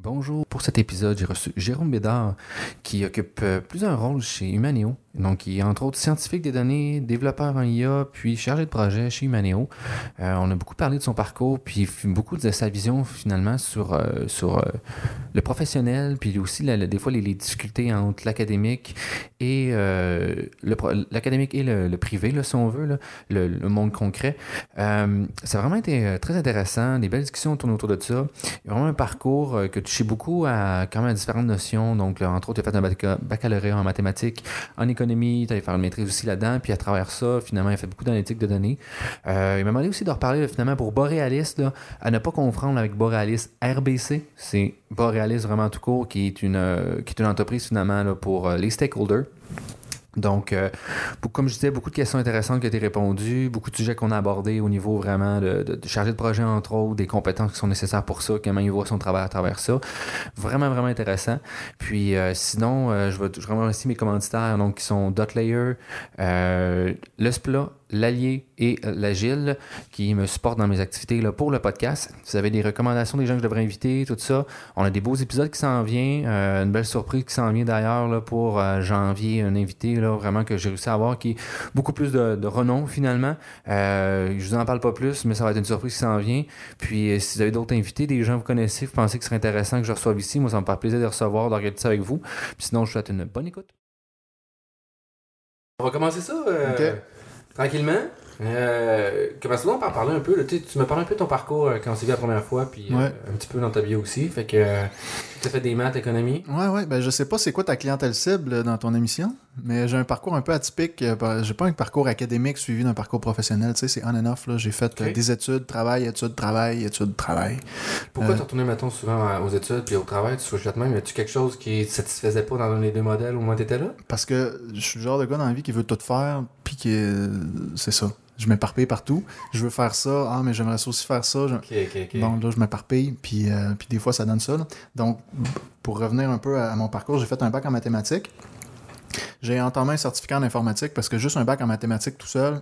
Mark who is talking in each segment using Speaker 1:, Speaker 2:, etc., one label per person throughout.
Speaker 1: Bonjour. Pour cet épisode, j'ai reçu Jérôme Bédard, qui occupe euh, plusieurs rôles chez Humaneo. Donc, il est entre autres scientifique des données, développeur en IA, puis chargé de projet chez Humaneo. Euh, on a beaucoup parlé de son parcours, puis beaucoup de sa vision finalement sur, euh, sur le professionnel, puis aussi des fois les, les, entre l'académique et l'académique et le, privé, là, si on veut, le, monde concret. ça a vraiment été très intéressant, des belles discussions tournent autour de ça. Il y a vraiment un parcours que touché beaucoup à quand même à différentes notions. Donc, entre autres, tu as fait un baccalauréat en mathématiques, en économie, tu as fait une maîtrise aussi là-dedans. Puis à travers ça, finalement, il a fait beaucoup d'analytique de données. Euh, il m'a demandé aussi de reparler finalement pour Borealis, à ne pas confondre avec Borealis RBC. C'est Borealis vraiment tout court, qui est une, euh, qui est une entreprise finalement là, pour euh, les stakeholders. Donc, euh, comme je disais, beaucoup de questions intéressantes qui ont été répondues, beaucoup de sujets qu'on a abordés au niveau vraiment de, de, chargé de projet, entre autres, des compétences qui sont nécessaires pour ça, comment il voit son travail à travers ça. Vraiment, vraiment intéressant. Puis, euh, sinon, euh, je vais je remercier mes commanditaires, donc, qui sont Dotlayer, Le l'Allier et euh, l'Agile qui me supportent dans mes activités là, pour le podcast. Si vous avez des recommandations des gens que je devrais inviter, tout ça, on a des beaux épisodes qui s'en viennent. Euh, une belle surprise qui s'en vient d'ailleurs pour euh, janvier, un invité là, vraiment que j'ai réussi à avoir qui est beaucoup plus de, renom finalement. je vous en parle pas plus, mais ça va être une surprise qui s'en vient. Puis si vous avez d'autres invités, des gens que vous connaissez, vous pensez que ce serait intéressant que je reçoive ici, moi ça me fait plaisir de recevoir, d'organiser ça avec vous. Puis sinon, je vous souhaite une bonne écoute. On va commencer ça. Tranquillement. Euh, commençons par parler un peu. tu, tu me parles un peu de ton parcours euh, quand on s'est vu la première fois, puis euh, un petit peu dans ta bio aussi. Fait que euh, tu as fait des maths, économie?
Speaker 2: Ouais, ouais. Ben, je sais pas c'est quoi ta clientèle cible dans ton émission, mais j'ai un parcours un peu atypique. J'ai pas un parcours académique suivi d'un parcours professionnel. Tu sais, c'est on and off. J'ai fait des études, travail, études, travail, études, travail.
Speaker 1: Pourquoi tu retournais, mettons, souvent aux études puis au travail, tu souhaites même? Y tu quelque chose qui ne satisfaisait pas dans les deux modèles au moins tu étais là?
Speaker 2: Parce que je suis le genre de gars dans la vie qui veut tout faire, puis qui. C'est ça je m'éparpille partout. Je veux faire ça, ah, mais j'aimerais aussi faire ça. Donc là, je m'éparpille, puis, euh, puis des fois, ça donne ça. Donc, pour revenir un peu à mon parcours, j'ai fait un bac en mathématiques. J'ai entamé un certificat en informatique parce que juste un bac en mathématiques tout seul,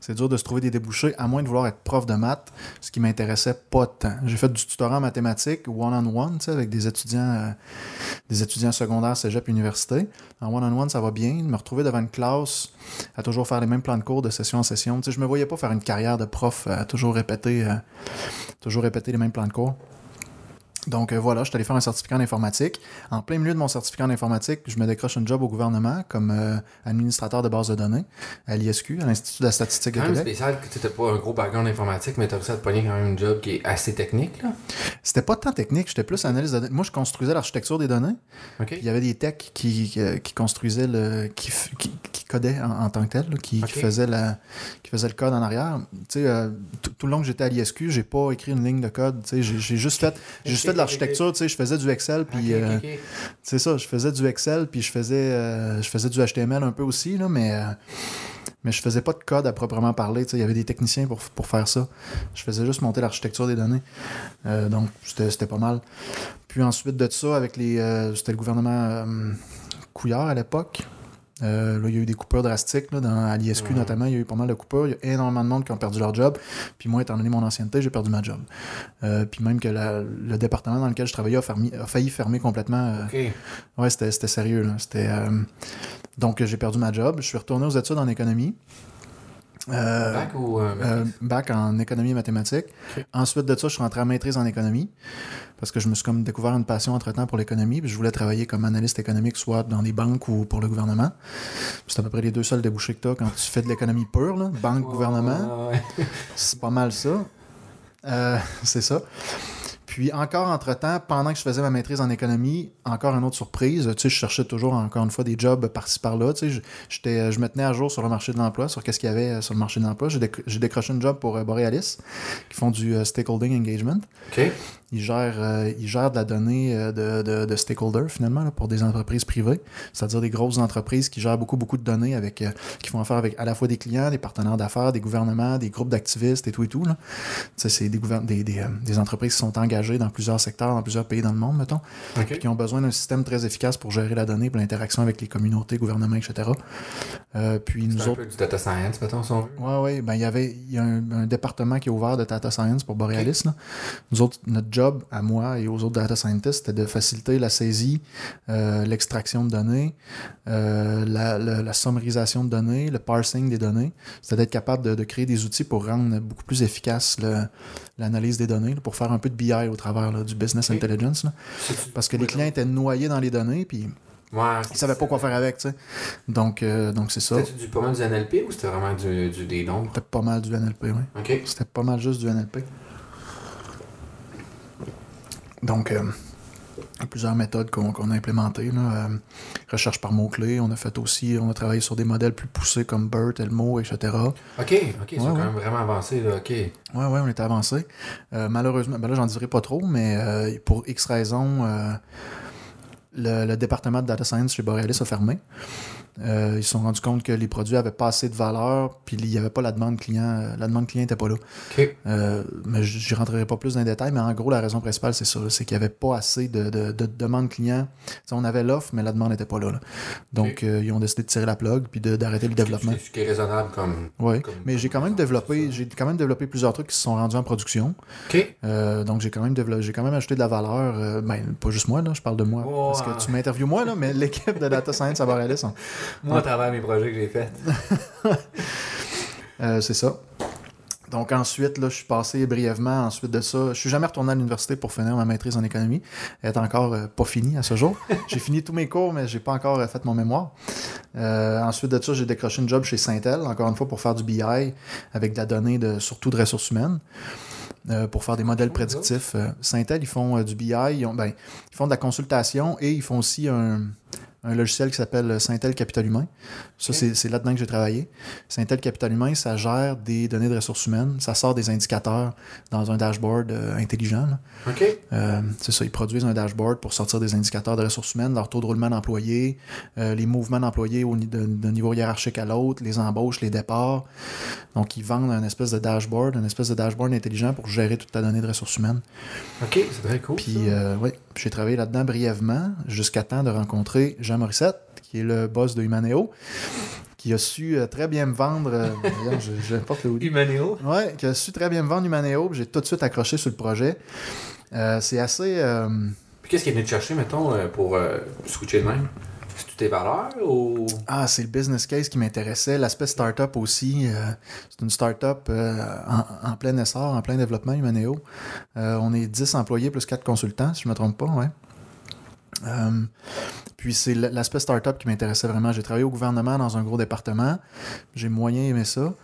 Speaker 2: c'est dur de se trouver des débouchés, à moins de vouloir être prof de maths, ce qui m'intéressait pas tant. J'ai fait du tutorat en mathématiques one-on-one, avec des étudiants, euh, des étudiants secondaires, cégep, université. En one-on-one, ça va bien. Me retrouver devant une classe à toujours faire les mêmes plans de cours de session en session. Je me voyais pas faire une carrière de prof à toujours répéter, euh, toujours répéter les mêmes plans de cours. Donc euh, voilà, je suis allé faire un certificat en informatique. En plein milieu de mon certificat en informatique, je me décroche un job au gouvernement comme euh, administrateur de base de données à l'ISQ, à l'Institut de la statistique de
Speaker 1: Québec. C'est spécial que tu n'étais pas un gros background en informatique, mais tu as réussi à te pogner quand même un job qui est assez technique. Là.
Speaker 2: C'était pas tant technique, j'étais plus analyse de données. Moi, je construisais l'architecture des données. Il y avait des techs qui, qui, construisaient le. qui, qui, codaient en, tant que tel, qui, faisaient la, qui faisaient le code en arrière. Tu sais, euh, tout le long que j'étais à l'ISQ, j'ai pas écrit une ligne de code. Tu sais, j'ai juste fait, j'ai juste fait de l'architecture. Tu sais, je faisais du Excel, puis euh, c'est ça, je faisais du Excel, puis je faisais, euh, je faisais du HTML un peu aussi, là, mais mais je faisais pas de code à proprement parler. Il y avait des techniciens pour, pour, faire ça. Je faisais juste monter l'architecture des données. donc, c'était pas mal. Puis ensuite de ça, avec les. c'était le gouvernement Couillard à l'époque. Euh, là, il y a eu des coupures drastiques là, dans, à l'ISQ notamment. Il y a eu pas mal de coupures. Il y a énormément de monde qui ont perdu leur job. Puis moi, étant donné mon ancienneté, j'ai perdu ma job. Euh, puis même que le département dans lequel je travaillais a, failli fermer complètement. Euh, ouais, c'était sérieux. Là. donc, j'ai perdu ma job. Je suis retourné aux études en économie.
Speaker 1: bac ou
Speaker 2: bac en économie et mathématiques. Ensuite de ça, je suis rentré en maîtrise en économie parce que je me suis comme découvert une passion entre-temps pour l'économie, puis je voulais travailler comme analyste économique, soit dans des banques ou pour le gouvernement. C'est à peu près les deux seuls débouchés que tu as quand tu fais de l'économie pure, là, banque, gouvernement. C'est pas mal ça. Euh, c'est ça. Puis encore entre-temps, pendant que je faisais ma maîtrise en économie, encore une autre surprise, tu sais, je cherchais toujours encore une fois des jobs par-ci par-là, tu sais, je, je me tenais à jour sur le marché de l'emploi, sur qu'est-ce qu'il y avait euh, sur le marché de l'emploi. J'ai, décroché un job pour euh, Borealis, qui font du stakeholding engagement.
Speaker 1: OK.
Speaker 2: Ils gèrent, euh, de la donnée euh, de, de, de stakeholders, finalement, pour des entreprises privées, c'est-à-dire des grosses entreprises qui gèrent beaucoup, beaucoup de données, avec, euh, qui font affaire avec à la fois des clients, des partenaires d'affaires, des gouvernements, des groupes d'activistes et tout et tout. C'est des, des, des, des, entreprises qui sont engagées dans plusieurs secteurs, dans plusieurs pays dans le monde, mettons, qui ont besoin d'un système très efficace pour gérer la donnée, pour l'interaction avec les communautés, gouvernements, etc. Euh, puis nous
Speaker 1: un
Speaker 2: autres.
Speaker 1: peu du data science, mettons, si on veut.
Speaker 2: Oui, oui. Ben, il y avait il y a un, un département qui est ouvert de data science pour Borealis. là. Nous autres, notre job, à moi et aux autres data scientists, c'était de faciliter la saisie, euh, l'extraction de données, euh, la, la- la sommarisation de données, le parsing des données. C'était d'être capable de, de créer des outils pour rendre beaucoup plus efficace l'analyse des données, là, pour faire un peu de BI au travers là, du business intelligence. là. Parce que les clients étaient noyés dans les données, puis
Speaker 1: Ouais,
Speaker 2: ils savaient pas quoi faire avec. Donc, euh, donc c'est ça.
Speaker 1: C'était du, pas mal du NLP ou c'était vraiment du, du des nombres?
Speaker 2: C'était pas mal du NLP, oui. C'était pas mal juste du NLP. Donc, euh, plusieurs méthodes qu'on a implémentées. là. Euh, recherche par mots-clés. On a fait aussi, on a travaillé sur des modèles plus poussés comme BERT, Elmo, etc.
Speaker 1: OK, OK,
Speaker 2: Ouais,
Speaker 1: quand
Speaker 2: ouais.
Speaker 1: même vraiment avancés, là. OK.
Speaker 2: Ouais, ouais, on était avancé. Euh, malheureusement, ben là, j'en dirai pas trop, mais euh, pour X raisons, le, le département de data science chez Borealis a fermé. Euh, ils se sont rendus compte que les produits avaient pas assez de valeur, puis il n'y avait pas la demande client. euh, La demande client n'était pas là.
Speaker 1: OK.
Speaker 2: Euh, mais je ne rentrerai pas plus dans les détails, mais en gros, la raison principale, c'est ça. C'est qu'il n'y avait pas assez de, de, de demande client. T'sais, on avait l'offre, mais la demande n'était pas là. là. Donc, euh, ils ont décidé de tirer la plug puis d'arrêter le développement.
Speaker 1: Ce qui est raisonnable comme.
Speaker 2: Oui, mais j'ai quand même développé, j'ai quand même développé plusieurs trucs qui se sont rendus en production. Donc j'ai quand même développé, quand même ajouté de la valeur. ben, pas juste moi là, je parle de moi parce que tu m'interviews moi là, mais l'équipe de data science à Borealis, on-
Speaker 1: Moi, à travers mes projets que j'ai faits.
Speaker 2: euh, c'est ça. Donc ensuite, là, je suis passé brièvement ensuite de ça. Je suis jamais retourné à l'université pour finir ma maîtrise en économie. Elle est encore euh, pas finie à ce jour. j'ai fini tous mes cours, mais j'ai pas encore euh, fait mon mémoire. Euh, ensuite de ça, j'ai décroché une job chez Syntel, encore une fois pour faire du BI avec de la donnée de surtout de ressources humaines. pour faire des modèles
Speaker 1: Oh,
Speaker 2: prédictifs. Syntel, ils font du BI, ils, ont- ben, ils font de la consultation et ils font aussi un, un logiciel qui s'appelle Syntel Capital Humain. Ça, c'est- là-dedans que j'ai travaillé. Syntel Capital Humain, ça gère des données de ressources humaines, ça sort des indicateurs dans un dashboard euh, intelligent.
Speaker 1: OK.
Speaker 2: Euh, c'est ça, ils produisent un dashboard pour sortir des indicateurs de ressources humaines, leur taux de roulement d'employés, euh, les mouvements d'employés d'un niveau hiérarchique à l'autre, les embauches, les départs. Donc, ils vendent un espèce de dashboard, un espèce de dashboard intelligent pour gérer toute ta donnée de ressources humaines.
Speaker 1: OK, c'est très cool.
Speaker 2: Puis, oui, j'ai travaillé là-dedans brièvement jusqu'à temps de rencontrer Jean Morissette, qui est le boss de Humaneo, qui a su euh, très bien me vendre. euh, regarde, je, je porte le hoodie.
Speaker 1: Humanéo.
Speaker 2: Ouais, qui a su très bien me vendre Humaneo. puis J'ai tout de suite accroché sur le projet. Euh, c'est assez.
Speaker 1: Puis qu'est-ce qu'il est venu te chercher, mettons, pour switcher de même? Tes valeurs ou?
Speaker 2: Ah, c'est le business case qui m'intéressait. L'aspect startup aussi. euh, c'est une startup euh, en, plein essor, en plein développement, Humaneo. Euh, on est 10 employés plus 4 consultants, si je ne me trompe pas, ouais. Puis c'est l'aspect startup qui m'intéressait vraiment. J'ai travaillé au gouvernement dans un gros département. J'ai moyen aimé ça.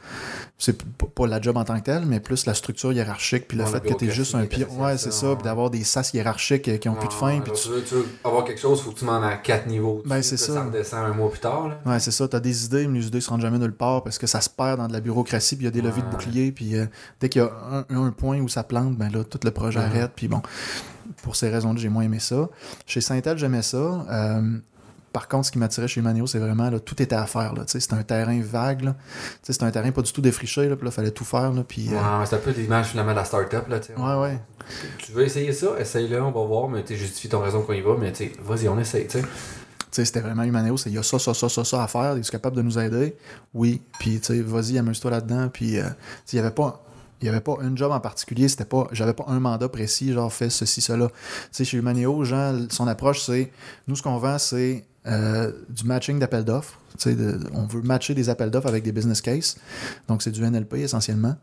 Speaker 2: C'est pas la job en tant que telle, mais plus la structure hiérarchique, puis le fait que tu es juste un
Speaker 1: est
Speaker 2: Ouais, c'est
Speaker 1: ça.
Speaker 2: Puis d'avoir des sas hiérarchiques euh, qui ont plus de fin. Puis tu-
Speaker 1: veux, tu veux avoir quelque chose, faut que tu m'en à quatre niveaux.
Speaker 2: Ben, c'est ça.
Speaker 1: Ça redescend un mois plus tard. Là.
Speaker 2: Ouais, c'est ça. Tu as des idées, mais les idées ne se rendent jamais nulle part parce que ça se perd dans de la bureaucratie, puis il y a des levées de bouclier, puis euh, dès qu'il y a un, un point où ça plante, ben là, tout le projet arrête, puis bon, pour ces raisons-là, j'ai moins aimé ça. Chez Saint-El, j'aimais ça. Euh, par contre, ce qui m'attirait chez Humaneo, c'est vraiment, là, tout était à faire. C'était un terrain vague. C'était un terrain pas du tout défriché, là, puis là, il fallait tout faire. Là, puis, euh,
Speaker 1: Ouais, c'est un peu l'image finalement de la start-up. Là.
Speaker 2: Ouais, ouais.
Speaker 1: Tu veux essayer ça, essaye-le, on va voir, mais tu justifie ton raison qu'on y va, mais vas-y, on essaye.
Speaker 2: c'était vraiment Humaneo, c'est il y a ça, ça, ça, ça, ça à faire, es-tu capable de nous aider? Oui, puis tu sais, vas-y, amuse-toi là-dedans, puis euh, il y avait pas... Il n'y avait pas un job en particulier, c'était pas, j'avais pas un mandat précis, genre fais ceci, cela. Tu sais, chez Humaneo, Jean, son approche, c'est nous, ce qu'on vend, c'est euh, du matching d'appels d'offres. De- on veut matcher des appels d'offres avec des business cases. Donc, c'est du NLP essentiellement.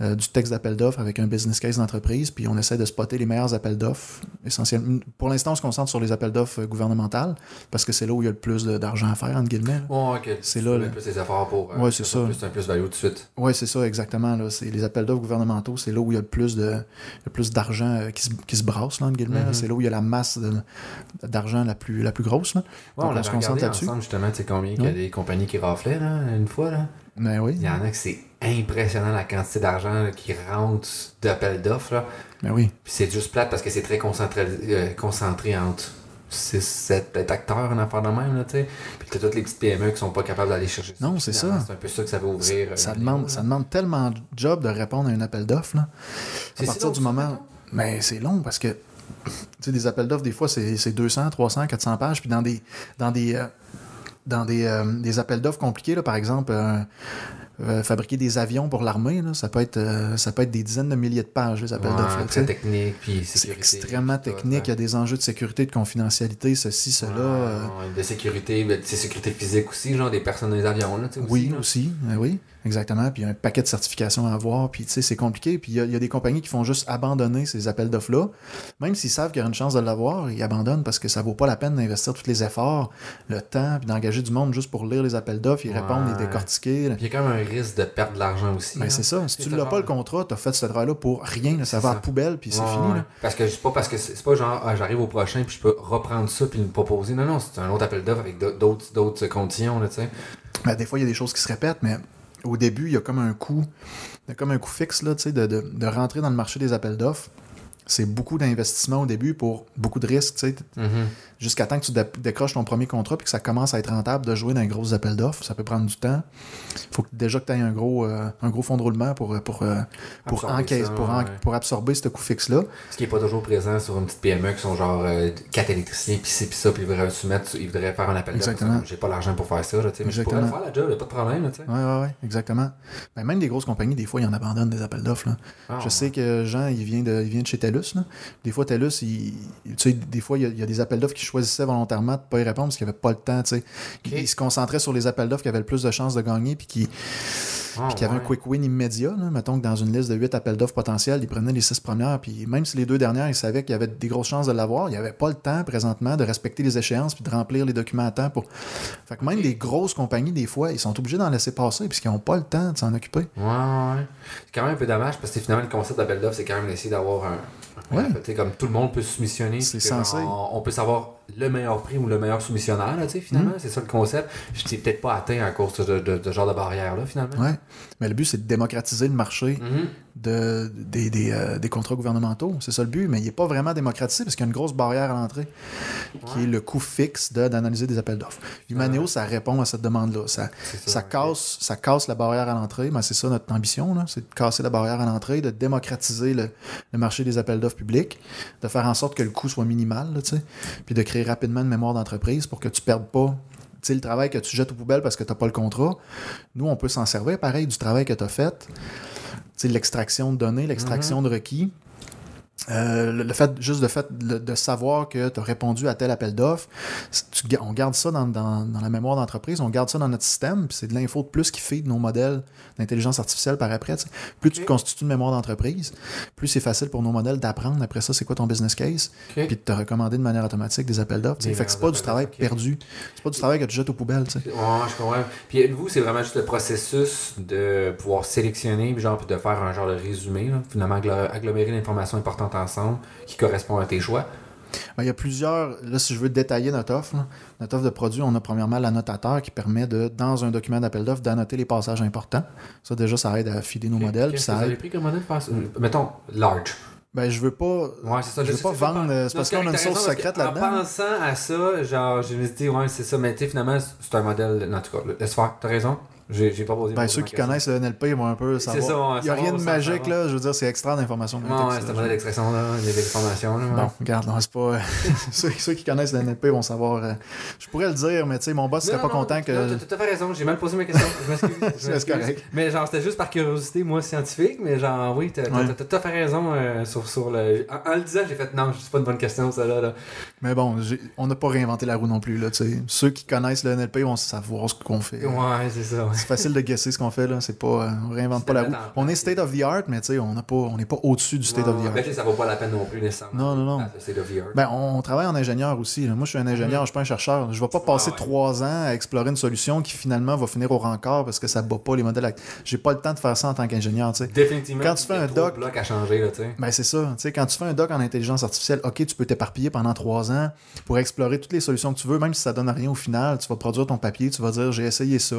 Speaker 2: Euh, du texte d'appel d'offres avec un business case d'entreprise. Puis, on essaie de spotter les meilleurs appels d'offres. Essentiellement. Pour l'instant, on se concentre sur les appels d'offres euh, gouvernementales parce que c'est là où il y a le plus d'argent à faire, entre guillemets.
Speaker 1: ok.
Speaker 2: C'est là,
Speaker 1: efforts pour. euh,
Speaker 2: Ouais, c'est ça.
Speaker 1: Plus, un plus value tout de suite.
Speaker 2: Oui, c'est ça, exactement. Là. C'est les appels d'offres gouvernementaux, c'est là où il y a le plus de le plus d'argent euh, qui, se, qui se brasse, là, entre guillemets.
Speaker 1: Mhm.
Speaker 2: C'est là où il y a la masse d'argent la plus, la plus grosse. Là.
Speaker 1: Ouais,
Speaker 2: Donc,
Speaker 1: on,
Speaker 2: se concentre là-dessus.
Speaker 1: justement, sais combien a des compagnies qui raflaient là, une fois. Là.
Speaker 2: Mais oui,
Speaker 1: Il y en a que c'est impressionnant la quantité d'argent qui rentre d'appels d'offres. là.
Speaker 2: mais oui.
Speaker 1: Puis c'est juste plate parce que c'est très concentré, euh, concentré entre 6, 7 peut-être acteurs en affaire de même. Là, tu sais. Puis t'as toutes les petites PME qui sont pas capables d'aller chercher.
Speaker 2: Non, c'est ça.
Speaker 1: C'est un peu ça que ça va ouvrir. euh,
Speaker 2: Ça
Speaker 1: les
Speaker 2: demande, ça demande tellement de job de répondre à un appel d'offres. là. À partir
Speaker 1: long
Speaker 2: du moment. Mais c'est long parce que tu sais, des appels d'offres, des fois, c'est c'est 200, 300, 400 pages. Puis dans des, dans des, euh, dans des, euh, des appels d'offres compliqués, là, par exemple, euh, fabriquer des avions pour l'armée, ça, peut être, euh, ça peut être des dizaines de milliers de pages, les appels
Speaker 1: Ouais,
Speaker 2: d'offres.
Speaker 1: technique, puis
Speaker 2: C'est extrêmement technique. Il y a des enjeux de sécurité, de confidentialité, ceci, cela.
Speaker 1: Ouais,
Speaker 2: euh,
Speaker 1: de sécurité, de sécurité physique aussi, genre des personnes dans les avions, là,
Speaker 2: oui,
Speaker 1: là.
Speaker 2: aussi. oui, exactement. Puis il y a un paquet de certifications à avoir. Puis tu sais, c'est compliqué. Puis il y, a- il y a des compagnies qui font juste abandonner ces appels d'offres-là. Même s'ils savent qu'il y a une chance de l'avoir, ils abandonnent parce que ça vaut pas la peine d'investir tous les efforts, le temps, puis d'engager du monde juste pour lire les appels d'offres, y répondre, les
Speaker 1: Ouais.
Speaker 2: décortiquer.
Speaker 1: Puis il y a quand même un risque de perdre de l'argent aussi.
Speaker 2: Ben,
Speaker 1: hein.
Speaker 2: c'est ça. Si tu l'as pas le contrat, tu as fait ce travail-là pour rien. là, ça va à la poubelle, puis c'est
Speaker 1: Ouais,
Speaker 2: fini.
Speaker 1: ouais.
Speaker 2: là.
Speaker 1: Parce que c'est pas parce que c'est pas genre ah, j'arrive au prochain puis je peux reprendre ça puis le proposer. Non, non, c'est un autre appel d'offres avec d'autres- conditions, là, tu sais.
Speaker 2: Ben, des fois, il y a des choses qui se répètent, mais au début, il y a comme un coût, comme un coût fixe là, de rentrer dans le marché des appels d'offres. C'est beaucoup d'investissement au début pour beaucoup de risques, tu sais,
Speaker 1: Mhm.
Speaker 2: jusqu'à temps que tu dé- décroches ton premier contrat puis que ça commence à être rentable de jouer dans les gros appels d'offres. Ça peut prendre du temps. Il faut que, déjà que tu aies un gros, euh, un gros fonds de roulement pour, euh, pour, euh, pour,
Speaker 1: ça,
Speaker 2: pour, en-
Speaker 1: ouais.
Speaker 2: pour absorber ce coût fixe-là.
Speaker 1: Ce qui est pas toujours présent sur une petite PME qui sont genre euh, quatre électriciens puis ci puis ça puis ils voudraient soumettre, ils voudraient faire un appel d'offres.
Speaker 2: Exactement.
Speaker 1: J'ai pas l'argent pour faire ça, là, tu sais. Mais je pourrais le faire la job, y a pas de problème, là, tu sais.
Speaker 2: Oui, oui, oui, exactement. Ben, même des grosses compagnies, des fois, ils en abandonnent des appels d'offres.
Speaker 1: Ah,
Speaker 2: Je
Speaker 1: ouais.
Speaker 2: sais que Jean, il vient de, il vient de chez TELUS. là. Des fois, TELUS, il, tu sais, des fois, il y, a, il y a des appels d'offres qui choisissaient volontairement de ne pas y répondre parce qu'il n'y avait pas le temps. tu sais. Il, il se concentrait sur les appels d'offres qui avaient le plus de chances de gagner puis qui,
Speaker 1: Ah,
Speaker 2: puis qui avaient
Speaker 1: ouais.
Speaker 2: un quick win immédiat. Là. Mettons que dans une liste de 8 appels d'offres potentiels, il prenait les 6 premières. Puis même si les deux dernières, il savait qu'il y avait des grosses chances de l'avoir, il n'y avait pas le temps présentement de respecter les échéances puis de remplir les documents à temps. Pour... Fait que même
Speaker 1: Ok.
Speaker 2: des grosses compagnies, des fois, ils sont obligés d'en laisser passer puisqu'ils n'ont pas le temps de s'en occuper.
Speaker 1: Ouais, ouais. C'est quand même un peu dommage parce que finalement, le concept d'appel d'offres, c'est quand même d'essayer d'avoir un.
Speaker 2: Ouais.
Speaker 1: comme tout le monde peut soumissionner.
Speaker 2: C'est censé.
Speaker 1: on peut savoir le meilleur prix ou le meilleur soumissionnaire, là, finalement.
Speaker 2: Mm.
Speaker 1: C'est ça le concept. C'est peut-être pas atteint à cause de, de, de ce genre de barrière-là, finalement.
Speaker 2: Ouais. Mais le but, c'est de démocratiser le marché
Speaker 1: Mhm.
Speaker 2: de, des, des, euh, des contrats gouvernementaux. C'est ça le but, mais il n'est pas vraiment démocratisé parce qu'il y a une grosse barrière à l'entrée, qui
Speaker 1: Ouais.
Speaker 2: est le coût fixe d'analyser des appels d'offres. Humaneo, ça répond à cette demande-là. Ça, ça, casse, ça casse la barrière à l'entrée, mais c'est ça notre ambition, là, c'est de casser la barrière à l'entrée, de démocratiser le, le marché des appels d'offres publics, de faire en sorte que le coût soit minimal, là, puis de créer rapidement une mémoire d'entreprise pour que tu ne perdes pas le travail que tu jettes aux poubelles parce que tu n'as pas le contrat. Nous, on peut s'en servir, pareil, du travail que tu as fait. L'extraction de données, l'extraction de requis. Euh, le, le fait, juste le fait de, de savoir que tu as répondu à tel appel d'offres, tu on garde ça dans, dans- dans la mémoire d'entreprise, on garde ça dans notre système, puis c'est de l'info de plus qui fait de nos modèles d'intelligence artificielle par après. tu. Plus tu
Speaker 1: Ok.
Speaker 2: constitues une mémoire d'entreprise, plus c'est facile pour nos modèles d'apprendre après ça c'est quoi ton business case,
Speaker 1: Ok.
Speaker 2: puis de te recommander de manière automatique des appels d'offres. tu Fait que c'est pas du travail perdu, c'est pas du travail que tu jettes aux poubelles. tu sais.
Speaker 1: Ouais, je comprends. Puis vous, c'est vraiment juste le processus de pouvoir sélectionner, genre, puis de faire un genre de résumé, là. finalement agglo- agglomérer l'information importante ensemble qui correspond à tes choix?
Speaker 2: Ben, il y a plusieurs. Là, si je veux détailler notre offre, là, notre offre de produit, on a premièrement l'annotateur qui permet de, dans un document d'appel d'offres, d'annoter les passages importants. Ça, déjà, ça aide à filer nos modèles.
Speaker 1: Qu'est-ce que vous avez pris comme modèle ça? Mettons, large.
Speaker 2: Ben, je veux pas.
Speaker 1: Ouais, ça.
Speaker 2: Je veux pas vendre,
Speaker 1: pas.
Speaker 2: euh, c'est parce qu'on a une source secrète là-dedans.
Speaker 1: En pensant à ça, genre, je me suis dit, ouais, c'est ça, mais tu sais, finalement, c'est un modèle. En tout cas, laisse faire, t'as raison. J'ai pas posé
Speaker 2: Ben, ceux qui connaissent le NLP vont un peu savoir.
Speaker 1: ça,
Speaker 2: il n'y a rien de magique, là. Je veux dire, c'est extra d'informations. texte,
Speaker 1: c'est un modèle d'extraction, là, des informations. Là, ouais.
Speaker 2: Bon, regarde, non, c'est pas. ceux, ceux qui connaissent le NLP vont savoir. euh, je pourrais le dire, mais tu sais, mon boss serait
Speaker 1: Non,
Speaker 2: pas
Speaker 1: non,
Speaker 2: content
Speaker 1: non,
Speaker 2: que.
Speaker 1: t'as tout à fait raison, j'ai mal posé ma question. Je m'excuse.
Speaker 2: C'est correct.
Speaker 1: Mais genre, c'était juste par curiosité, moi, scientifique, mais genre, oui, t'as tout à fait raison euh, sur, sur le. En, le disant, j'ai fait non, c'est pas une bonne question, ça là. là.
Speaker 2: Mais bon, on n'a pas réinventé la roue non plus, là, tu sais. Ceux qui connaissent le NLP vont savoir ce qu'on fait.
Speaker 1: Ouais, c'est ça.
Speaker 2: C'est facile de guesser ce qu'on fait, là. C'est pas. euh, on réinvente pas la roue. On est state of the art, mais tu sais, on n'a pas- on n'est pas au-dessus du state of the art.
Speaker 1: ben, ça vaut pas la peine non plus, nécessairement.
Speaker 2: Non, non, non.
Speaker 1: Ah.
Speaker 2: Ben, on travaille en ingénieur aussi. là. Moi, je suis un ingénieur, je suis pas un chercheur. Je vais pas passer
Speaker 1: ouais.
Speaker 2: trois ans à explorer une solution qui finalement va finir au rencard parce que ça bat pas les modèles. act- J'ai pas le temps de faire ça en tant qu'ingénieur, tu sais.
Speaker 1: Définitivement.
Speaker 2: quand tu fais
Speaker 1: il y a
Speaker 2: un doc-
Speaker 1: blocs à changer, tu sais.
Speaker 2: Ben, c'est ça. Tu sais, quand tu fais un doc en intelligence artificielle, OK, tu peux t'éparpiller pendant trois ans pour explorer toutes les solutions que tu veux, même si ça donne rien au final. Tu vas produire ton papier, tu vas dire j'ai essayé ça,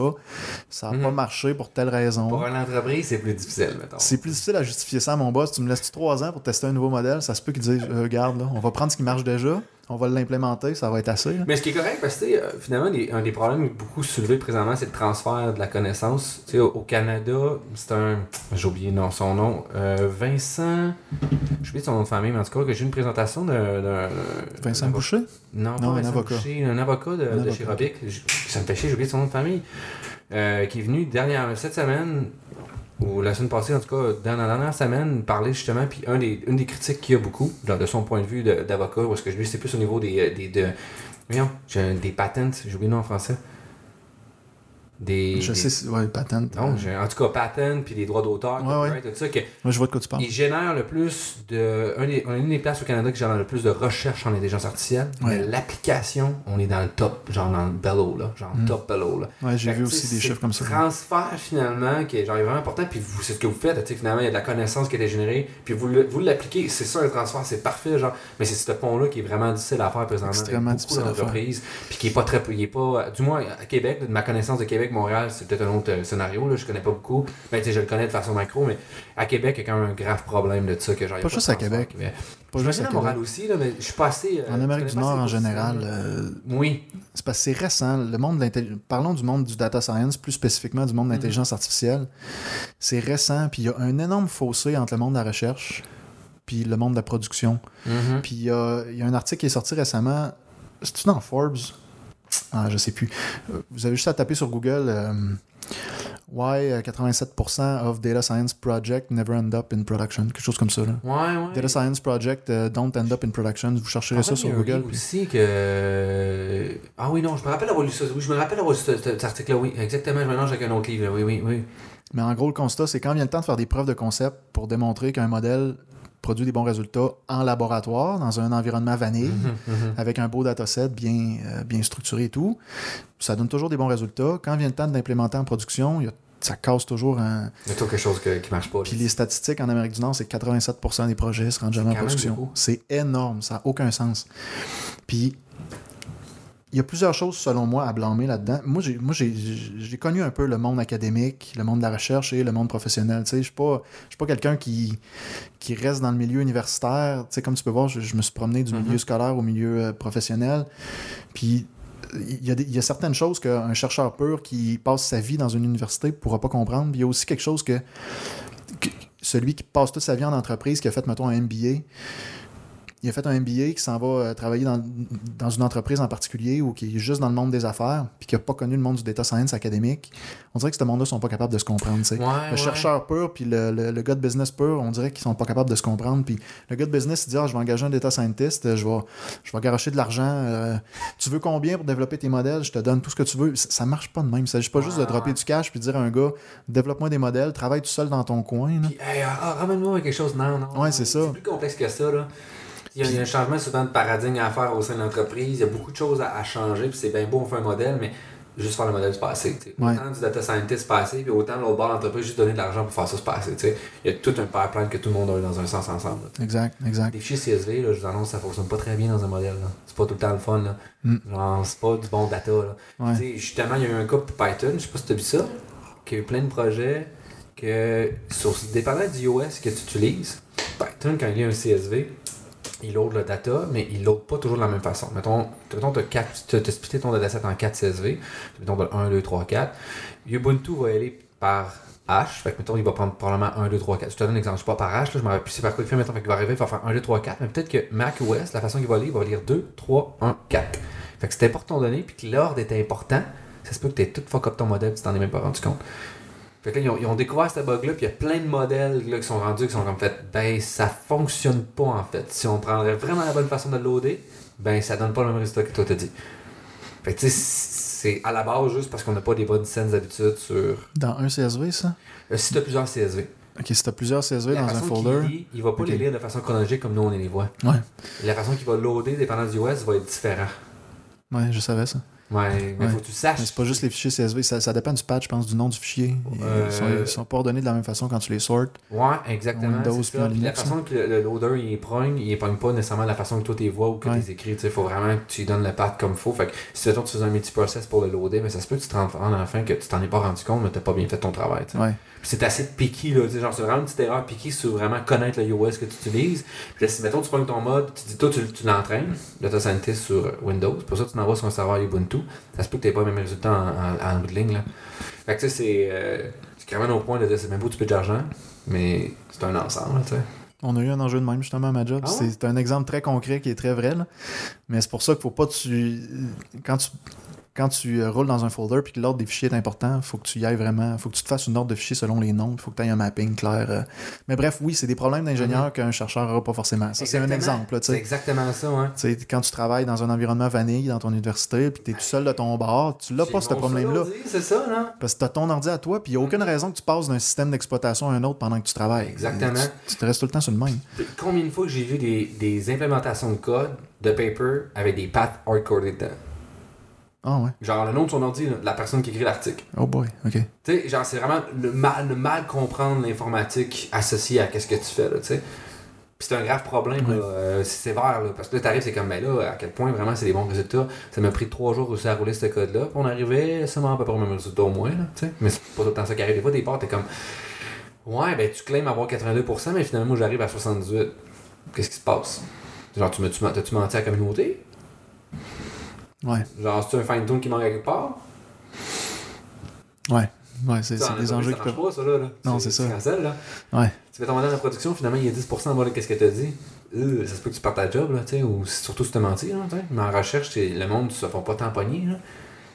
Speaker 2: ça n'a
Speaker 1: Mhm.
Speaker 2: pas marché pour telle raison.
Speaker 1: Pour une entreprise, c'est plus difficile, mettons.
Speaker 2: C'est plus difficile à justifier ça à mon boss. Tu me laisses trois ans pour tester un nouveau modèle, ça se peut qu'il dise euh, Regarde, là, on va prendre ce qui marche déjà, on va l'implémenter, ça va être assez.
Speaker 1: Mais ce qui est correct, parce que euh, finalement, un des problèmes beaucoup soulevés présentement, c'est le transfert de la connaissance. Tu sais, au, Canada, c'est un. J'ai oublié non, son nom. Euh, Vincent. J'ai oublié son nom de famille, mais en tout cas, que j'ai une présentation d'un.
Speaker 2: Vincent Boucher?
Speaker 1: Non, pas un avocat. Boucher, un avocat de, chez Robic. Ça me fait chier, j'ai oublié son nom de famille. Euh, qui est venu dernière, cette semaine ou la semaine passée, en tout cas, dans la dernière semaine, parler justement, puis un des, une des critiques qu'il y a beaucoup, de son point de vue d'avocat, parce que je lui, c'est plus au niveau des, euh, des, de, voyons, des patents, j'ai oublié le nom en français.
Speaker 2: Des, je sais, ouais, patent.
Speaker 1: Non, en tout cas, patent, puis des droits d'auteur,
Speaker 2: ouais,
Speaker 1: tout ça. Que
Speaker 2: Moi, je vois de quoi tu parles.
Speaker 1: Il génère le plus de. Un des, une des places au Canada qui génère le plus de recherche en intelligence artificielle. Mais l'application, on est dans le top, genre dans le bellow, là. Genre mm. top bellow, là.
Speaker 2: Ouais, j'ai vu aussi des chiffres comme ça.
Speaker 1: transfert, finalement, qui est, genre, vraiment important. Puis c'est ce que vous faites, tu sais, finalement, il y a de la connaissance qui est générée. Puis vous, vous l'appliquez. C'est ça, un transfert, c'est parfait, genre. Mais c'est ce pont-là qui est vraiment difficile à faire présentement.
Speaker 2: Extrêmement difficile à faire.
Speaker 1: Puis qui est pas très. Il est pas. Du moins, à Québec, de ma connaissance de Québec, Montréal, c'est peut-être un autre euh, scénario, là, je connais pas beaucoup. Ben, je le connais de façon macro, mais à Québec, il y a quand même un grave problème de ça. Que,
Speaker 2: genre, pas, juste à Québec.
Speaker 1: pas juste à Québec. aussi, là, mais je suis pas assez.
Speaker 2: Euh, en Amérique du Nord, en général. Euh,
Speaker 1: oui.
Speaker 2: C'est parce que c'est récent. Le monde Parlons du monde du data science, plus spécifiquement du monde de l'intelligence artificielle. C'est récent, puis il y a un énorme fossé entre le monde de la recherche puis le monde de la production.
Speaker 1: Mm-hmm.
Speaker 2: Puis il y a, y a un article qui est sorti récemment. C'est-tu dans Forbes? Ah, je sais plus. Vous avez juste à taper sur Google Why 87% of data science project never end up in production. Quelque chose comme ça. Là.
Speaker 1: Ouais, ouais.
Speaker 2: Data science project uh, don't end up in production. Vous chercherez ça sur Google.
Speaker 1: Il aussi que. Ah oui, non, je me rappelle avoir lu ça. Oui, je me rappelle avoir lu cet article-là. Oui, exactement. Je mélange avec un autre livre. Oui, oui, oui.
Speaker 2: Mais en gros, le constat, c'est quand vient le temps de faire des preuves de concept pour démontrer qu'un modèle produit des bons résultats en laboratoire, dans un environnement vanille, mhm, mhm. avec un beau dataset bien, euh, bien structuré et tout. Ça donne toujours des bons résultats. Quand vient le temps de l'implémenter en production, ça casse toujours un.
Speaker 1: Il y a toujours quelque chose qui ne marche pas.
Speaker 2: Puis les statistiques en Amérique du Nord, c'est 87% des projets se rendent jamais en production. C'est énorme, ça n'a aucun sens. Puis il y a plusieurs choses, selon moi, à blâmer là-dedans. Moi, j'ai, moi j'ai, connu un peu le monde académique, le monde de la recherche et le monde professionnel. Je ne suis pas, pas quelqu'un qui, qui reste dans le milieu universitaire. comme tu peux voir, je, me suis promené du milieu mm-hmm. scolaire au milieu euh, professionnel. Puis il y, a il y, a certaines choses qu'un chercheur pur qui passe sa vie dans une université ne pourra pas comprendre. Puis il y a aussi quelque chose que, que, celui qui passe toute sa vie en entreprise, qui a fait, mettons, un MBA, il a fait un MBA qui s'en va euh, travailler dans, dans, une entreprise en particulier ou qui est juste dans le monde des affaires, puis qui n'a pas connu le monde du data science académique, on dirait que ce monde-là sont pas capables de se comprendre. le chercheur pur, puis le, le, gars de business pur, on dirait qu'ils sont pas capables de se comprendre. Puis le gars de business, il dit ah, Je vais engager un data scientist, je vais, je vais garocher de l'argent. Euh, tu veux combien pour développer tes modèles? Je te donne tout ce que tu veux. Ça, marche pas de même. Il s'agit pas juste de dropper du cash puis dire à un gars Développe-moi des modèles, travaille tout seul dans ton coin.
Speaker 1: Puis, ah, ramène-moi quelque chose. Non, non.
Speaker 2: Ouais, c'est ça.
Speaker 1: C'est plus complexe que ça. Là. Il y, a, un changement souvent de paradigme à faire au sein de l'entreprise. Il y a beaucoup de choses à, changer. Puis c'est bien beau, on fait un modèle, mais juste faire le modèle du passé. Autant du data scientist passé, puis autant l'autre bord de l'entreprise, juste donner de l'argent pour faire ça se passer. Il y a tout un pipeline que tout le monde a dans un sens ensemble.
Speaker 2: exact, exact.
Speaker 1: Les fichiers CSV, là, je vous annonce, ça fonctionne pas très bien dans un modèle. C'est pas tout le temps le fun. Là.
Speaker 2: Mm.
Speaker 1: Genre, c'est pas du bon data. Là. Justement, il y a eu un cas pour Python, je sais pas si tu as vu ça, qu'il y a eu plein de projets que, sur, dépendant du OS que tu utilises, Python, quand il y a un CSV, il load le data, mais il load pas toujours de la même façon. Mettons, tu as, splitté ton dataset en 4 CSV, mettons 1, 2, 3, 4. Ubuntu va aller par H, fait que mettons, il va prendre probablement 1, 2, 3, 4. Je te donne un exemple, je sais pas par H, là, je me rappelle plus par quoi il fait, mettons, il va arriver, il va faire 1, 2, 3, 4, mais peut-être que Mac OS, la façon qu'il va lire, il va lire 2, 3, 1, 4. Fait que c'est important de donner, puis que l'ordre est important, ça se peut que tu aies tout fuck up ton modèle, tu t'en es même pas rendu compte. Fait que là, ils ont, découvert ce bug-là, puis il y a plein de modèles là, qui sont rendus, qui sont comme fait, ben ça fonctionne pas en fait. Si on prendrait vraiment la bonne façon de le loader, ben ça donne pas le même résultat que toi t'as dit. Fait que tu sais, c'est à la base juste parce qu'on n'a pas des bonnes saines habitudes sur.
Speaker 2: Dans un CSV, ça?
Speaker 1: Euh, Si t'as plusieurs CSV.
Speaker 2: Ok, si t'as plusieurs CSV dans un folder.
Speaker 1: Il, il va pas les lire de façon chronologique comme nous on les voit.
Speaker 2: Ouais.
Speaker 1: La façon qu'il va loader, dépendant du OS, va être différent.
Speaker 2: Ouais, je savais ça.
Speaker 1: Ouais, mais
Speaker 2: Ouais.
Speaker 1: faut que tu saches.
Speaker 2: Mais c'est pas juste les fichiers CSV, ça, ça dépend du patch, je pense, du nom du fichier. Ils,
Speaker 1: Euh,
Speaker 2: sont, ils sont pas ordonnés de la même façon quand tu les sortes.
Speaker 1: Ouais, exactement.
Speaker 2: Windows
Speaker 1: ça. Puis la
Speaker 2: Linux,
Speaker 1: façon que le, loader il pogne, il pogne pas nécessairement la façon que toi tu vois ou que
Speaker 2: Ouais.
Speaker 1: tu les écris. Il faut vraiment que tu lui donnes le path comme faut. Fait que si mettons, tu faisais un multiprocess pour le loader, mais ça se peut que tu te rendes en fin que tu t'en es pas rendu compte, mais t'as pas bien fait ton travail.
Speaker 2: Ouais.
Speaker 1: C'est assez picky, là. Genre, c'est vraiment une petite erreur picky sur vraiment connaître le OS que tu utilises. Puis là, si mettons, tu prends ton mode, tu dis, toi, tu, tu l'entraînes, data scientist sur Windows. Pour ça, tu l'envoies sur un serveur Ubuntu. Ça se peut que tu pas le même résultat en, en, en bout de ligne, là. Fait que tu sais, c'est. euh, c'est carrément au point de dire, c'est même beau, tu peux d'argent, mais c'est un ensemble, là, tu sais.
Speaker 2: On a eu un enjeu de même justement à ma job.
Speaker 1: Ah ouais?
Speaker 2: C'est un exemple très concret qui est très vrai. là. Mais c'est pour ça qu'il faut pas tu. Quand tu. Quand tu euh, roules dans un folder puis que l'ordre des fichiers est important, il faut que tu y ailles vraiment. faut que tu te fasses une ordre de fichiers selon les noms. Il faut que tu aies un mapping clair. euh. Mais bref, oui, c'est des problèmes d'ingénieur qu'un chercheur n'aura pas forcément. Ça, c'est un exemple.
Speaker 1: C'est exactement ça, ouais.
Speaker 2: Tu sais, quand tu travailles dans un environnement vanille dans ton université, puis tu es tout seul de ton bord, tu l'as pas ce problème-là.
Speaker 1: C'est ça, là.
Speaker 2: Parce que tu as ton ordi à toi, puis il n'y a aucune raison que tu passes d'un système d'exploitation à un autre pendant que tu travailles.
Speaker 1: Exactement.
Speaker 2: Tu, tu te restes tout le temps sur le même.
Speaker 1: Combien de fois que j'ai vu des, des implémentations de code de paper avec des paths hardcoded dedans?
Speaker 2: Ah ouais.
Speaker 1: Genre le nom de son ordi, là, la personne qui écrit l'article.
Speaker 2: Oh boy, ok.
Speaker 1: Tu sais, genre c'est vraiment le mal, le mal comprendre l'informatique associée à qu'est-ce que tu fais, là, tu sais. Puis c'est un grave problème, euh, c'est sévère, là, parce que là, t'arrives, c'est comme, ben là, à quel point vraiment c'est des bons résultats. Ça m'a pris trois jours aussi à rouler ce code-là, puis on arrivait seulement à peu près au même résultat au moins, là, tu sais. Mais c'est pas tout le temps ça qui arrive. Des fois, des parts, t'es comme, ouais, ben tu claims avoir 82%, mais finalement, moi, j'arrive à 78%. Qu'est-ce qui se passe? Genre, tu m'as-tu menti à la communauté?
Speaker 2: Ouais,
Speaker 1: Genre, c'est un fine-tune qui manque à quelque part?
Speaker 2: ouais. Ouais, c'est
Speaker 1: en
Speaker 2: des enjeux qui peuvent.
Speaker 1: pas, ça, là. là.
Speaker 2: Non, c'est ça.
Speaker 1: Là.
Speaker 2: Ouais.
Speaker 1: Tu fais ton modèle de production, finalement, il y a 10% en bas de qu'est-ce que tu as dit. Euh, ça se peut que tu partes ta job, là, tu sais, ou surtout si tu menti, là, tu sais. Mais en recherche, le monde ne se font pas tamponner, là.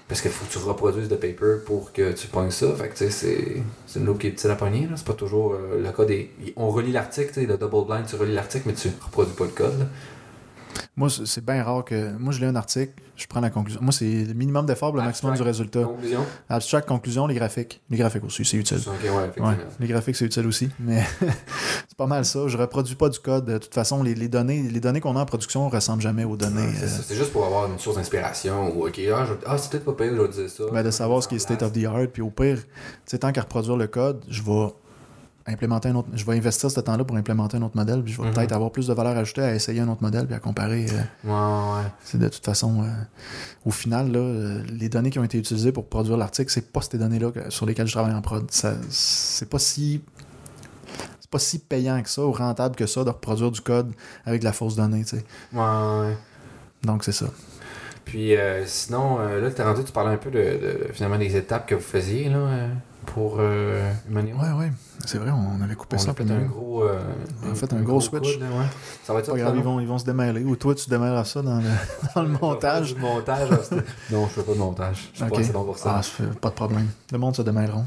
Speaker 1: Parce qu'il faut que tu reproduises de paper pour que tu pognes ça. Fait que, tu sais, c'est, c'est une loupe qui est petite à pogner, là. C'est pas toujours euh, le code. Est... On relit l'article, tu sais, le double blind, tu relis l'article, mais tu reproduis pas le code, là.
Speaker 2: Moi, c'est bien rare que. Moi, je lis un article, je prends la conclusion. Moi, c'est le minimum d'effort le maximum du résultat.
Speaker 1: Conclusion?
Speaker 2: Abstract, conclusion, les graphiques. Les graphiques aussi, c'est utile.
Speaker 1: Ouais.
Speaker 2: Ouais, les graphiques, c'est utile aussi. Mais c'est pas mal ça. Je reproduis pas du code. De toute façon, les, les données, les données qu'on a en production ne ressemblent jamais aux données.
Speaker 1: Ouais, c'est,
Speaker 2: euh.
Speaker 1: C'est juste pour avoir une source d'inspiration ou ok ah, je- ah, c'est peut-être pas payé je dire ça
Speaker 2: ben, de savoir ce qui est state of the art. Puis au pire, tant qu'à reproduire le code, je vais implémenter un autre. Je vais investir ce temps-là pour implémenter un autre modèle. Puis je vais
Speaker 1: Mhm.
Speaker 2: peut-être avoir plus de valeur ajoutée à essayer un autre modèle puis à comparer. euh,
Speaker 1: ouais ouais
Speaker 2: c'est de toute façon, euh, au final, là, euh, les données qui ont été utilisées pour produire l'article, c'est pas ces données-là sur lesquelles je travaille en prod. C'est pas si. C'est pas si payant que ça ou rentable que ça de reproduire du code avec de la fausse donnée, tu sais.
Speaker 1: ouais, ouais.
Speaker 2: Donc c'est ça.
Speaker 1: Puis sinon, là, t'es rendu, tu parlais un peu de, de- finalement des étapes que vous faisiez là, pour euh.
Speaker 2: Ouais, ouais. C'est vrai, on avait coupé
Speaker 1: On
Speaker 2: ça
Speaker 1: a fait un gros, euh,
Speaker 2: On a fait un gros switch.
Speaker 1: coude, là, ouais. Ça va être ça.
Speaker 2: Pas grave, ils vont, ils vont se démêler. Ou toi, tu démêleras ça dans le, dans le montage?
Speaker 1: Du montage. c'était- non, je fais pas de montage. Je suis
Speaker 2: Ok.
Speaker 1: pas assez bon pour ça.
Speaker 2: Ah, pas de problème. Le monde se démêleront.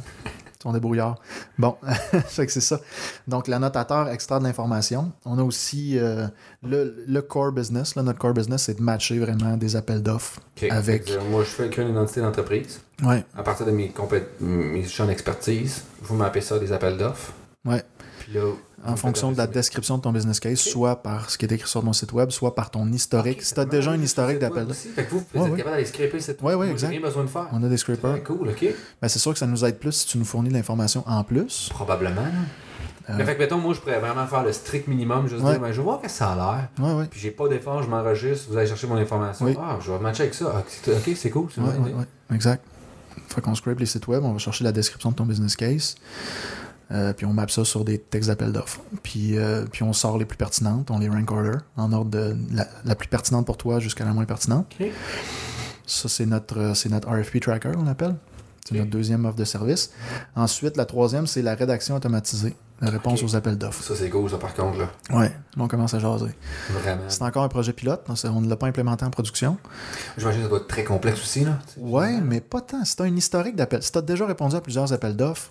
Speaker 2: Ils sont débrouillards. Bon, fait que c'est ça. Donc, l'annotateur extrait de l'information. On a aussi euh, le, le core business. Là, notre core business, c'est de matcher vraiment des appels d'offres. Avec-
Speaker 1: euh, moi, je fais créer une identité d'entreprise.
Speaker 2: Ouais,
Speaker 1: À partir de mes, compé- mes champs d'expertise, vous m'appelez ça des appels d'offres.
Speaker 2: ouais.
Speaker 1: Là,
Speaker 2: En fonction de la description de ton business case, soit par ce qui est écrit sur ton site web, soit par ton historique. si tu as déjà un historique d'appels d'offres.
Speaker 1: Fait que vous, vous
Speaker 2: Ouais,
Speaker 1: êtes
Speaker 2: ouais.
Speaker 1: capable d'aller scraper le site
Speaker 2: Ouais,
Speaker 1: web.
Speaker 2: ouais,
Speaker 1: Moi,
Speaker 2: exact.
Speaker 1: Rien besoin de faire.
Speaker 2: On a des
Speaker 1: C'est
Speaker 2: scrapers.
Speaker 1: cool, ok.
Speaker 2: Ben, c'est sûr que ça nous aide plus si tu nous fournis l'information en plus.
Speaker 1: Probablement. là.
Speaker 2: Euh,
Speaker 1: Mais fait que, mettons, moi, je pourrais vraiment faire le strict minimum, juste
Speaker 2: Ouais.
Speaker 1: dire, ben, je vais voir que ça a l'air.
Speaker 2: Ouais, ouais.
Speaker 1: Puis j'ai pas d'effort, je m'enregistre, vous allez chercher mon information.
Speaker 2: Oui.
Speaker 1: Ah, je vais matcher avec ça. Ah, ok, c'est cool. c'est une
Speaker 2: Ouais,
Speaker 1: bonne
Speaker 2: ouais,
Speaker 1: idée.
Speaker 2: ouais, exact. Fait qu'on scrape les sites web, on va chercher la description de ton business case, euh, puis on map ça sur des textes d'appel d'offres. Puis, euh, puis on sort les plus pertinentes, on les rank order, en ordre de la, la plus pertinente pour toi jusqu'à la moins pertinente. Ça, c'est notre, euh, c'est notre RFP tracker, on l'appelle. C'est notre deuxième offre de service. Ensuite, la troisième, c'est la rédaction automatisée, la réponse aux appels d'offres.
Speaker 1: Ça, c'est cool, ça, par contre, là.
Speaker 2: Ouais, là, on commence à jaser.
Speaker 1: Vraiment.
Speaker 2: C'est encore un projet pilote, c'est- on ne l'a pas implémenté en production.
Speaker 1: J'imagine que ça doit être très complexe aussi, là.
Speaker 2: Ouais, mais pas tant. Si tu un historique d'appels, si tu as déjà répondu à plusieurs appels d'offres,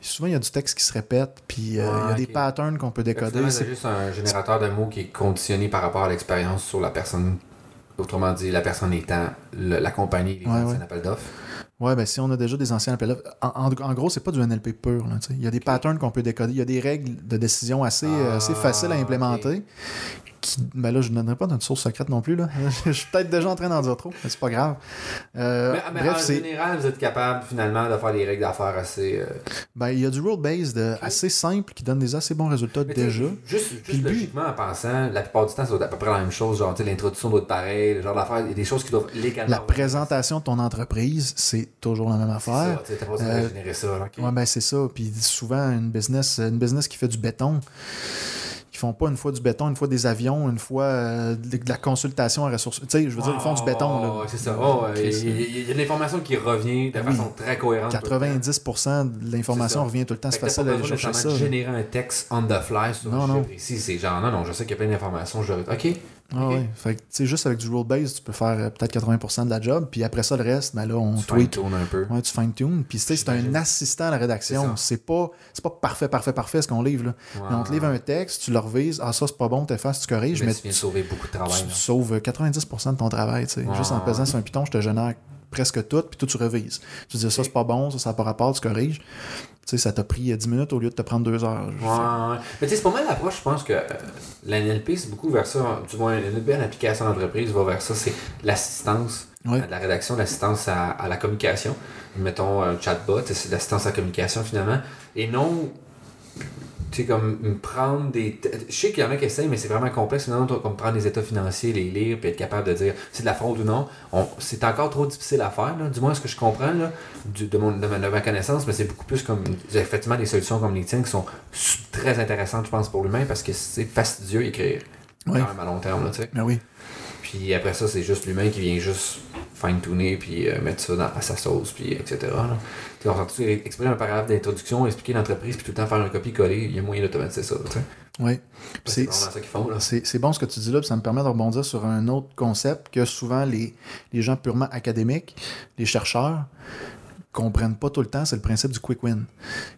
Speaker 2: souvent il y a du texte qui se répète, puis euh, il y a des patterns qu'on peut décoder. C'est-
Speaker 1: C'est juste un générateur de mots qui est conditionné par rapport à l'expérience sur la personne. Autrement dit, la personne étant le- la compagnie, les
Speaker 2: Ouais, ouais.
Speaker 1: appels d'offres.
Speaker 2: Ouais, ben si on a déjà des anciens d'offres. En, en- en gros, c'est pas du NLP pur. là, il y a des patterns qu'on peut décoder. Il y a des règles de décision assez, euh,
Speaker 1: Ah,
Speaker 2: assez faciles à implémenter ben là, je ne donnerai pas notre source secrète non plus. Là. je suis peut-être déjà en train d'en dire trop, mais c'est pas grave. Euh,
Speaker 1: mais, bref, en général, vous êtes capable finalement de faire des règles d'affaires assez. Euh,
Speaker 2: ben, il y a du rule-based assez simple qui donne des assez bons résultats déjà.
Speaker 1: Juste, juste logiquement, en pensant, la plupart du temps, c'est à peu près la même chose. Genre, l'introduction doit être pareil, le genre d'affaires, il y a des choses qui doivent légalement.
Speaker 2: La présentation de ton entreprise, c'est toujours la même affaire.
Speaker 1: Tu n'as pas de générer ça.
Speaker 2: Ouais, ben c'est ça. Puis souvent, une business, une business qui fait du béton, font pas une fois du béton, une fois des avions, une fois euh, de la consultation à ressources. Tu sais, je veux dire, ils font du béton.
Speaker 1: Là. c'est ça. Oh, il, y a de l'information qui revient de façon très cohérente.
Speaker 2: 90% de l'information revient tout le temps. C'est facile d'aller chercher ça.
Speaker 1: générer un texte on the fly sur non, non. Ici, c'est genre, non, non, je sais qu'il y a plein d'informations. Je... OK.
Speaker 2: Ah ouais. Fait que, juste avec du rule base, tu peux faire euh, peut-être 80% de la job. Puis après ça, le reste, ben là, on tu tweak.
Speaker 1: un peu.
Speaker 2: Ouais, tu fine-tune. Puis c'est un assistant à la rédaction. C'est pas, pas parfait, parfait, parfait ce qu'on livre. Là. on te livre un texte, tu le revises. Ah, ça, c'est pas bon, t'effaces, tu corriges.
Speaker 1: Mais, tu viens sauver beaucoup de travail.
Speaker 2: Tu sauves 90% de ton travail. sais Juste en pesant sur un piton, je te génère presque tout, puis tout tu revises. Tu dis ça, c'est pas bon, ça, ça n'a pas rapport, tu corriges. Tu sais, ça t'a pris 10 minutes au lieu de te prendre 2 heures.
Speaker 1: Ouais, Mais tu sais, c'est pas mal l'approche, je pense que euh, l'NLP, c'est beaucoup vers ça. Du moins, une belle application d'entreprise va vers ça, c'est l'assistance de la rédaction, l'assistance à, la communication. Mettons un chatbot, c'est l'assistance à la communication finalement. Et non sais, comme prendre des. Je sais qu'il y en a qui essayent, mais c'est vraiment complexe. Sinon, comme prendre des états financiers, les lire, puis être capable de dire c'est de la fraude ou non. C'est encore trop difficile à faire, du moins ce que je comprends là, de, mon, de, ma, connaissance, mais c'est beaucoup plus comme effectivement des solutions comme les tiennes qui sont très intéressantes, je pense, pour l'humain parce que c'est fastidieux écrire. Quand même à long terme, tu sais.
Speaker 2: Ben oui.
Speaker 1: Puis après ça, c'est juste l'humain qui vient juste fine-tuner, puis euh, mettre ça dans, à sa sauce, puis etc. Là. Exprimer un paragraphe d'introduction, expliquer l'entreprise, puis tout le temps faire un copier-coller, il y a moyen d'automatiser ça.
Speaker 2: Oui.
Speaker 1: C'est
Speaker 2: bon ce que tu dis là, puis ça me permet de rebondir sur un autre concept que souvent les, les gens purement académiques, les chercheurs, comprennent pas tout le temps, c'est le principe du quick win.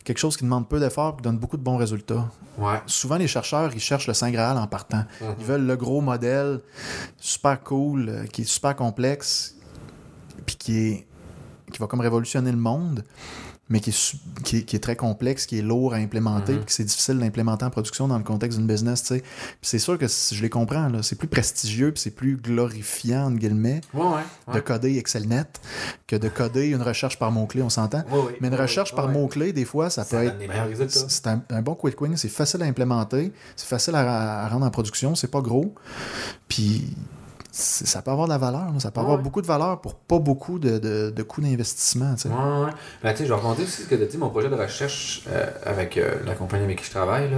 Speaker 2: Quelque chose qui demande peu d'efforts qui donne beaucoup de bons résultats.
Speaker 1: Ouais.
Speaker 2: Souvent, les chercheurs, ils cherchent le Saint Graal en partant. Mhm. Ils veulent le gros modèle super cool, euh, qui est super complexe, puis qui, est, qui va comme révolutionner le monde mais qui est, qui, est, très complexe, qui est lourd à implémenter, mm-hmm. puis c'est difficile d'implémenter en production dans le contexte d'une business, tu sais. c'est sûr que je les comprends, là, c'est plus prestigieux, puis c'est plus glorifiant, entre guillemets, de coder ExcelNet que de coder une recherche par mot-clé, on s'entend? mais une recherche par mot-clé, des fois, ça, peut être... C'est un, bon quick win, c'est facile à implémenter, c'est facile à, à, rendre en production, c'est pas gros, puis ça peut avoir de la valeur. Ça peut avoir beaucoup de valeur pour pas beaucoup de, de, de coûts d'investissement.
Speaker 1: Ouais, ouais. Ben, tu sais, je vais rebondir aussi ce que tu as dit, mon projet de recherche euh, avec euh, la compagnie avec qui je travaille.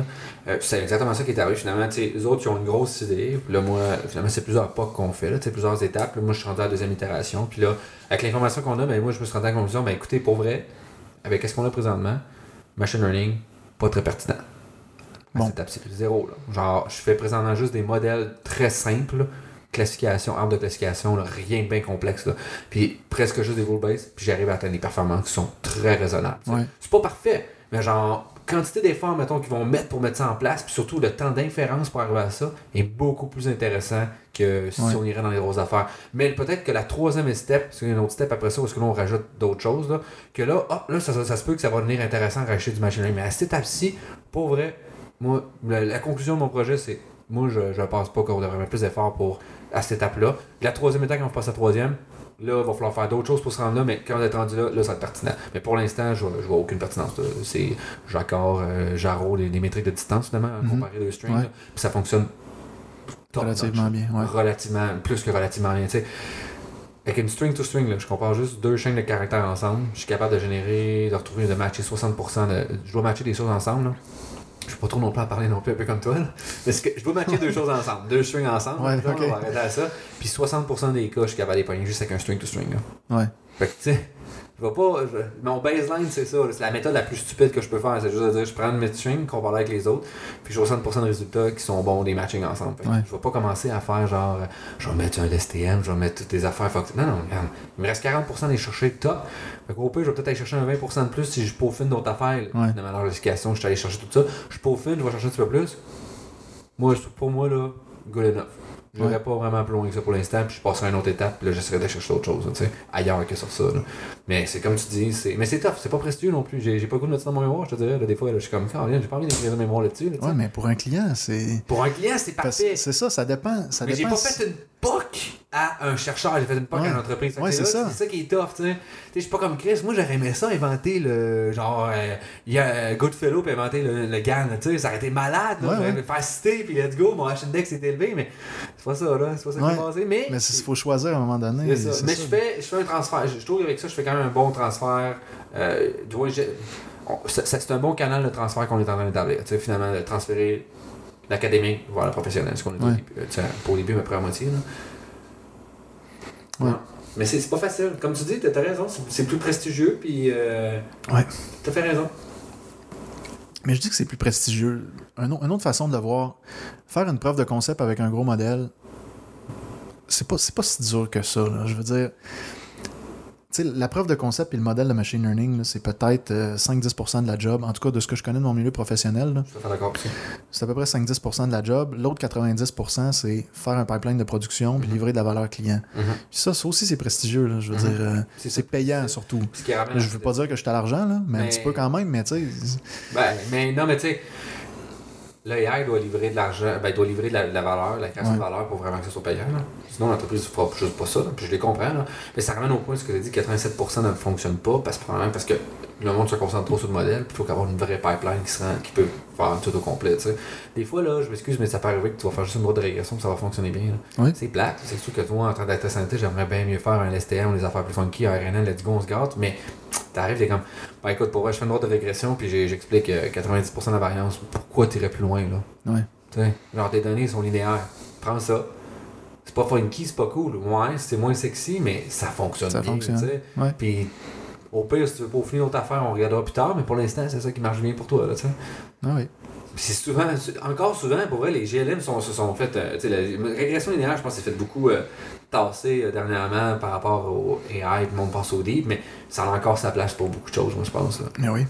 Speaker 1: Euh, c'est exactement ça qui est arrivé finalement. sais les autres, ils ont une grosse idée. Puis là, moi, finalement, c'est plusieurs pas qu'on fait, là, plusieurs étapes. moi, je suis rendu à la deuxième itération. Puis là, avec l'information qu'on a, ben, moi, je me suis rendu à la conclusion, ben, écoutez, pour vrai, avec ce qu'on a présentement, machine learning, pas très pertinent. Bon. C'est zéro. Là. Genre, je fais présentement juste des modèles très simples classification, arbre de classification, rien de bien complexe. Là. Puis presque juste des rule base, puis j'arrive à atteindre des performances qui sont très raisonnables. C'est pas parfait, mais genre, quantité d'efforts, mettons, qu'ils vont mettre pour mettre ça en place, puis surtout le temps d'inférence pour arriver à ça, est beaucoup plus intéressant que si on irait dans les grosses affaires. Mais peut-être que la troisième step, parce qu'il y a un autre step après ça, où est-ce que l'on rajoute d'autres choses, là, que là, hop, là, ça, ça, se peut que ça va devenir intéressant à racheter du machine learning. Mais à cette étape-ci, pour vrai, moi, la, conclusion de mon projet, c'est moi, je ne pense pas qu'on devrait mettre plus d'efforts pour à cette étape-là. La troisième étape, quand on passe à la troisième, là, il va falloir faire d'autres choses pour se rendre là, mais quand on est rendu là, là, ça va être pertinent. Mais pour l'instant, je, vois aucune pertinence. C'est Jacquard, euh, les, métriques de distance, finalement, mm comparé deux strings. Puis ça fonctionne
Speaker 2: relativement bien.
Speaker 1: Relativement, plus que relativement bien. avec une string to string, là, je compare juste deux chaînes de caractères ensemble. Je suis capable de générer, de retrouver, de matcher 60%. De, je dois matcher des choses ensemble. Là je ne vais pas trop non plus en parler non plus, un peu comme toi. Mais que je dois matcher deux choses ensemble. Deux strings ensemble.
Speaker 2: Ouais,
Speaker 1: On va arrêter à ça. Puis 60% des cas, je suis capable de les juste avec un string to string.
Speaker 2: Là. Ouais.
Speaker 1: Fait que, tu sais, je vais pas. mon baseline, c'est ça. C'est la méthode la plus stupide que je peux faire. C'est juste de dire je prends une mid-string comparé avec les autres, puis je 60% de résultats qui sont bons des matching ensemble. Ouais. Je vais pas commencer à faire genre je vais mettre un STM, je vais mettre toutes les affaires. Non, non, regarde. Il me reste 40% des chercher top. Fait qu'au pire, je vais peut-être aller chercher un 20% de plus si je peaufine d'autres affaires.
Speaker 2: Ouais.
Speaker 1: De ma notification, je suis allé chercher tout ça. Je peaufine, je vais chercher un petit peu plus. Moi, pour moi, là, good enough. Je n'aurais pas vraiment plus loin que ça pour l'instant, puis je passerai à une autre étape, puis là, j'essaierai de chercher autre chose, tu sais, ailleurs que sur ça. Là. Mais c'est comme tu dis, c'est... mais c'est tough, c'est pas prestigieux non plus. J'ai, j'ai pas le goût de mettre ça dans mon mémoire, je te dirais. Là, des fois, là, je suis comme, j'ai pas envie d'écrire une mémoire là-dessus. Là,
Speaker 2: ouais, mais pour un client, c'est.
Speaker 1: Pour un client, c'est parfait.
Speaker 2: C'est ça, ça dépend. Ça
Speaker 1: mais
Speaker 2: dépend
Speaker 1: j'ai pas fait une POC à un chercheur, j'ai fait une POC
Speaker 2: Ouais.
Speaker 1: à une entreprise.
Speaker 2: Ouais, c'est ça.
Speaker 1: C'est ça qui est tough, tu sais. Je suis pas comme Chris, moi j'aurais aimé ça inventer le. Genre, euh, il y a Goodfellow puis inventer le, le GAN, tu sais, ça aurait été malade, là.
Speaker 2: Ouais,
Speaker 1: faire citer puis let's go, mon H-index est élevé, mais c'est pas ça, là. C'est pas ça qui est passé. Mais.
Speaker 2: Mais il faut choisir à un moment donné.
Speaker 1: Ça. Mais je fais, je fais un transfert. Je, trouve qu'avec ça, je fais quand même un bon transfert. Euh, c'est un bon canal de transfert qu'on est en train d'établir. Tu sais, finalement, de transférer l'académique vers le professionnel, ce qu'on a dit au
Speaker 2: Ouais.
Speaker 1: début. Euh, tu sais, Pas au début, mais après à moitié. Là.
Speaker 2: Ouais.
Speaker 1: Mais c'est pas facile. Comme tu dis, t'as raison. c'est- plus prestigieux, puis. Euh,
Speaker 2: Ouais.
Speaker 1: T'as fait raison.
Speaker 2: Mais je dis que c'est plus prestigieux. Un, au- une autre façon de le voir, faire une preuve de concept avec un gros modèle, c'est pas, pas si dur que ça. là. Je veux dire, la preuve de concept et le modèle de machine learning, là, c'est peut-être euh, 5-10% de la job. En tout cas, de ce que je connais de mon milieu professionnel, là,
Speaker 1: Je suis d'accord
Speaker 2: c'est à peu près 5-10% de la job. L'autre 90%, c'est faire un pipeline de production puis
Speaker 1: Mhm.
Speaker 2: livrer de la valeur client.
Speaker 1: Mhm.
Speaker 2: Puis ça, ça aussi, c'est prestigieux. là. Je veux dire, euh,
Speaker 1: C'est
Speaker 2: payant surtout.
Speaker 1: Ramène
Speaker 2: Je veux pas dire que je suis à l'argent, là, mais, un
Speaker 1: Mais-
Speaker 2: petit peu quand même, mais tu sais.
Speaker 1: Ben, mais non, mais tu sais, l'AI doit livrer de l'argent, ben, doit livrer de la, de la valeur, la création de valeur pour vraiment que ça soit payant. là. Sinon, l'entreprise ne fera juste pas ça, là, puis je les comprends. là. Mais ça ramène au point, ce que tu as dit, 87% ne fonctionne pas, parce, probablement parce que le monde se concentre trop sur le modèle, plutôt qu'avoir une vraie pipeline qui, se rend- qui peut faire tout au complet. tu sais. Des fois, là, je m'excuse, mais ça peut arriver que tu vas faire juste une route de régression, que ça va fonctionner bien.
Speaker 2: Oui.
Speaker 1: C'est plate. C'est sûr que toi, en tant que santé, j'aimerais bien mieux faire un STM ou des affaires plus funky, un RNN, let's go, on se gâte, mais t'arrives, t'es comme, ben écoute, pour vrai, je fais une route de régression, puis j'explique euh, 90% de la variance. Pourquoi t'irais plus loin, là?
Speaker 2: Ouais.
Speaker 1: Tu sais, genre tes données sont linéaires. Prends ça. C'est pas funky, c'est pas cool. Ouais, c'est moins sexy, mais ça fonctionne
Speaker 2: Ça
Speaker 1: bien.
Speaker 2: fonctionne.
Speaker 1: tu sais.
Speaker 2: Ouais.
Speaker 1: Puis au pire, si tu veux pas finir notre affaire, on regardera plus tard, mais pour l'instant, c'est ça qui marche bien pour toi. Là, tu sais.
Speaker 2: Ah oui.
Speaker 1: C'est souvent, encore souvent, pour vrai, les GLM sont, se sont fait. euh, tu sais, la régression linéaire, je pense, c'est fait beaucoup euh, tasser euh, dernièrement par rapport au AI, puis le monde pense au deep, mais ça a encore sa place pour beaucoup de choses, moi, je pense. là.
Speaker 2: Mais oui.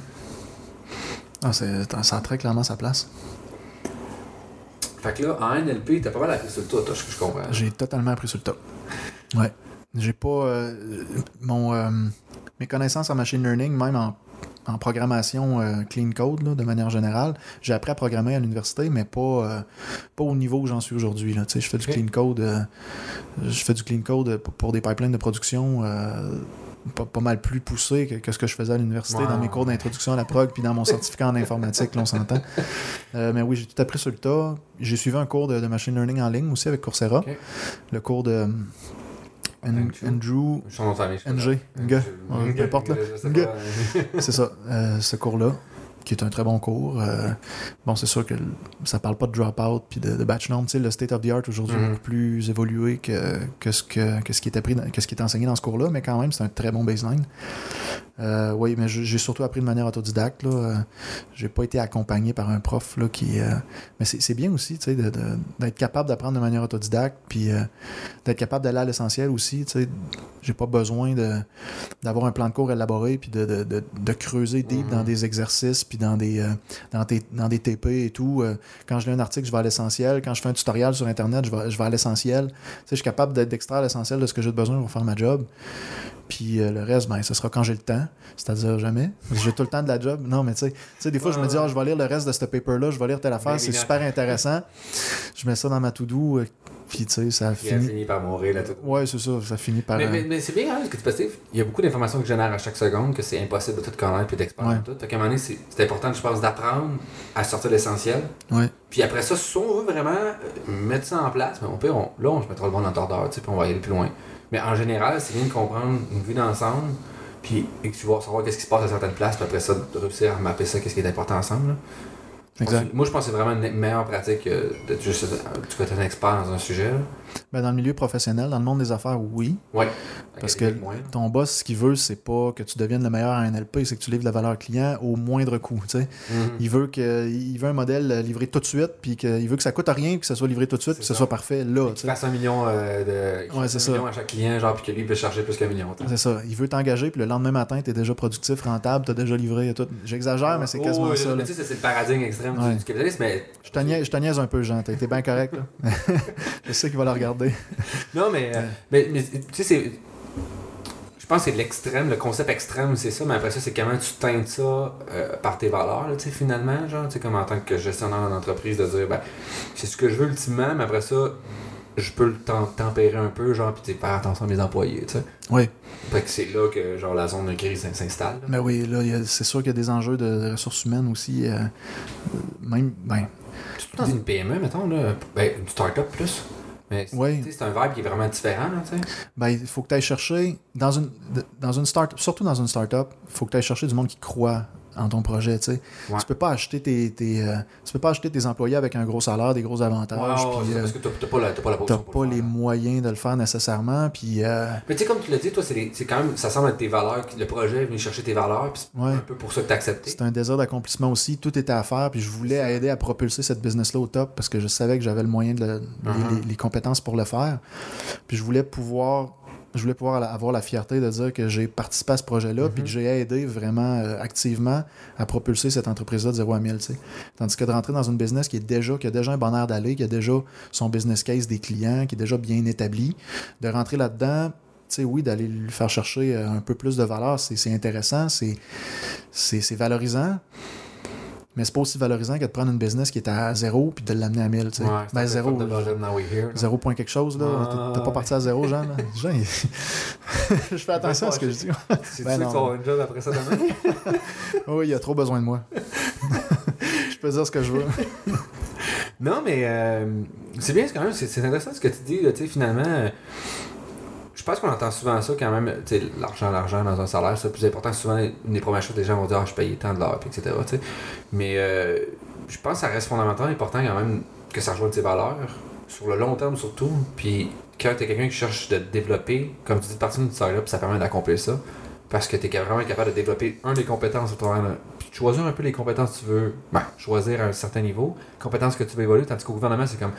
Speaker 2: Ah, c'est, ça a très clairement sa place.
Speaker 1: Fait que là, en NLP, t'as pas mal appris sur le tout, toi, que je comprends.
Speaker 2: J'ai totalement appris sur le tas. Ouais. J'ai pas. euh, mon, mes connaissances en machine learning, même en, en programmation euh, clean code, là, de manière générale, j'ai appris à programmer à l'université, mais pas, euh, pas au niveau où j'en suis aujourd'hui. là. Tu sais, Je fais du clean code. euh, je fais du clean code pour, des pipelines de production. pas, pas mal plus poussé que, que ce que je faisais à l'université dans mes cours d'introduction à la prog puis dans mon certificat en informatique, là, on s'entend. Euh, mais oui, j'ai tout appris sur le tas. J'ai suivi un cours de, de machine learning en ligne aussi avec Coursera. Le cours de
Speaker 1: Andrew.
Speaker 2: Andrew,
Speaker 1: Son nom de famille,
Speaker 2: NG, peu importe, c'est ça, euh, ce cours-là, qui est un très bon cours. Euh, bon, c'est sûr que ça parle pas de drop-out puis de, de batch norm. Tu sais, le state of the art aujourd'hui est
Speaker 1: Mhm.
Speaker 2: beaucoup plus évolué que, que, ce que, que ce qui est appris, dans- que ce qui est enseigné dans ce cours-là, mais quand même, c'est un très bon baseline. Euh, oui, mais j'ai surtout appris de manière autodidacte. Là. Euh, j'ai pas été accompagné par un prof là, qui. euh, Mais c'est bien aussi, tu sais, d'être capable d'apprendre de manière autodidacte, puis euh, d'être capable d'aller à l'essentiel aussi. Tu sais, j'ai pas besoin d'avoir un plan de cours élaboré, puis de, de, de, de creuser deep
Speaker 1: Mhm.
Speaker 2: dans des exercices, puis dans des dans, des, dans des TP et tout. Quand je lis un article, je vais à l'essentiel. Quand je fais un tutoriel sur Internet, je vais, je vais à l'essentiel. Tu sais, je suis capable d'être- d'extraire l'essentiel de ce que j'ai besoin pour faire ma job. Puis euh, le reste, ben, ce sera quand j'ai le temps. C'est-à-dire jamais. J'ai tout le temps de la job. Non, mais tu sais, des fois, je me dis, ah, je vais lire le reste de ce paper-là, je vais lire telle affaire, c'est super intéressant. Je mets ça dans ma to-do, euh, puis tu sais, ça finit.
Speaker 1: fini par mourir là tout.
Speaker 2: Ouais, c'est ça, ça finit par.
Speaker 1: Mais,
Speaker 2: euh,
Speaker 1: mais, mais c'est bien hein, ce que tu passes. Il y a beaucoup d'informations que je génère à chaque seconde que c'est impossible de tout connaître et d'explorer
Speaker 2: Ouais.
Speaker 1: tout. Qu'à un moment donné, c'est important, je pense, d'apprendre à sortir l'essentiel.
Speaker 2: Ouais.
Speaker 1: Puis après ça, si on veut vraiment mettre ça en place, mais on peut, on- là, on se mettra le bon le tordeur, tu sais, puis on va y aller plus loin. Mais en général, c'est bien de comprendre une vue d'ensemble, puis et que tu vas savoir qu'est-ce qui se passe à certaines places, puis après ça, de réussir à mapper ça, qu'est-ce qui est important ensemble. là.
Speaker 2: Exact.
Speaker 1: Moi, je pense que c'est vraiment une meilleure pratique euh, d'être juste euh, du côté d'un expert dans un sujet. là.
Speaker 2: Ben, dans le milieu professionnel, dans le monde des affaires, oui.
Speaker 1: Ouais.
Speaker 2: Parce que ton boss, ce qu'il veut, c'est pas que tu deviennes le meilleur en NLP, c'est que tu livres de la valeur client au moindre coût. Mm-hmm. Il, veut que, il veut un modèle livré tout de suite, puis qu'il veut que ça coûte rien, que ça soit livré tout de suite, puis que ce soit parfait là.
Speaker 1: Qu'il fasse un million, euh, de... ouais, un million à chaque client, genre, puis que lui peut charger plus qu'un million.
Speaker 2: C'est ça. Il veut t'engager, puis le lendemain matin, tu es déjà productif, rentable, tu as déjà livré tout. J'exagère, mais c'est quasiment ça.
Speaker 1: Tu sais, c'est le paradigme extrême du, capitalisme, mais.
Speaker 2: Je te niaise, un peu, Jean. T'es bien correct, là. je sais qu'il va le regarder.
Speaker 1: non, mais, euh, mais, mais tu sais, c'est je pense que c'est l'extrême, le concept extrême, c'est ça, mais après ça, c'est comment tu teintes ça euh, par tes valeurs, tu sais, finalement, genre, tu sais, comme en tant que gestionnaire d'entreprise, de dire, ben, c'est ce que je veux ultimement, mais après ça, je peux le tempérer un peu, genre, puis faire attention à mes employés, tu sais.
Speaker 2: Oui.
Speaker 1: Fait que c'est là que, genre, la zone de crise s'installe.
Speaker 2: Mais oui, là, c'est sûr qu'il y a des enjeux de ressources humaines aussi, euh, même, ben...
Speaker 1: Surtout dans une PME, mettons, là, ben, une start-up plus. Mais c'est un vibe qui est vraiment différent. Là,
Speaker 2: ben, il faut que tu ailles chercher, dans une, dans une start surtout dans une startup, il faut que tu ailles chercher du monde qui croit en ton projet. Tu sais. Tu peux pas acheter tes, tes euh, tu peux pas acheter tes employés avec un gros salaire, des gros avantages.
Speaker 1: Euh, parce que tu n'as pas, la, pas,
Speaker 2: la pas les moyens de le faire nécessairement. Puis, euh,
Speaker 1: Mais tu sais, comme tu l'as dit, toi, c'est quand même, ça semble être tes valeurs. Le projet est venu chercher tes valeurs. c'est un peu pour ça que accepté.
Speaker 2: C'est un désir d'accomplissement aussi. Tout était à faire. Puis je voulais aider à propulser cette business-là au top parce que je savais que j'avais le moyen, de uh-huh. les compétences pour le faire. Puis je voulais pouvoir je voulais pouvoir avoir la fierté de dire que j'ai participé à ce projet-là, puis que mhm. j'ai aidé vraiment euh, activement à propulser cette entreprise-là de 0 à 1000. Tandis que de rentrer dans une business qui, est déjà, qui a déjà un bon air d'aller, qui a déjà son business case des clients, qui est déjà bien établi, de rentrer là-dedans, sais, oui, d'aller lui faire chercher euh, un peu plus de valeur, c'est intéressant, c'est valorisant. Mais c'est pas aussi valorisant que de prendre une business qui est à zéro puis de l'amener à 1000. Tu sais.
Speaker 1: Ouais, ben,
Speaker 2: zéro. Zéro point quelque chose. là. T'es pas parti à zéro, Jean. Là. Jean je fais attention à ce que je dis.
Speaker 1: C'est ben, une job après ça demain?
Speaker 2: oui, il a trop besoin de moi. je peux dire ce que je veux.
Speaker 1: non, mais euh, c'est bien quand même. C'est intéressant ce que tu dis. Là, finalement. Pense qu'on entend souvent ça quand même, l'argent, l'argent dans un salaire, c'est plus important. Souvent, une des premières choses, les gens vont dire, ah, je paye tant de l'heure, etc. Mais euh, je pense que ça reste fondamentalement important quand même que ça rejoigne tes valeurs, sur le long terme surtout. Puis quand tu es quelqu'un qui cherche de développer, comme tu dis, de partir d'une startup, ça permet d'accomplir ça. Parce que tu es vraiment capable de développer un des compétences au travers choisir un peu les compétences que tu veux, ben, choisir à un certain niveau, compétences que tu veux évoluer, tandis qu'au gouvernement, c'est comme,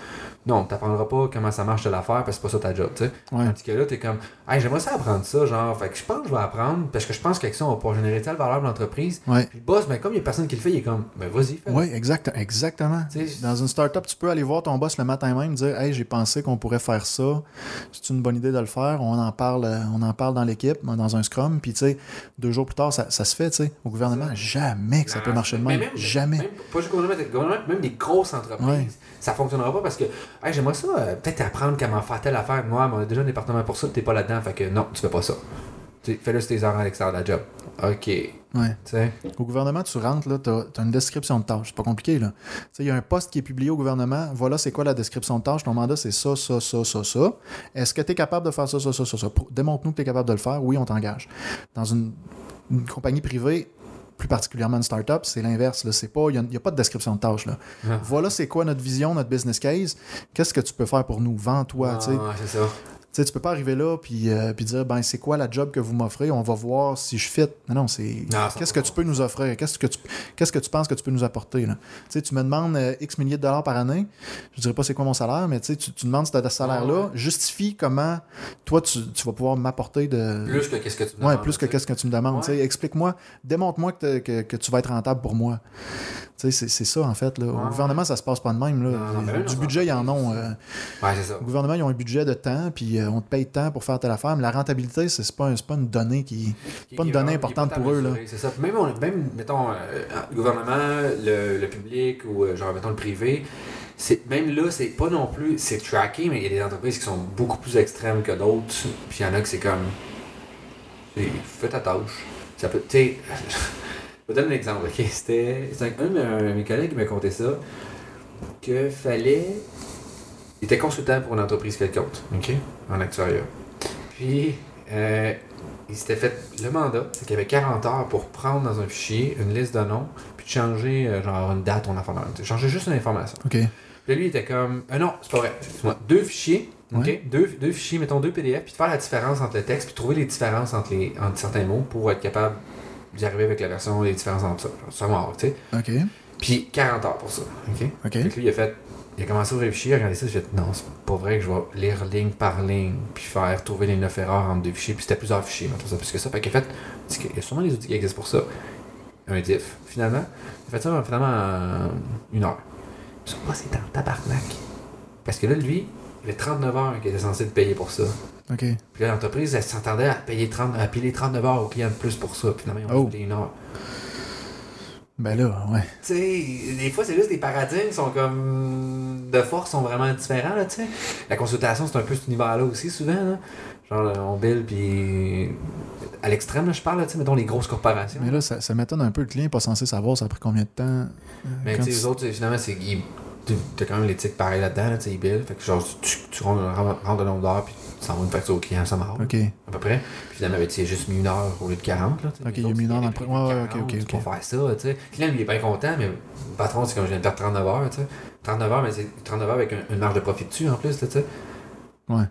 Speaker 1: non, tu n'apprendras pas comment ça marche de l'affaire parce que c'est pas ça ta job, tu sais. Tandis que là, tu es comme, hey, j'aimerais ça apprendre ça, genre, fait que je pense que je vais apprendre parce que je pense qu'avec ça, on va pouvoir générer telle valeur de l'entreprise.
Speaker 2: Ouais.
Speaker 1: Puis le boss, ben, comme il y a personne qui le fait, il est comme, ben, vas-y,
Speaker 2: fais Oui, exact, exactement. Dans une startup, tu peux aller voir ton boss le matin même, dire, hey, j'ai pensé qu'on pourrait faire ça. C'est une bonne idée de le faire. On en parle, euh, on en parle dans l'équipe, dans un scrum. Puis, tu sais, deux jours plus tard, ça, ça se fait, tu sais. Au gouvernement, jamais que ça peut marcher de même. jamais.
Speaker 1: Même, pas juste gouvernement, gouvernement, même des grosses entreprises, ça fonctionnera pas parce que, hey, j'aimerais ça, euh, peut-être apprendre comment faire telle affaire. Moi, on a déjà un département pour ça, t'es pas là-dedans, fait que non, tu fais pas ça. Fais-le sur tes heures à l'extérieur de la job. OK.
Speaker 2: Ouais. Au gouvernement, tu rentres, là, tu as, une description de tâche. C'est pas compliqué, là. Il y a un poste qui est publié au gouvernement. Voilà, c'est quoi la description de tâche? Ton mandat, c'est ça, ça, ça, ça, ça. Est-ce que tu es capable de faire ça, ça, ça, ça, ça? Démontre-nous que tu es capable de le faire. Oui, on t'engage. Dans une, une compagnie privée, plus particulièrement une startup, c'est l'inverse. Il n'y a, pas de description de tâche. Là. Ah. Voilà, c'est quoi notre vision, notre business case? Qu'est-ce que tu peux faire pour nous? Vends-toi.
Speaker 1: Ah, c'est ça
Speaker 2: sais, tu peux pas arriver là puis, euh, puis dire ben c'est quoi la job que vous m'offrez, on va voir si je fit. Non, non, c'est qu'est-ce que tu peux nous offrir, qu'est-ce que tu qu'est-ce que tu penses que tu peux nous apporter là? Tu tu me demandes euh, X milliers de dollars par année, je dirais pas c'est quoi mon salaire, mais tu, tu demandes ce salaire-là, justifie comment toi tu, tu vas pouvoir m'apporter de.
Speaker 1: Plus que qu'est-ce que tu me demandes.
Speaker 2: Ouais, plus que qu'est-ce que tu me demandes. Explique-moi, démontre-moi que, que, que, tu vas être rentable pour moi. C'est ça, en fait. Là. Au gouvernement, ça se passe pas de même. Là. du budget, ils en ont. Euh,
Speaker 1: ouais, ça.
Speaker 2: Au gouvernement, ils ont un budget de temps, puis on te paye de temps pour faire telle affaire, mais la rentabilité, c'est pas, pas une donnée qui. pas une donnée importante pour eux. Là.
Speaker 1: C'est ça. Même, même mettons, euh, le gouvernement, le, public ou, euh, genre, mettons, le privé, même là, c'est pas non plus. C'est tracké, mais il y a des entreprises qui sont beaucoup plus extrêmes que d'autres. Puis il y en a que c'est comme. Fais ta tâche. Ça peut. Tu je vais donner un exemple, ok? C'était. Un de mes collègues qui m'a conté ça. Que fallait. Il était consultant pour une entreprise quelconque, ok? En actuariat. Puis, euh, il s'était fait le mandat, c'est qu'il y avait 40 heures pour prendre dans un fichier une liste de noms, puis changer, euh, genre, une date, on information. Changer juste une information.
Speaker 2: OK.
Speaker 1: Puis lui, il était comme. Euh, non, c'est pas vrai. Excuse-moi. Deux fichiers, OK? Deux, deux fichiers, mettons deux PDF, puis de faire la différence entre le texte, puis trouver les différences entre, les, entre certains mots pour être capable d'y arriver avec la version, les différences entre ça. C'est vraiment tu sais.
Speaker 2: OK.
Speaker 1: Puis 40 heures pour ça. OK?
Speaker 2: OK.
Speaker 1: Fait que lui, il a fait. Il a commencé à réfléchir, à regarder ça, j'ai fait non, c'est pas vrai que je vais lire ligne par ligne, puis faire trouver les 9 erreurs entre deux fichiers, puis c'était plusieurs fichiers, mettons ça, plus que ça. Fait qu'il a fait. Il y a sûrement des outils qui existent pour ça. Un diff, finalement. Il a fait ça finalement en une heure. Je sais pas, c'est en tabarnak. Parce que là, lui, il avait 39 heures qu'il était censé payer pour ça.
Speaker 2: OK.
Speaker 1: Puis là, l'entreprise, elle s'entendait à payer 30, à payer 39 heures aux clients de plus pour ça. Puis finalement, ils ont
Speaker 2: Oh.
Speaker 1: une heure.
Speaker 2: Ben là, ouais.
Speaker 1: Tu sais, des fois, c'est juste des paradigmes qui sont comme. de force sont vraiment différents, là, tu sais. La consultation, c'est un peu cet univers-là aussi, souvent, là. Genre, là, on bill, puis. À l'extrême, là, je parle, là, tu sais, mettons les grosses corporations.
Speaker 2: Mais là, ça, ça m'étonne un peu. Le client n'est pas censé savoir ça a pris combien de temps. euh,
Speaker 1: Mais
Speaker 2: quand
Speaker 1: tu sais, les autres, finalement, c'est. ils- T'as quand même l'éthique pareil là-dedans, là, tu sais, bill. Fait que genre, tu, tu rentres, rentres le nombre d'heures, puis tu envoies une facture au client, ça marche.
Speaker 2: OK.
Speaker 1: À peu près. Puis finalement, ben, tu juste mis une heure au lieu de 40. Là.
Speaker 2: Ok, il a mis une heure dans le ouais, ouais,
Speaker 1: 40,
Speaker 2: ok, ok,
Speaker 1: Tu faire ça, tu sais. Le client, lui, il est bien content, mais le patron, c'est comme je viens de perdre 39 heures, tu sais. 39 heures, mais c'est 39 heures avec un- une marge de profit dessus en plus, tu sais.
Speaker 2: Ouais.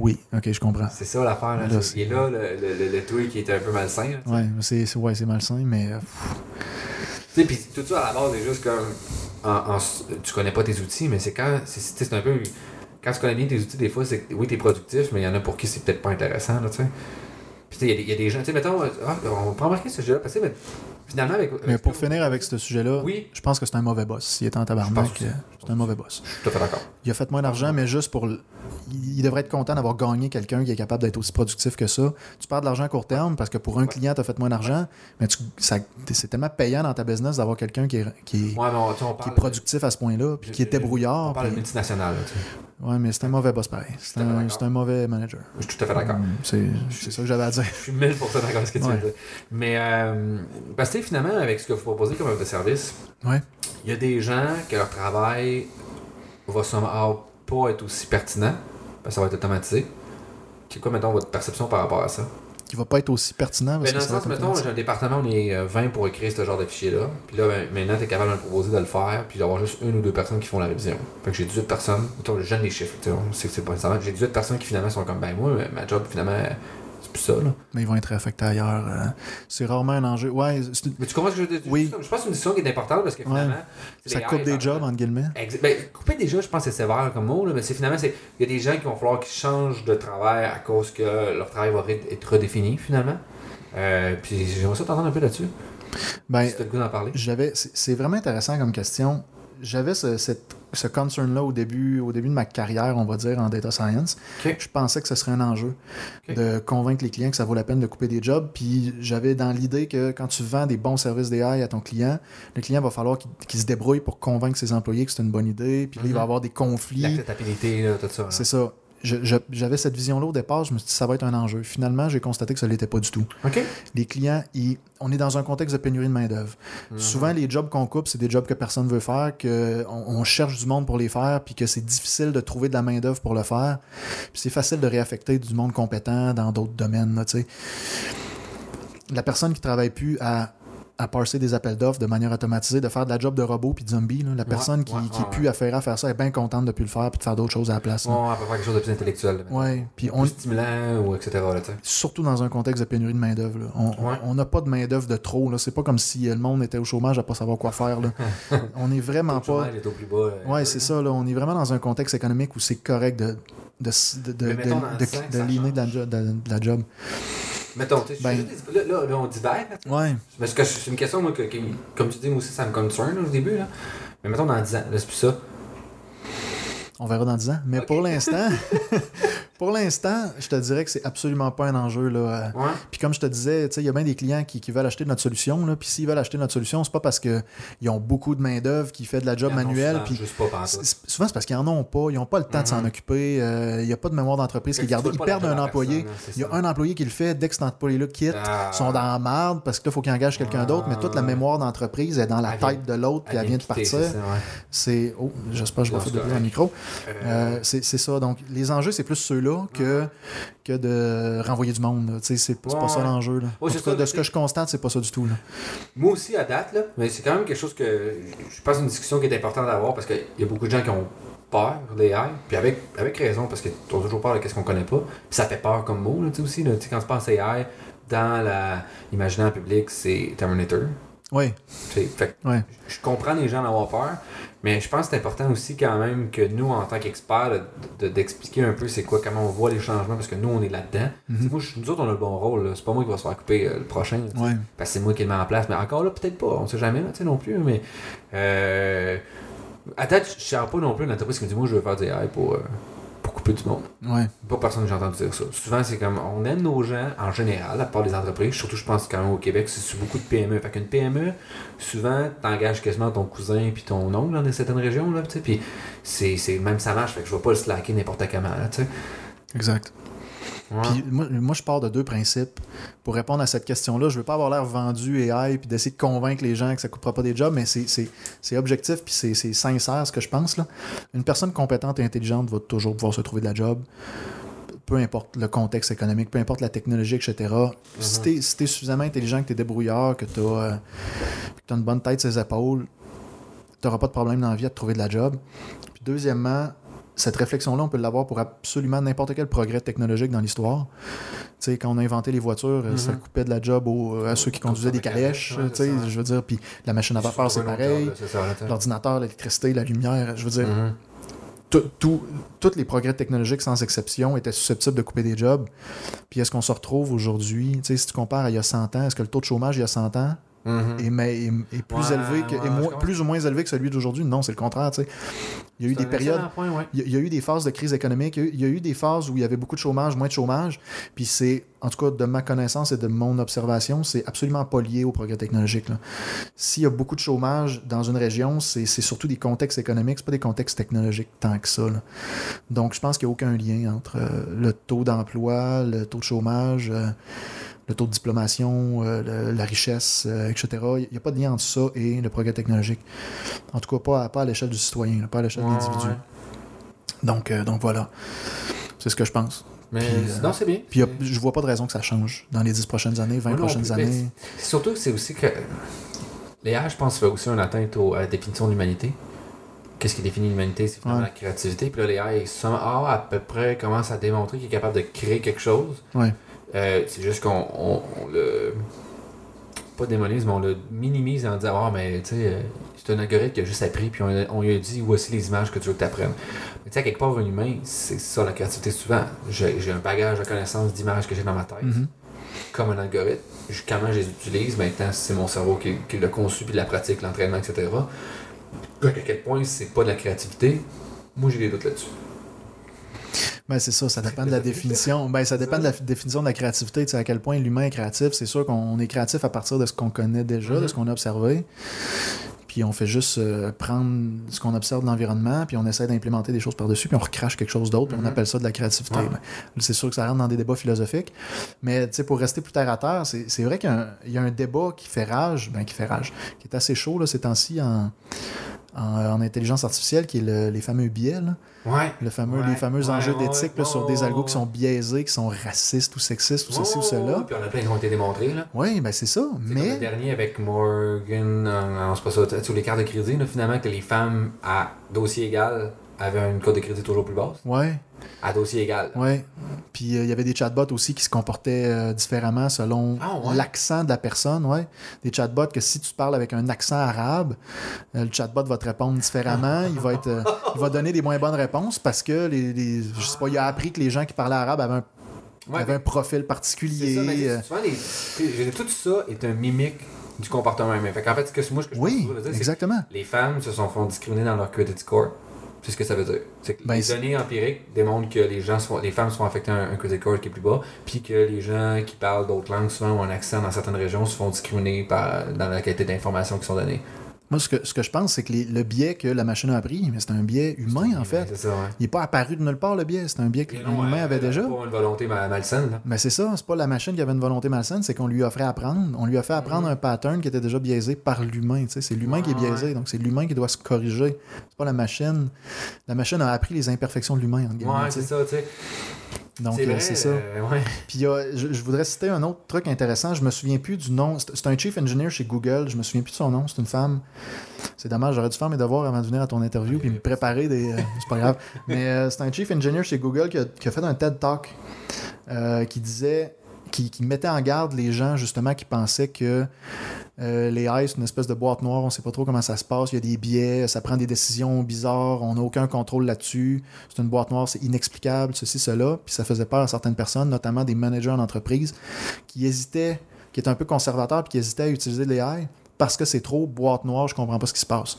Speaker 2: Oui, ok, je comprends.
Speaker 1: C'est ça l'affaire, là.
Speaker 2: Là,
Speaker 1: C'est- il est là, le, le, le, tweet qui était un peu malsain, là.
Speaker 2: Ouais, c'est c'est- ouais, c'est malsain, mais. euh,
Speaker 1: Tu sais, puis tout ça à la base est juste comme. En, en- tu connais pas tes outils, mais c'est quand. C'est un peu. Quand tu connais bien tes outils, des fois, c'est oui, t'es productif, mais il y en a pour qui c'est peut-être pas intéressant, là, tu sais. Puis tu sais, il y a des- il y, a des gens. Tu sais, mettons. ah, on peut remarquer ce sujet-là, parce que mais, finalement, avec.
Speaker 2: Mais pour finir avec ce sujet-là,
Speaker 1: Oui.
Speaker 2: je pense que c'est un mauvais boss. S'il est en tabarnak, euh, c'est un mauvais boss.
Speaker 1: Je suis tout à fait d'accord.
Speaker 2: Il a fait moins d'argent, mais juste pour. le- Il devrait être content d'avoir gagné quelqu'un qui est capable d'être aussi productif que ça. Tu perds de l'argent à court terme parce que pour un
Speaker 1: Ouais.
Speaker 2: client, tu as fait moins d'argent, mais tu- c'est tellement payant dans ta business d'avoir quelqu'un qui est, qui, est,
Speaker 1: Ouais, on, on
Speaker 2: qui
Speaker 1: parle.
Speaker 2: est productif à ce point-là, puis qui est
Speaker 1: On
Speaker 2: débrouillard.
Speaker 1: parle de
Speaker 2: puis-
Speaker 1: multinationale, là, tu sais.
Speaker 2: Ouais, mais c'est un mauvais boss pareil. C'est un, mauvais manager.
Speaker 1: Je suis tout à fait d'accord.
Speaker 2: Mm, C'est ça que j'avais à dire.
Speaker 1: Je suis 1000% d'accord avec ce que tu
Speaker 2: Ouais.
Speaker 1: veux dire. Mais, euh, parce que finalement, avec ce que vous proposez comme offre de service,
Speaker 2: Ouais.
Speaker 1: il y a des gens que leur travail va sûrement pas être aussi pertinent, parce que ça va être automatisé. C'est quoi, mettons, votre perception par rapport à ça?
Speaker 2: Qui va pas être aussi pertinent.
Speaker 1: Mais
Speaker 2: Parce
Speaker 1: dans
Speaker 2: que
Speaker 1: le sens, mettons, j'ai un département, on est euh, 20 pour écrire ce genre de fichier-là. Puis là, ben, maintenant, tu es capable de me proposer de le faire, puis d'avoir juste une ou deux personnes qui font la révision. Fait que j'ai 18 personnes, mettons, je donne les chiffres, tu sais, que c'est pas nécessairement. J'ai 18 personnes qui finalement sont comme, ben moi, ma job, finalement, c'est plus ça, là.
Speaker 2: Mais ils vont être affectés ailleurs. euh, C'est rarement un enjeu. Ouais,
Speaker 1: Mais tu comprends ce que je veux dire?
Speaker 2: Oui.
Speaker 1: Je pense que c'est une décision qui est importante parce que finalement.
Speaker 2: ça coupe des jobs, entre guillemets.
Speaker 1: Ben, couper des jobs, je pense que c'est sévère comme mot, là, mais c'est finalement, il y a des gens qui vont falloir qu'ils changent de travail à cause que leur travail va être redéfini finalement. Euh, puis j'aimerais ça t'entendre un peu là-dessus.
Speaker 2: Ben,
Speaker 1: si tu as le goût d'en parler.
Speaker 2: c'est vraiment intéressant comme question j'avais ce, cette- ce concern là au début au début de ma carrière on va dire en data science. Je pensais que ce serait un enjeu de convaincre les clients que ça vaut la peine de couper des jobs. Puis j'avais dans l'idée que quand tu vends des bons services d'AI à ton client le client va falloir qu'il se débrouille pour convaincre ses employés que c'est une bonne idée. Puis là, il va
Speaker 1: Mhm.
Speaker 2: avoir des conflits.
Speaker 1: L'acceptabilité, tout ça.
Speaker 2: c'est ça j'avais cette vision là au départ je me suis dit ça va être un enjeu finalement j'ai constaté que ça l'était pas du tout
Speaker 1: OK.
Speaker 2: les clients, ils- on est dans un contexte de pénurie de main-d'œuvre.
Speaker 1: Mhm.
Speaker 2: Souvent, les jobs qu'on coupe, c'est des jobs que personne veut faire, qu'on on cherche du monde pour les faire, puis que c'est difficile de trouver de la main-d'œuvre pour le faire. Puis c'est facile de réaffecter du monde compétent dans d'autres domaines. là, la personne qui travaille plus à, à parser des appels d'offres de manière automatisée, de faire de la job de robot puis de zombie, là, la personne qui,
Speaker 1: ouais,
Speaker 2: qui affaire à faire ça est bien contente de plus le faire puis de faire d'autres choses à la place. là.
Speaker 1: Ouais, on peut faire quelque chose de plus intellectuel. là.
Speaker 2: Ouais, puis on,
Speaker 1: Plus stimulant ou etc. Là,
Speaker 2: surtout dans un contexte de pénurie de main-d'œuvre. là. On n'a pas de main-d'œuvre de trop. là. C'est pas comme si euh, le monde était au chômage à pas savoir quoi faire. là. on est vraiment
Speaker 1: Le
Speaker 2: pas.
Speaker 1: chômage est au plus bas. euh,
Speaker 2: Ouais, c'est ça. Là. On est vraiment dans un contexte économique où c'est correct de, de, de, de, de, de- de de de- de la job.
Speaker 1: Mettons, tu sais,
Speaker 2: Ben-
Speaker 1: là, là, là, on là.
Speaker 2: Ouais.
Speaker 1: Parce que c'est une question, moi, que, comme tu dis, moi aussi, ça me concerne là, au début. Là. Mais mettons dans 10 ans, là, c'est plus ça.
Speaker 2: On verra dans 10 ans. Mais pour l'instant, pour l'instant, je te dirais que c'est absolument pas un enjeu. Là.
Speaker 1: Ouais.
Speaker 2: Puis comme je te disais, tu sais, il y a bien des clients qui, qui veulent acheter notre solution. Là, puis s'ils veulent acheter notre solution, c'est pas parce qu'ils ont beaucoup de main-d'œuvre qui fait de la job manuelle.
Speaker 1: souvent
Speaker 2: Puis. C'est- c'est- Souvent, c'est parce qu'ils en ont pas. Ils n'ont pas le temps de s'en
Speaker 1: Mhm.
Speaker 2: occuper. euh, Il n'y a pas de mémoire d'entreprise qui est gardée. Ils perdent un employé.
Speaker 1: hein,
Speaker 2: Il y a un employé qui le fait. Dès que cet employé-là quitte,
Speaker 1: Ah.
Speaker 2: ils sont dans la merde parce que là, il faut qu'ils engagent quelqu'un d'autre. Mais toute la
Speaker 1: Ouais.
Speaker 2: mémoire d'entreprise est dans la tête de l'autre, puis elle vient de partir.
Speaker 1: c'est.
Speaker 2: Oh, j'espère que je vais faire de le
Speaker 1: correct.
Speaker 2: micro.
Speaker 1: Euh,
Speaker 2: Euh, c'est ça. Donc, les enjeux, c'est plus ceux-là. Là que, que de renvoyer du monde. C'est pas, pas ça l'enjeu. de ce que je constate, c'est pas ça du tout. Là.
Speaker 1: Moi aussi, à date, là, mais c'est quand même quelque chose que je pense une discussion qui est importante d'avoir parce qu'il y a beaucoup de gens qui ont peur des AI, puis avec, avec raison, parce qu'ils ont toujours peur de ce qu'on connaît pas. Puis ça fait peur comme mot, là, aussi. Là, quand tu penses AI, dans l'imaginaire public, c'est Terminator.
Speaker 2: Oui.
Speaker 1: Fait, Je comprends les gens d'avoir peur, mais je pense que c'est important aussi quand même que nous, en tant qu'experts, d'expliquer un peu c'est quoi, comment on voit les changements, parce que nous, on est là-dedans. Mhm. Moi, nous autres, on a le bon rôle. C'est pas moi qui va se faire couper euh, le prochain. Parce que c'est moi qui le mets en place. Mais encore là, peut-être pas. On sait jamais non plus. Mais euh, à date, je ne pas non plus une entreprise qui me dit Moi, je veux faire des AI pour. Euh, couper du monde.
Speaker 2: Ouais.
Speaker 1: Pas personne que j'ai entendu dire ça. Souvent, c'est comme on aime nos gens en général, à part les entreprises. Surtout, je pense quand même au Québec, c'est beaucoup de PME. Fait qu'une PME, souvent, t'engages quasiment ton cousin puis ton oncle dans certaines régions. Là, puis c'est, même ça marche. Fait que je vais pas le slacker n'importe comment. Là,
Speaker 2: exact. Puis moi, je pars de deux principes. Pour répondre à cette question-là, je veux pas avoir l'air vendu et hype, puis d'essayer de convaincre les gens que ça coupera pas des jobs, mais c'est objectif, puis c'est sincère ce que je pense. Là. Une personne compétente et intelligente va toujours pouvoir se trouver de la job peu importe le contexte économique, peu importe la technologie, etc. Mm-hmm. Si tu es, suffisamment intelligent, que tu es débrouillard, que tu as, euh, as, une bonne tête sur les épaules, tu n'auras pas de problème dans la vie à te trouver de la job. Puis deuxièmement, cette réflexion-là, on peut l'avoir pour absolument n'importe quel progrès technologique dans l'histoire. Tu sais, quand on a inventé les voitures, euh, ça mhm. coupait de la job à ceux qui conduisaient des calèches, tu sais, je veux dire, puis la machine à vapeur, c'est pareil, l'ordinateur, l'électricité, la lumière, je veux dire, mhm. tous les progrès technologiques, sans exception, étaient susceptibles de couper des jobs. Puis est-ce qu'on se retrouve aujourd'hui, tu sais, si tu compares à il y a 100 ans, est-ce que le taux de chômage il y a 100 ans Mhm. et, mais, est, plus élevé que, plus ou moins élevé que celui d'aujourd'hui. Non, c'est le contraire. Il y a eu des périodes. il, y a, eu des phases de crise économique. Il y, a eu, des phases où il y avait beaucoup de chômage, moins de chômage. Puis c'est, en tout cas, de ma connaissance et de mon observation, c'est absolument pas lié au progrès technologique. S'il y a beaucoup de chômage dans une région, c'est surtout des contextes économiques, c'est pas des contextes technologiques tant que ça. Donc je pense qu'il n'y a aucun lien entre euh, le taux d'emploi, le taux de chômage. Euh, le taux de diplomation, euh, la richesse, euh, etc. Il n'y a pas de lien entre ça et le progrès technologique. En tout cas, pas, pas à l'échelle du citoyen, pas à l'échelle de l'individu. Donc, euh, donc voilà. C'est ce que je pense.
Speaker 1: Mais non, c'est bien.
Speaker 2: Puis je vois pas de raison que ça change dans les 10 prochaines années, 20 prochaines années.
Speaker 1: Surtout que c'est aussi que l'IA, je pense, fait aussi une atteinte à la définition de l'humanité. Qu'est-ce qui définit l'humanité? C'est vraiment la créativité. Puis là, l'IA, ah, à peu près commence à démontrer qu'il est capable de créer quelque chose.
Speaker 2: Ouais.
Speaker 1: Euh, c'est juste qu'on le. Pas démonise, mais on le minimise en disant Ah, mais tu sais, euh, c'est un algorithme qui a juste appris, puis on, lui a dit Voici les images que tu veux que tu apprennes. Mais tu sais, quelque part, un humain, c'est ça la créativité souvent. J'ai un bagage de connaissances d'images que j'ai dans ma tête, mm-hmm. comme un algorithme. Comment je les utilise, maintenant, c'est mon cerveau qui, qui l'a conçu, puis la pratique, l'entraînement, etc. à quel point c'est pas de la créativité, moi j'ai des doutes là-dessus.
Speaker 2: Ben, c'est ça, ça dépend de la définition. Ben, ça dépend de la définition de la créativité, tu sais, à quel point l'humain est créatif. C'est sûr qu'on est créatif à partir de ce qu'on connaît déjà, de ce qu'on a observé. Puis on fait juste euh, prendre ce qu'on observe de l'environnement, puis on essaie d'implémenter des choses par-dessus, puis on recrache quelque chose d'autre, puis on mm-hmm. appelle ça de la créativité. Ben, c'est sûr que ça rentre dans des débats philosophiques. Mais pour rester plus terre à terre, c'est vrai qu'il y, y, a un débat qui fait rage, ben, qui fait rage, qui est assez chaud là, ces temps-ci en en, intelligence artificielle, qui est les fameux biais. le fameux, les fameux enjeux d'éthique sur des algos qui sont biaisés, qui sont racistes ou sexistes ou ceci ou cela.
Speaker 1: Puis on a plein qui ont été démontrés. Là.
Speaker 2: Oui, ben c'est ça. mais...
Speaker 1: le dernier avec Morgan, non, c'est pas ça, sur les cartes de crédit, finalement, que les femmes à dossier égal avaient une code de crédit toujours plus basse.
Speaker 2: Ouais.
Speaker 1: À dossier égal.
Speaker 2: Oui. Puis euh, il y avait des chatbots aussi qui se comportaient euh, différemment selon ah, l'accent de la personne. Ouais. Des chatbots que si tu parles avec un accent arabe, euh, le chatbot va te répondre différemment. il, va être, il va donner des moins bonnes réponses parce que les, je sais pas, il a appris que les gens qui parlaient arabe avaient un, un profil particulier.
Speaker 1: Ça, souvent, tout ça est un mimique du comportement humain. Fait en fait, ce que moi, ce que je
Speaker 2: oui, dire, exactement.
Speaker 1: les femmes se sont font discriminer dans leur credit score. C'est ce que ça veut dire. Que ben, les données empiriques démontrent que les gens sont, les femmes sont affectées à un, credit score qui est plus bas, puis que les gens qui parlent d'autres langues, souvent ou un accent dans certaines régions, se font discriminer par, dans la qualité d'informations qui sont données.
Speaker 2: Moi, ce que, ce que je pense, c'est que les- le biais que la machine a appris, mais c'est un biais humain, en fait.
Speaker 1: C'est ça, ouais.
Speaker 2: Il n'est pas apparu de nulle part, le biais. C'est un biais que l'humain avait
Speaker 1: a
Speaker 2: déjà.
Speaker 1: pas une volonté ma- malsaine, là.
Speaker 2: Mais c'est ça, c'est pas la machine qui avait une volonté malsaine, c'est qu'on lui offrait apprendre. On lui a fait apprendre un pattern qui était déjà biaisé par l'humain. C'est l'humain qui est biaisé,
Speaker 1: ouais.
Speaker 2: donc c'est l'humain qui doit se corriger. C'est pas la machine. La machine a appris les imperfections de l'humain,
Speaker 1: Ouais, c'est ça, tu sais.
Speaker 2: Donc
Speaker 1: C'est
Speaker 2: euh, c'est ça.
Speaker 1: euh, ouais.
Speaker 2: Puis a- je, je voudrais citer un autre truc intéressant. Je me souviens plus du nom. C'est un chief engineer chez Google. Je me souviens plus de son nom. C'est une femme. C'est dommage, j'aurais dû faire mes devoirs avant de venir à ton interview puis me préparer des. euh, c'est pas grave. Mais euh, c'est un chief engineer chez Google qui a, qui a fait un TED Talk euh, qui disait. Qui, mettait en garde les gens justement qui pensaient que euh, les AI, c'est une espèce de boîte noire, on sait pas trop comment ça se passe, il y a des biais, ça prend des décisions bizarres, on n'a aucun contrôle là-dessus, c'est une boîte noire, c'est inexplicable, ceci, cela, puis ça faisait peur à certaines personnes, notamment des managers en entreprise, qui hésitaient, qui étaient un peu conservateurs, puis qui hésitaient à utiliser l'AI parce que c'est trop boîte noire, je comprends pas ce qui se passe.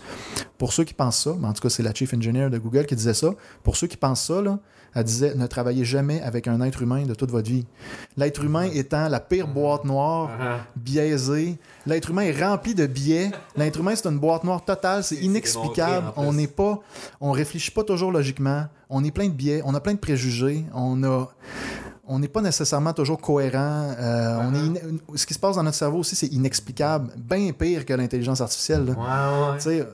Speaker 2: Pour ceux qui pensent ça, mais en tout cas c'est la chief engineer de Google qui disait ça, pour ceux qui pensent ça, là, elle disait ne travaillez jamais avec un être humain de toute votre vie. L'être humain étant la pire boîte noire
Speaker 1: Ah,
Speaker 2: biaisé. L'être humain est rempli de biais. L'être humain, c'est une boîte noire totale, c'est inexplicable. On n'est pas, on réfléchit pas toujours logiquement. On est plein de biais, on a plein de préjugés. On a, on n'est pas nécessairement toujours cohérent. Euh, on est ine- ce qui se passe dans notre cerveau aussi, c'est inexplicable, bien pire que l'intelligence artificielle.
Speaker 1: Ouais, ouais.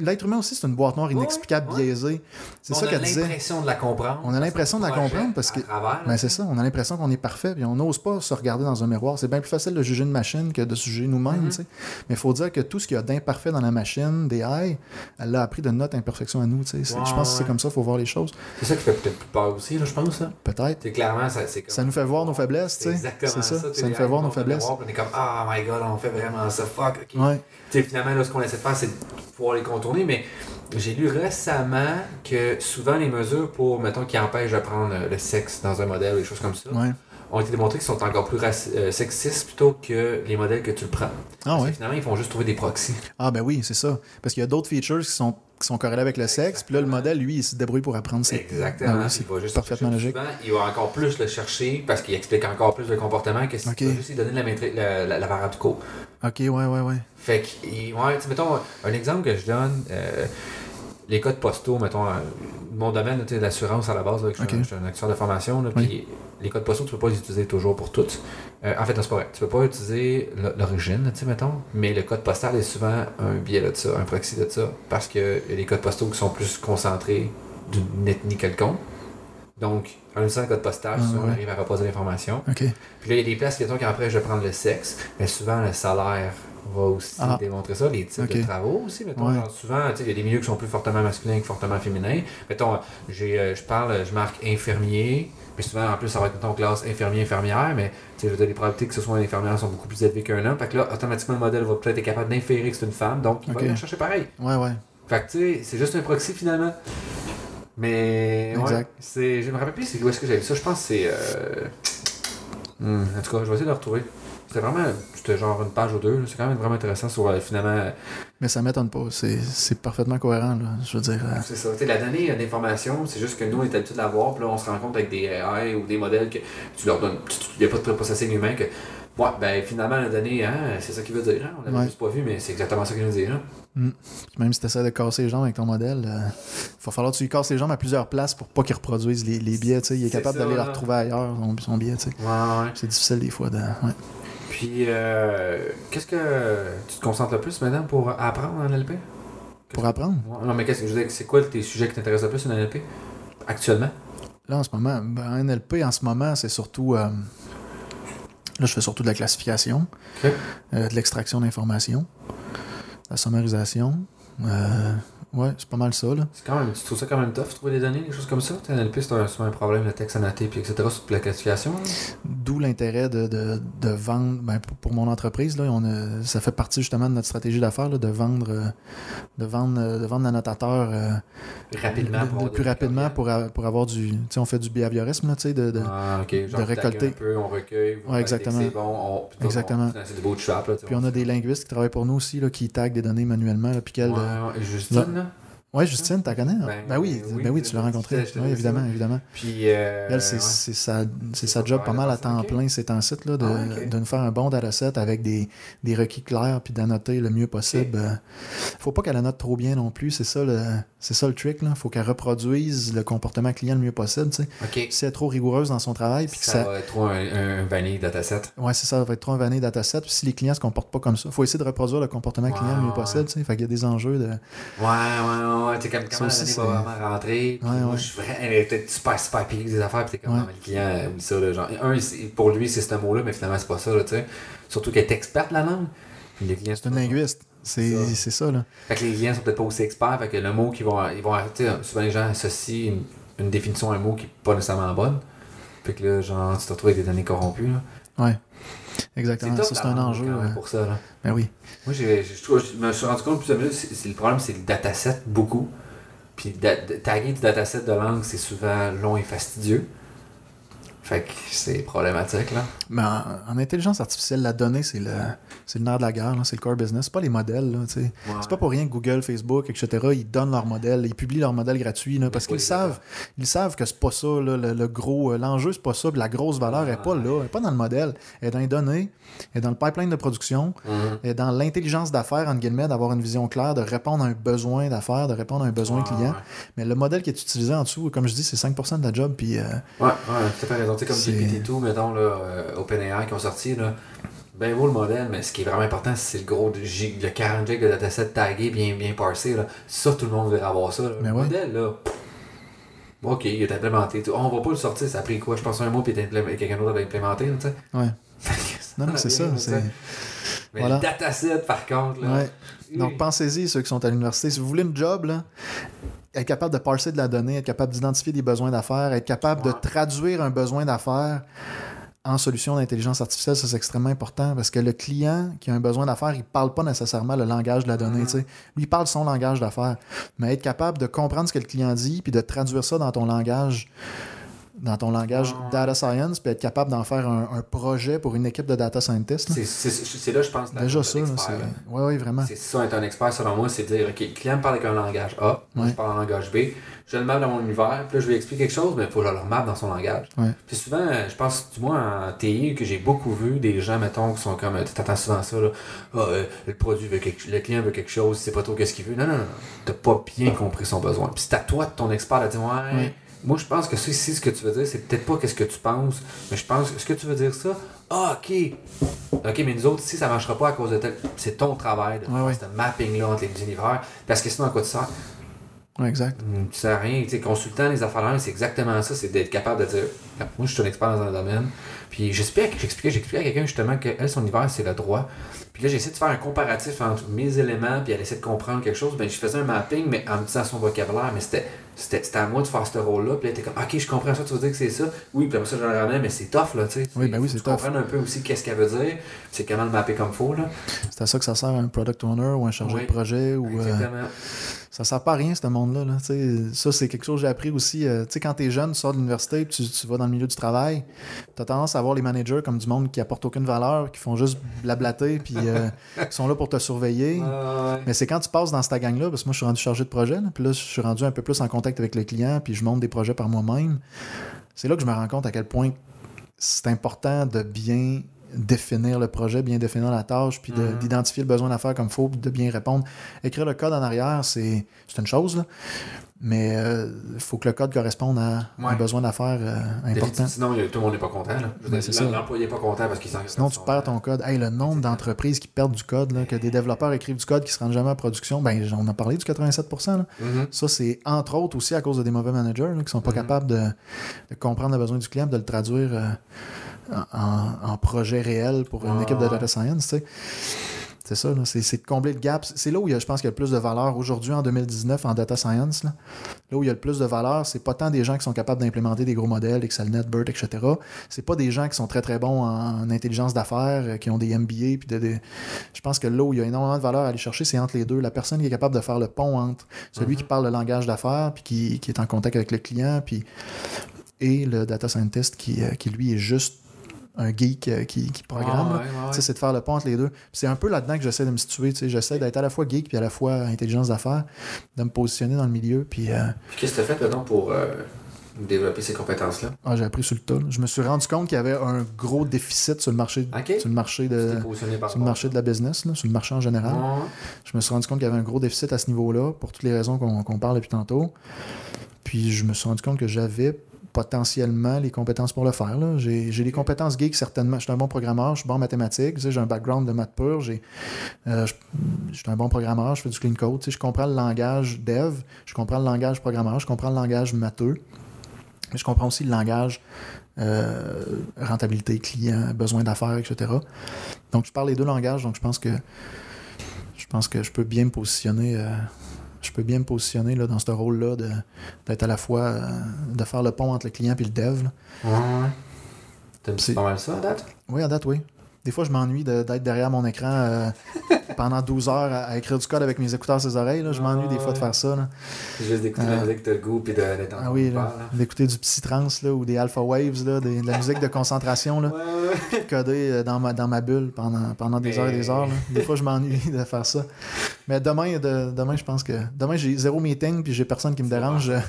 Speaker 2: L'être humain aussi, c'est une boîte noire inexplicable,
Speaker 1: ouais,
Speaker 2: biaisée. C'est
Speaker 1: On
Speaker 2: ça
Speaker 1: a
Speaker 2: qu'elle disait.
Speaker 1: l'impression de la comprendre.
Speaker 2: On a l'impression de la comprendre parce que- Ben, c'est ça, on a l'impression qu'on est parfait, puis on n'ose pas se regarder dans un miroir. C'est bien plus facile de juger une machine que de se juger nous-mêmes.
Speaker 1: Mhm.
Speaker 2: sais. Mais il faut dire que tout ce qu'il y a d'imparfait dans la machine, des AI, elle l'a appris de notre imperfection à nous. je pense que c'est comme ça qu'il faut voir les choses.
Speaker 1: C'est ça qui fait peut-être plus peur aussi, là, je pense. Là.
Speaker 2: Peut-être.
Speaker 1: C'est clairement, ça, c'est comme...
Speaker 2: Ça nous fait voir nos faiblesses, tu sais.
Speaker 1: exactement
Speaker 2: C'est ça.
Speaker 1: ça.
Speaker 2: Ça nous fait voir nos faiblesses.
Speaker 1: On est comme, ah my god, on fait vraiment ça, fuck. ok.
Speaker 2: Ouais.
Speaker 1: Tu sais, finalement, là, ce qu'on essaie de faire, c'est de pouvoir les contourner, mais j'ai lu récemment que souvent les mesures pour, mettons, qui empêchent de prendre le sexe dans un modèle ou des choses comme ça,
Speaker 2: Ouais.
Speaker 1: ont été démontrées qu'ils sont encore plus euh, sexistes plutôt que les modèles que tu le prends.
Speaker 2: Ah
Speaker 1: Parce que
Speaker 2: ouais.
Speaker 1: finalement, ils font juste trouver des proxys.
Speaker 2: Ah ben oui, c'est ça. Parce qu'il y a d'autres features qui sont, qui sont corrélées avec le sexe, puis là, le modèle, lui, il se débrouille pour apprendre ses...
Speaker 1: Exactement.
Speaker 2: Ah oui, c'est
Speaker 1: il va juste
Speaker 2: parfaitement logique.
Speaker 1: Souvent, il va encore plus le chercher parce qu'il explique encore plus le comportement que si
Speaker 2: Ok.
Speaker 1: tu vas juste lui donner la, maîtrise- la, la, la variable.
Speaker 2: Ok, ouais, ouais, ouais.
Speaker 1: Fait que, ouais, mettons, un exemple que je donne, euh, les codes postaux, mettons, euh, mon domaine, sais, l'assurance à la base, là, que je, suis un- je suis un acteur de formation, là,
Speaker 2: Oui.
Speaker 1: puis les codes postaux, tu peux pas les utiliser toujours pour toutes. Euh, en fait, non, c'est pas vrai. Tu peux pas utiliser l'origine, tu sais, mettons, mais le code postal est souvent un biais de ça, un proxy de ça, parce que y a les codes postaux qui sont plus concentrés d'une ethnie quelconque. Donc, un seul code postal,
Speaker 2: Ah,
Speaker 1: souvent, on arrive à reposer l'information. Puis là, il y a des places mettons, qui empêchent de prendre le sexe, mais souvent le salaire va aussi
Speaker 2: Ah.
Speaker 1: démontrer ça, les types de travaux aussi. Mettons,
Speaker 2: Ouais.
Speaker 1: genre, souvent, il y a des milieux qui sont plus fortement masculins que fortement féminins. Mettons, j'ai, euh, je parle, je marque infirmier, mais souvent en plus ça va être mettons, classe infirmier, infirmière, mais je veux dire, les probabilités que ce soit une infirmière sont beaucoup plus élevées qu'un homme. Fait que là, automatiquement, le modèle va peut-être être capable d'inférer que c'est une femme, donc il va aller chercher pareil.
Speaker 2: Ouais, ouais.
Speaker 1: Fait que tu sais, c'est juste un proxy finalement. Mais ouais,
Speaker 2: Exact.
Speaker 1: c'est, je me rappelle plus c'est où est-ce que j'avais ça. Je pense que c'est. euh, hmm, en tout cas, je vais essayer de le retrouver. C'était vraiment, c'était genre une page ou deux. C'est quand même vraiment intéressant sur euh, finalement.
Speaker 2: Mais ça m'étonne pas. C'est c'est parfaitement cohérent, là. Je veux dire... euh,
Speaker 1: C'est ça. La donnée d'information, c'est juste que nous, on est habitués de l'avoir. Puis là, on se rend compte avec des AI ou des modèles que tu leur donnes. Il n'y a pas de pré-processing humain que. Ouais, ben finalement, la donnée, hein, c'est ça qu'il veut dire. Hein? On l'avait
Speaker 2: Ouais.
Speaker 1: juste pas vu, mais c'est exactement ça qu'il veut dire. Hein?
Speaker 2: Puis Même si tu essaies de casser les jambes avec ton modèle, il va falloir que tu lui casses les jambes à plusieurs places pour pas qu'il reproduise les, les biais. Il est capable d'aller la retrouver ailleurs, son, son biais. tu sais.
Speaker 1: Ouais, ouais.
Speaker 2: C'est difficile des fois. De...
Speaker 1: Puis, euh, qu'est-ce que tu te concentres le plus maintenant pour apprendre en NLP?
Speaker 2: Pour apprendre?
Speaker 1: Non, mais qu'est-ce que je veux dire, c'est quoi tes sujets qui t'intéressent le plus en NLP? Actuellement?
Speaker 2: Là, en ce moment, ben, en NLP, en ce moment, c'est surtout. euh, Là, je fais surtout de la classification, euh, de l'extraction d'informations, la sommarisation. Euh, ouais, c'est pas mal ça. Là.
Speaker 1: C'est quand même, tu trouves ça quand même tough, trouver des données, des choses comme ça? Tu sais, NLP, c'est un, souvent un problème, le texte annoté, puis etc., sur la classification. là.
Speaker 2: D'où l'intérêt de, de, de vendre, ben, pour, pour mon entreprise, là, on ça fait partie justement de notre stratégie d'affaires, là, de vendre, euh, de vendre, euh, de vendre l'annotateur euh,
Speaker 1: Rapidement.
Speaker 2: le-
Speaker 1: pour
Speaker 2: le
Speaker 1: avoir
Speaker 2: plus rapidement pour, a- pour avoir du. Tu sais, on fait du behaviorisme, là, tu sais, de, de-
Speaker 1: Ah. Genre,
Speaker 2: de récolter.
Speaker 1: Un peu, on recueille. vous
Speaker 2: Ouais, exactement.
Speaker 1: C'est bon, on,
Speaker 2: Exactement.
Speaker 1: on- C'est du tu sais,
Speaker 2: Puis on a des linguistes qui travaillent pour nous aussi, là, qui taguent des données manuellement, là, puis qu'elles.
Speaker 1: Ouais,
Speaker 2: euh,
Speaker 1: Justine?
Speaker 2: Oui, Justine, tu connais? Ben, ben, oui, ben oui, tu l'as rencontré. Oui, évidemment, évidemment.
Speaker 1: Puis, euh,
Speaker 2: Elle, c'est sa, sa job pas mal à temps plein, c'est un site, là, de, ah, de nous faire un bon dataset avec des, des requis clairs puis d'annoter le mieux possible. ne faut pas qu'elle annote trop bien non plus, c'est ça le, c'est ça le trick. Il faut qu'elle reproduise le comportement client le mieux possible. Si elle est trop rigoureuse dans son travail. Puis
Speaker 1: ça, va être trop un, un vanille dataset.
Speaker 2: Oui, c'est ça, ça va être trop un vanille dataset. Puis si les clients se comportent pas comme ça, il faut essayer de reproduire le comportement client le mieux possible. Fait qu'il y a des enjeux de. Ouais,
Speaker 1: ouais, ouais. Tu comme comment la va vraiment rentrer? moi, je suis vraiment. super, super piqué des affaires. Puis t'es comme, le client, euh, oublie ça. Là, genre, un, pour lui, c'est ce mot-là, mais finalement, c'est pas ça. Là, Surtout qu'elle est experte la langue.
Speaker 2: C'est un linguiste. C'est ça. là.
Speaker 1: Fait que les clients sont peut-être pas aussi experts. Fait que le mot qu'ils vont. Ils vont souvent les gens associent une, définition à un mot qui n'est pas nécessairement bonne. Fait que là, genre, tu te retrouves avec des données corrompues. Là.
Speaker 2: Ouais. Exactement. Ça, c'est un enjeu.
Speaker 1: pour ça. Là.
Speaker 2: Ben oui.
Speaker 1: Moi, je me suis rendu compte plus c'est le problème, c'est le dataset beaucoup. Puis taguer du dataset de langue, c'est souvent long et fastidieux. Fait que c'est problématique, là.
Speaker 2: Mais en, intelligence artificielle, la donnée, c'est le, c'est le nerf de la guerre, c'est le core business. C'est pas les modèles, là, C'est pas pour rien que Google, Facebook, etc., ils donnent leurs modèles, ils publient leurs modèles gratuits, là, parce qu'ils savent, ils savent que c'est pas ça, là, le, gros... Euh, l'enjeu, c'est pas ça, la grosse valeur est pas là, elle est pas dans le modèle. Elle est dans les données, elle est dans le pipeline de production, mhm. elle est dans l'intelligence d'affaires, en guillemets, d'avoir une vision claire, de répondre à un besoin d'affaires, de répondre à un besoin client. Mais le modèle qui est utilisé en dessous, comme je dis, c'est 5% de la job, puis... Euh,
Speaker 1: ouais, ouais, fait raison comme GPT-2, mettons, là, euh, OpenAI qui ont sorti, là, ben beau le modèle, mais ce qui est vraiment important, c'est le gros le 40 gigs de dataset tagué, bien, bien parsé. Là. Ça, tout le monde veut avoir ça. Le modèle, là, ok, il est implémenté. On va pas le sortir, ça a pris quoi? Je pense un mois, puis quelqu'un d'autre va implémenté. Tu sais.
Speaker 2: Ouais. non, non, c'est ça. C'est...
Speaker 1: Mais le dataset, par contre. Là,
Speaker 2: ouais. Donc, pensez-y, ceux qui sont à l'université. Si vous voulez une job, là, être capable de parser de la donnée, être capable d'identifier des besoins d'affaires, être capable de traduire un besoin d'affaires en solution d'intelligence artificielle, ça c'est extrêmement important parce que le client qui a un besoin d'affaires, il ne parle pas nécessairement le langage de la donnée. Mm-hmm. Lui, il parle son langage d'affaires. Mais être capable de comprendre ce que le client dit puis de traduire ça dans ton langage dans ton langage ah. data science, puis être capable d'en faire un, projet pour une équipe de data scientists.
Speaker 1: C'est là, je pense,
Speaker 2: Déjà ça, oui, oui, vraiment.
Speaker 1: C'est ça, être un expert, selon moi, c'est dire, OK, le client me parle avec un langage A, moi, je parle en langage B, je le map dans mon univers, puis là, je lui explique quelque chose, mais il faut que je le map dans son langage. Puis souvent, je pense, du moins en TI, que j'ai beaucoup vu des gens, mettons, qui sont comme, tu attends souvent ça, là, ah, euh, le produit veut quelque, le client veut quelque chose, c'est pas trop qu'est-ce qu'il veut. Non, non, non, t'as pas bien compris son besoin. Puis c'est à toi, ton expert, de dire, ouais moi, je pense que si, si ce que tu veux dire, c'est peut-être pas qu'est-ce que tu penses, mais je pense que ce que tu veux dire ça, ah, ok. Ok, mais nous autres, si ça marchera pas à cause de tel. C'est ton travail de faire ce mapping-là entre les univers. Parce que sinon, à quoi tu sers?
Speaker 2: Ouais, exact.
Speaker 1: Hmm, tu sais rien. Tu sais, consultant les affaires c'est exactement ça. C'est d'être capable de dire Moi, je suis un expert dans un domaine. Puis j'expliquais, j'expliquais à quelqu'un justement que son univers, c'est le droit. Puis là, j'ai essayé de faire un comparatif entre mes éléments, puis elle essaie de comprendre quelque chose. Ben, je faisais un mapping, mais en me disant son vocabulaire, mais c'était, c'était, à moi de faire ce rôle-là. Puis elle était comme, OK, je comprends ça, tu veux dire que c'est ça? Oui, puis après ça, je le ramène, mais c'est tough, là, tu sais.
Speaker 2: Oui, ben oui, c'est tough.
Speaker 1: comprendre un peu aussi qu'est-ce qu'elle veut dire, c'est comment le mapper comme faut, là.
Speaker 2: C'est à ça que ça sert un product owner ou un chargé de projet. Ou, euh, Exactement ça sert pas à rien, ce monde-là. Là. Ça, c'est quelque chose que j'ai appris aussi. Euh, sais quand tu es jeune, tu sors de l'université, tu, tu vas dans le milieu du travail, tu as tendance à voir les managers comme du monde qui apporte aucune valeur, qui font juste blablater, puis euh, qui sont là pour te surveiller. Mais c'est quand tu passes dans cette gang-là, parce que moi, je suis rendu chargé de projet, puis là, je suis rendu un peu plus en contact avec le client, puis je monte des projets par moi-même. C'est là que je me rends compte à quel point c'est important de bien définir le projet, bien définir la tâche, puis mhm. d'identifier le besoin d'affaires comme il faut, de bien répondre. Écrire le code en arrière, c'est une chose, mais il euh, faut que le code corresponde à un besoin d'affaires euh, important.
Speaker 1: Sinon, tout le monde n'est pas content. L'employé n'est pas content parce qu'il
Speaker 2: Sinon, tu perds ton code. Hey, le nombre d'entreprises qui perdent du code, là, que des développeurs écrivent du code qui ne se rendent jamais en production, ben, on a parlé du 87%. Là. Mhm. Ça, c'est entre autres aussi à cause de des mauvais managers qui ne sont pas mhm. capables de, comprendre le besoin du client de le traduire. Euh, en, projet réel pour une équipe de data science. Tu sais. C'est ça, c'est de combler le gap. C'est là où il y a, je pense qu'il y a le plus de valeur aujourd'hui en 2019 en data science. Là, là où il y a le plus de valeur, c'est pas tant des gens qui sont capables d'implémenter des gros modèles, ExcelNet, BERT, etc. C'est pas des gens qui sont très très bons en, intelligence d'affaires, euh, qui ont des MBA. Puis de, Je pense que là où il y a énormément de valeur à aller chercher, c'est entre les deux. La personne qui est capable de faire le pont entre celui qui mm-hmm. parle le langage d'affaires, puis qui, qui, est en contact avec le client, puis et le data scientist qui, euh, qui lui est juste un geek euh, qui, qui programme.
Speaker 1: Ah, ouais, ouais, ouais.
Speaker 2: C'est de faire le pont entre les deux. C'est un peu là-dedans que j'essaie de me situer. J'essaie d'être à la fois geek puis à la fois intelligence d'affaires, de me positionner dans le milieu. Puis euh,
Speaker 1: Puis qu'est-ce que tu as fait, maintenant pour euh, développer ces compétences-là?
Speaker 2: ah, j'ai appris sur le tas. Je me suis rendu compte qu'il y avait un gros déficit sur le marché, sur le marché, de, sur le marché de la business, là, sur le marché en général. Je me suis rendu compte qu'il y avait un gros déficit à ce niveau-là, pour toutes les raisons qu'on qu'on parle depuis tantôt. Puis je me suis rendu compte que j'avais potentiellement les compétences pour le faire. J'ai les compétences geek, certainement. Je suis un bon programmeur, je suis bon en mathématiques, tu sais, j'ai un background de maths pur, j'ai, euh, je, je suis un bon programmeur, je fais du clean code, tu sais, je comprends le langage dev, je comprends le langage programmeur, je comprends le langage matheux, mais je comprends aussi le langage euh, rentabilité, client, besoin d'affaires, etc. Donc je parle les deux langages, donc je pense que je pense que je peux bien me positionner. euh, je peux bien me positionner là, dans ce rôle-là d'être à la fois euh, de faire le pont entre le client et le dev. là.
Speaker 1: Ouais, ouais. T'aimes pas mal ça, à date?
Speaker 2: Oui, à date, oui. Des fois, je m'ennuie de- d'être derrière mon écran euh, pendant 12 heures à, à écrire du code avec mes écouteurs sur les oreilles. là. Je m'ennuie des fois de faire ça. là.
Speaker 1: Juste d'écouter
Speaker 2: Euh,
Speaker 1: la musique, t'as le goût, puis de- d'être
Speaker 2: Ah oui,
Speaker 1: de
Speaker 2: d'écouter du psytrance là, ou des alpha waves, là, des- de la musique de concentration. Là.
Speaker 1: Ouais,
Speaker 2: coder euh, dans ma, dans ma bulle pendant, pendant des
Speaker 1: Mais-
Speaker 2: heures et des heures. là. Des fois, je m'ennuie de faire ça. Mais demain, de- demain je pense que. Demain, j'ai zéro meeting puis j'ai personne qui me dérange. Euh,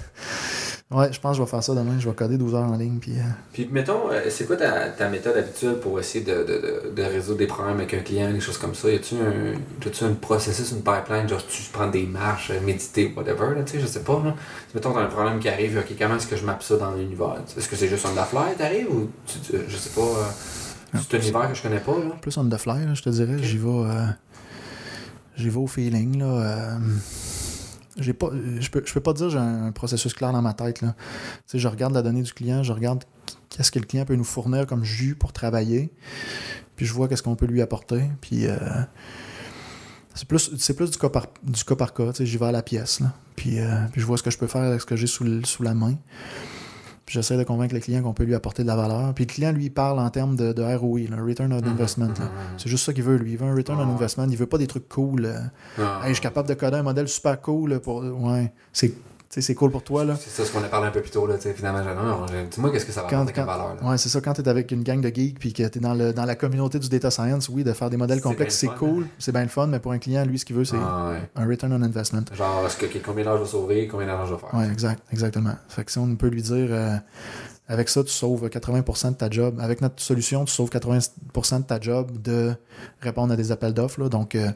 Speaker 2: Ouais, je pense que je vais faire ça demain. Je vais coder 12 heures en ligne. Puis, euh,
Speaker 1: Puis, mettons, euh, c'est quoi ta, ta méthode habituelle pour essayer de, de, de, de résoudre des problèmes avec un client, des choses comme ça? Y a-tu un, as-tu un processus, une pipeline, genre tu prends des marches, euh, méditer, whatever, là, tu sais, je sais pas, là. Mettons, t'as un problème qui arrive, ok, comment est-ce que je mappe ça dans l'univers? Est-ce que c'est juste on the fly, t'arrives, ou tu, tu- je sais pas, euh, c'est un univers que je connais pas, là?
Speaker 2: plus on the fly, là, je te dirais. J'y vais. euh, J'y vais au feeling. Là, euh, j'ai pas, je peux, je peux pas dire que j'ai un, processus clair dans ma tête. Là. Je regarde la donnée du client, je regarde qu'est-ce que le client peut nous fournir comme jus pour travailler, puis je vois qu'est-ce qu'on peut lui apporter. Puis euh, c'est plus, c'est plus du cas par, du cas, par cas. J'y vais à la pièce, là, puis, euh, puis je vois ce que je peux faire avec ce que j'ai sous, sous la main. Puis j'essaie de convaincre le client qu'on peut lui apporter de la valeur. Puis le client, lui, parle en termes de, de ROI, là, Return on Investment. là. C'est juste ça qu'il veut, lui. Il veut un return
Speaker 1: Ah
Speaker 2: on
Speaker 1: ouais.
Speaker 2: investment. Il veut pas des trucs cool. euh,
Speaker 1: Ah.
Speaker 2: Hey, je suis capable de coder un modèle super cool pour. Ouais. C'est c'est cool pour toi, là.
Speaker 1: C'est ça ce qu'on a parlé un peu plus tôt, là, tu sais, finalement, dis-moi qu'est-ce que ça va
Speaker 2: Quand, quand-
Speaker 1: valeur, là?
Speaker 2: ouais, c'est ça, quand tu es avec une gang de geeks puis que tu es dans, le, dans la communauté du data science, oui, de faire des modèles complexes, c'est cool, c'est bien le fun, mais pour un client, lui, ce qu'il veut, c'est
Speaker 1: Ah, ouais.
Speaker 2: un return on investment.
Speaker 1: Genre, est-ce que, combien d'argent je vais sauver, combien d'argent je vais faire?
Speaker 2: Ouais, exact, exactement. Fait que si on peut lui dire, euh, avec ça, tu sauves 80% de ta job. Avec notre solution, tu sauves 80% de ta job de répondre à des appels d'offres. Donc, euh,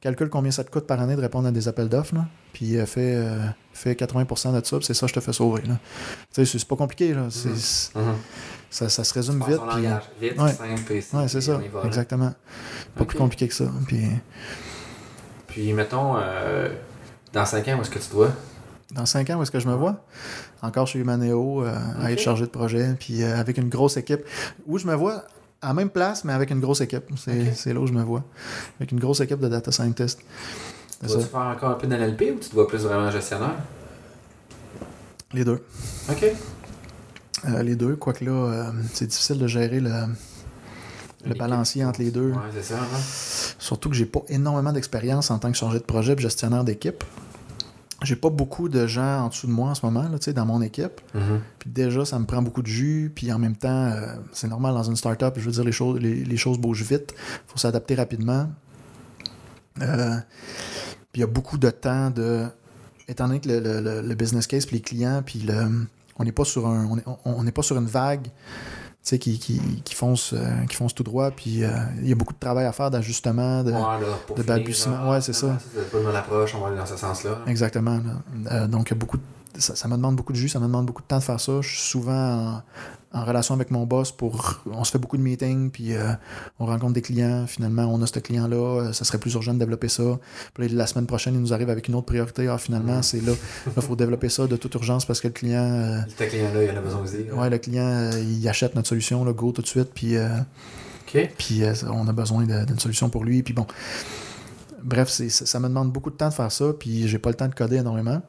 Speaker 2: calcule combien ça te coûte par année de répondre à des appels d'offres. Puis, euh, fais, euh, fais 80% de ça, c'est ça je te fais sauver. Tu sais, c'est pas compliqué. Là. C'est-
Speaker 1: Mhm.
Speaker 2: ça, ça se résume vite. puis-
Speaker 1: vite,
Speaker 2: ouais.
Speaker 1: simple, et
Speaker 2: Ouais, c'est ça.
Speaker 1: va.
Speaker 2: Exactement. Pas plus compliqué que ça. Puis,
Speaker 1: Puis, mettons, euh, dans 5 ans, où est-ce que tu te vois?
Speaker 2: dans 5 ans, où est-ce que je me vois? Encore chez Humaneo, euh, à être chargé de projet, puis euh, avec une grosse équipe. Où je me vois, à la même place, mais avec une grosse équipe. C'est là où je me vois. Avec une grosse équipe de data scientists.
Speaker 1: Vas-tu
Speaker 2: ça.
Speaker 1: faire encore un peu d'NLP ou tu te vois plus vraiment gestionnaire?
Speaker 2: Les deux.
Speaker 1: Ok.
Speaker 2: Euh, les deux, quoique là, euh, c'est difficile de gérer le, le balancier entre les deux.
Speaker 1: Ouais, c'est ça. hein?
Speaker 2: Surtout que j'ai pas énormément d'expérience en tant que chargé de projet et gestionnaire d'équipe. J'ai pas beaucoup de gens en dessous de moi en ce moment, là, tu sais, dans mon équipe.
Speaker 1: Mhm.
Speaker 2: Puis déjà, ça me prend beaucoup de jus. Puis en même temps, euh, c'est normal dans une startup. Je veux dire, les choses, les, les choses bougent vite. Il faut s'adapter rapidement. Euh, puis il y a beaucoup de temps de. Étant donné que le, le- business case, puis les clients, puis le, on n'est pas sur un, on est- on- on n'est pas sur une vague, sais, qui, qui, qui fonce, euh, qui fonce tout droit. Puis euh, il y a beaucoup de travail à faire d'ajustement. De,
Speaker 1: Ouais, là, pour
Speaker 2: de balbutiement. Ouais, c'est ça.
Speaker 1: C'est pas une bonne approche, on va aller dans ce sens-là.
Speaker 2: Exactement. là. Euh, donc, il y a beaucoup de- ça, ça me demande beaucoup de jus, ça me demande beaucoup de temps de faire ça. Je suis souvent en, relation avec mon boss pour. On se fait beaucoup de meetings, puis euh, on rencontre des clients. Finalement, on a ce client-là, euh, ça serait plus urgent de développer ça. Puis la semaine prochaine, il nous arrive avec une autre priorité. Ah, finalement,
Speaker 1: Mhm.
Speaker 2: c'est là. Il faut développer ça de toute urgence parce que le client. euh,
Speaker 1: Ce client-là, il en a besoin aussi. là.
Speaker 2: ouais, le client, euh, il achète notre solution, là, go tout de suite, puis. euh, puis euh, on a besoin d'une solution pour lui. Puis bon, bref, c'est- ça, me demande beaucoup de temps de faire ça, puis j'ai pas le temps de coder énormément.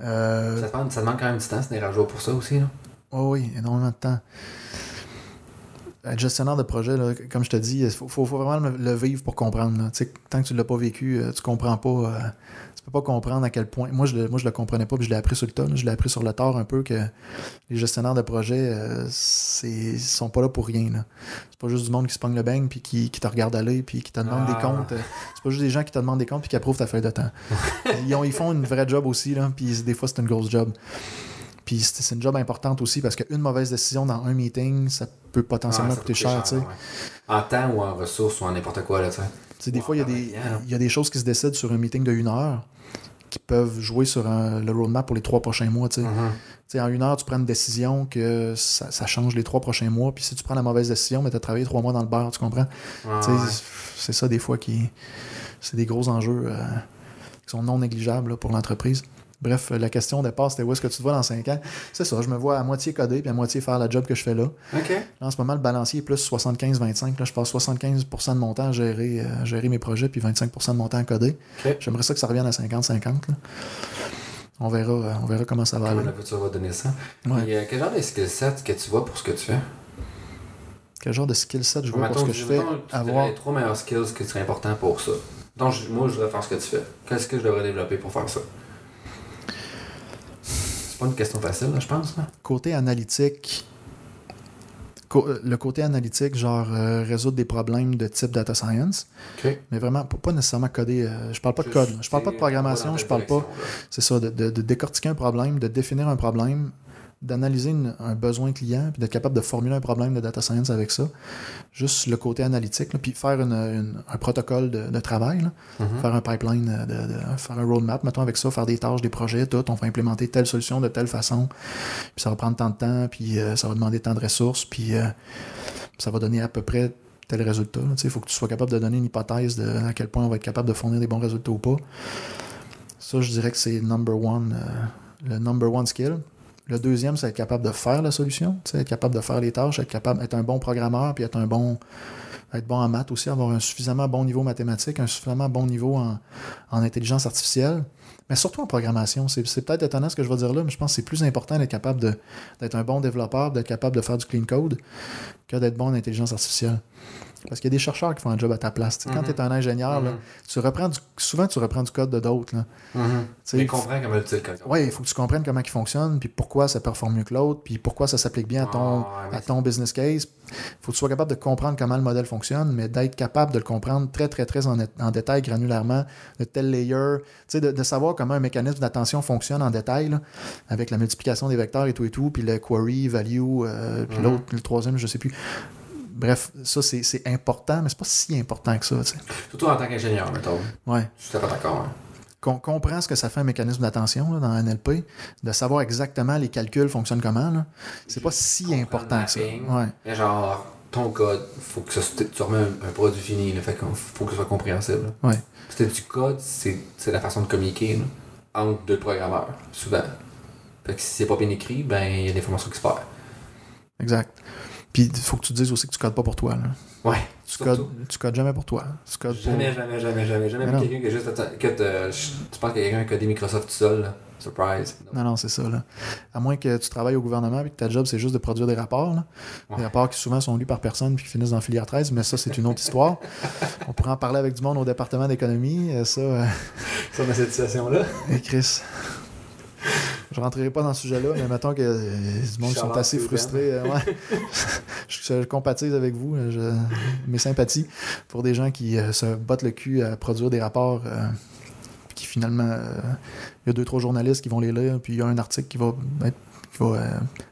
Speaker 2: Euh,
Speaker 1: Ça, demande, ça demande quand même du temps, c'est des pour ça aussi. Là.
Speaker 2: Oh oui, énormément de temps. être gestionnaire de projet, là, comme je te dis, il faut, faut, vraiment le, vivre pour comprendre. Tant que tu ne l'as pas vécu, euh, tu comprends pas. Euh, tu peux pas comprendre à quel point. Moi, je le, moi, je le comprenais pas, puis je l'ai appris sur le tas. Je l'ai appris sur le tard un peu que les gestionnaires de projet, euh, c'est sont pas là pour rien. C'est pas juste du monde qui se pogne le bang puis qui, qui te regarde aller puis qui te demande des ah. comptes. C'est pas juste des gens qui te demandent des comptes puis qui approuvent ta feuille de temps. ils, ils font une vraie job aussi, là, puis des fois, c'est une grosse job. Puis c'est une job importante aussi parce qu'une mauvaise décision dans un meeting, ça peut potentiellement coûter cher.
Speaker 1: En temps ou en ressources ou en n'importe quoi. Là,
Speaker 2: des fois, il y, a des, il y a des choses qui se décident sur un meeting de une heure qui peuvent jouer sur le roadmap pour les trois prochains mois. Mm-hmm. En une heure, tu prends une décision que ça, change les trois prochains mois. Puis si tu prends la mauvaise décision, tu as travaillé trois mois dans le bar, tu comprends? C'est ça des fois qui. C'est des gros enjeux euh, qui sont non négligeables pour l'entreprise. Bref, la question au départ, c'était où est-ce que tu te vois dans 5 ans? C'est ça, je me vois à moitié coder puis à moitié faire la job que je fais là. Là, en ce moment, le balancier est plus 75-25. Là, je passe 75% de mon temps à gérer, euh, gérer mes projets puis 25% de mon temps à coder. J'aimerais ça que ça revienne à 50-50. On verra, euh, on verra comment ça va
Speaker 1: aller. tu va donner ça. Euh, quel genre de skill set que tu vois pour ce que tu fais?
Speaker 2: Quel genre de skill set je vois pour ce que je fais?
Speaker 1: avoir les trois meilleurs skills qui seraient importants pour ça. Donc, moi, je voudrais faire ce que tu fais. Qu'est-ce que je devrais développer pour faire ça? Une question facile, je pense.
Speaker 2: Côté analytique, euh, le côté analytique, genre euh, résoudre des problèmes de type data science. Mais vraiment, pas nécessairement coder. Euh, je parle pas de code. Je parle pas de programmation. Je parle pas. C'est ça, de, décortiquer un problème, de définir un problème, d'analyser un besoin client, puis d'être capable de formuler un problème de data science avec ça. Juste le côté analytique, puis faire un protocole de, travail, mm-hmm. faire un pipeline, de, faire un roadmap, mettons avec ça, faire des tâches, des projets, tout. On va implémenter telle solution de telle façon, puis ça va prendre tant de temps, puis euh, ça va demander tant de ressources, puis euh, ça va donner à peu près tel résultat. Il faut que tu sois capable de donner une hypothèse de à quel point on va être capable de fournir des bons résultats ou pas. Ça, je dirais que c'est number one, euh, le number one skill. Le deuxième, c'est être capable de faire la solution, être capable de faire les tâches, être capable d'être un bon programmeur, puis être un bon être bon en maths aussi, avoir un suffisamment bon niveau mathématique, un suffisamment bon niveau en, en intelligence artificielle, mais surtout en programmation. C'est, peut-être étonnant ce que je vais dire là, mais je pense que c'est plus important d'être capable d'être un bon développeur, d'être capable de faire du clean code, que d'être bon en intelligence artificielle. Parce qu'il y a des chercheurs qui font un job à ta place. Quand tu es un ingénieur, là, mhm. tu reprends souvent tu reprends du code de d'autres.
Speaker 1: Mm -hmm. comprends comment utiliser le code.
Speaker 2: Oui, il faut que tu comprennes comment il fonctionne, puis pourquoi ça performe mieux que l'autre, puis pourquoi ça s'applique bien à ton, ah, à ton business case. Il faut que tu sois capable de comprendre comment le modèle fonctionne, mais d'être capable de le comprendre très, très, très en, en détail, granulairement, de tel layer, de, de savoir comment un mécanisme d'attention fonctionne en détail, avec la multiplication des vecteurs et tout et tout, puis le query, value, euh, puis mhm. l'autre, le troisième, je sais plus bref, ça, c'est important, mais c'est pas si important que ça.
Speaker 1: Surtout en tant qu'ingénieur, mettons.
Speaker 2: Ouais.
Speaker 1: Je suis pas d'accord. Hein.
Speaker 2: Qu'on comprend ce que ça fait un mécanisme d'attention dans NLP, de savoir exactement les calculs fonctionnent comment, c'est pas si important que ça.
Speaker 1: Ouais. genre, ton code, faut que ça, tu remets un, produit fini, là, fait faut que ce soit compréhensible.
Speaker 2: Ouais.
Speaker 1: C'est du code, c'est la façon de communiquer entre deux programmeurs, souvent. Fait que si c'est pas bien écrit, ben il y a des informations qui se perdent.
Speaker 2: Exact. Puis il faut que tu dises aussi que tu codes pas pour toi. Là.
Speaker 1: Ouais.
Speaker 2: Tu codes, tu codes jamais pour toi. Tu
Speaker 1: codes jamais, jamais, jamais, jamais, jamais. Jamais quelqu'un qui a juste. Que tu penses que quelqu'un a codé Microsoft tout seul. Là. Surprise.
Speaker 2: Non, non, c'est ça. Là. À moins que tu travailles au gouvernement et que ta job, c'est juste de produire des rapports. Là. Des rapports qui souvent sont lus par personne puis qui finissent dans filière 13, mais ça, c'est une autre histoire. On pourrait en parler avec du monde au département d'économie. Euh, ça, euh...
Speaker 1: ça, dans cette situation-là.
Speaker 2: Et Chris. Je rentrerai pas dans ce sujet-là, mais mettons que euh, les monde sont assez frustrés. Euh, je, compatise avec vous, mes sympathies pour des gens qui euh, se battent le cul à produire des rapports qui finalement, il y a deux, trois journalistes qui vont les lire, puis il y a un article qui va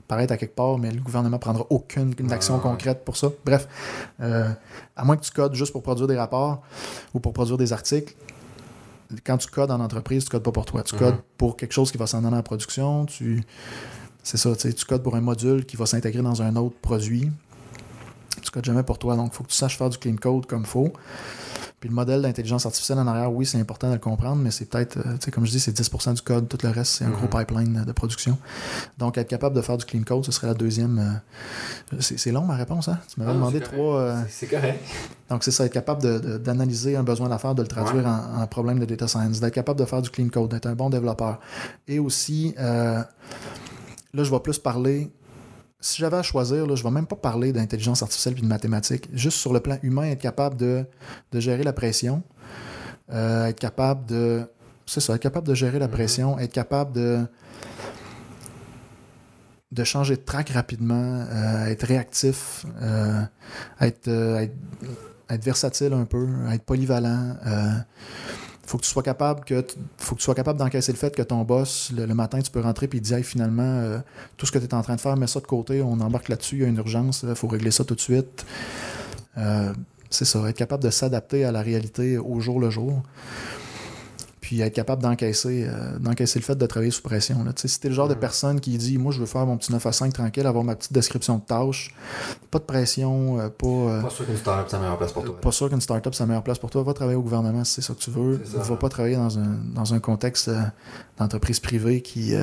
Speaker 2: paraître à quelque part, mais le gouvernement ne prendra aucune action concrète pour ça. Bref, à moins que tu codes juste pour produire des rapports ou pour produire des articles, quand tu codes en entreprise, tu codes pas pour toi. Tu codes mhm. pour quelque chose qui va s'en aller en production. Tu... C'est ça, tu codes pour un module qui va s'intégrer dans un autre produit. Tu codes jamais pour toi. Donc, il faut que tu saches faire du clean code comme il faut. Puis le modèle d'intelligence artificielle en arrière, oui, c'est important de le comprendre, mais c'est peut-être, euh, tu sais, comme je dis, c'est 10% du code, tout le reste, c'est un gros mhm. pipeline de production. Donc, être capable de faire du clean code, ce serait la deuxième. Euh, c'est long ma réponse, hein? Tu m'avais ah, demandé trois.
Speaker 1: Euh, c'est correct.
Speaker 2: Donc, c'est ça, être capable d'analyser un besoin d'affaires, de le traduire en, problème de data science, d'être capable de faire du clean code, d'être un bon développeur. Et aussi, là, je vais plus parler si j'avais à choisir, là, je vais même pas parler d'intelligence artificielle et de mathématiques. Juste sur le plan humain, être capable de, de gérer la pression, euh, être capable de. C'est ça, être capable de gérer la
Speaker 1: Mhm.
Speaker 2: pression, être capable de de changer de track rapidement, euh, être réactif, euh, être, être, être versatile un peu, être polyvalent. Faut que tu sois capable faut que tu sois capable d'encaisser le fait que ton boss le, matin tu peux rentrer puis dit Hey, finalement euh, tout ce que tu es en train de faire mets ça de côté on embarque là-dessus il y a une urgence il faut régler ça tout de suite. Euh, c'est ça être capable de s'adapter à la réalité au jour le jour puis être capable d'encaisser euh, d'encaisser le fait de travailler sous pression là. Si t'es le genre de personne qui dit moi je veux faire mon petit 9 à 5 tranquille avoir ma petite description de tâches pas de pression euh, pas euh,
Speaker 1: Pas sûr qu'une startup, c'est la meilleure place pour toi.
Speaker 2: pas sûr qu'une startup, c'est la meilleure place pour toi. Va travailler au gouvernement si c'est ça que tu veux.
Speaker 1: Ça.
Speaker 2: Va pas travailler dans un, dans un contexte d'entreprise privée qui,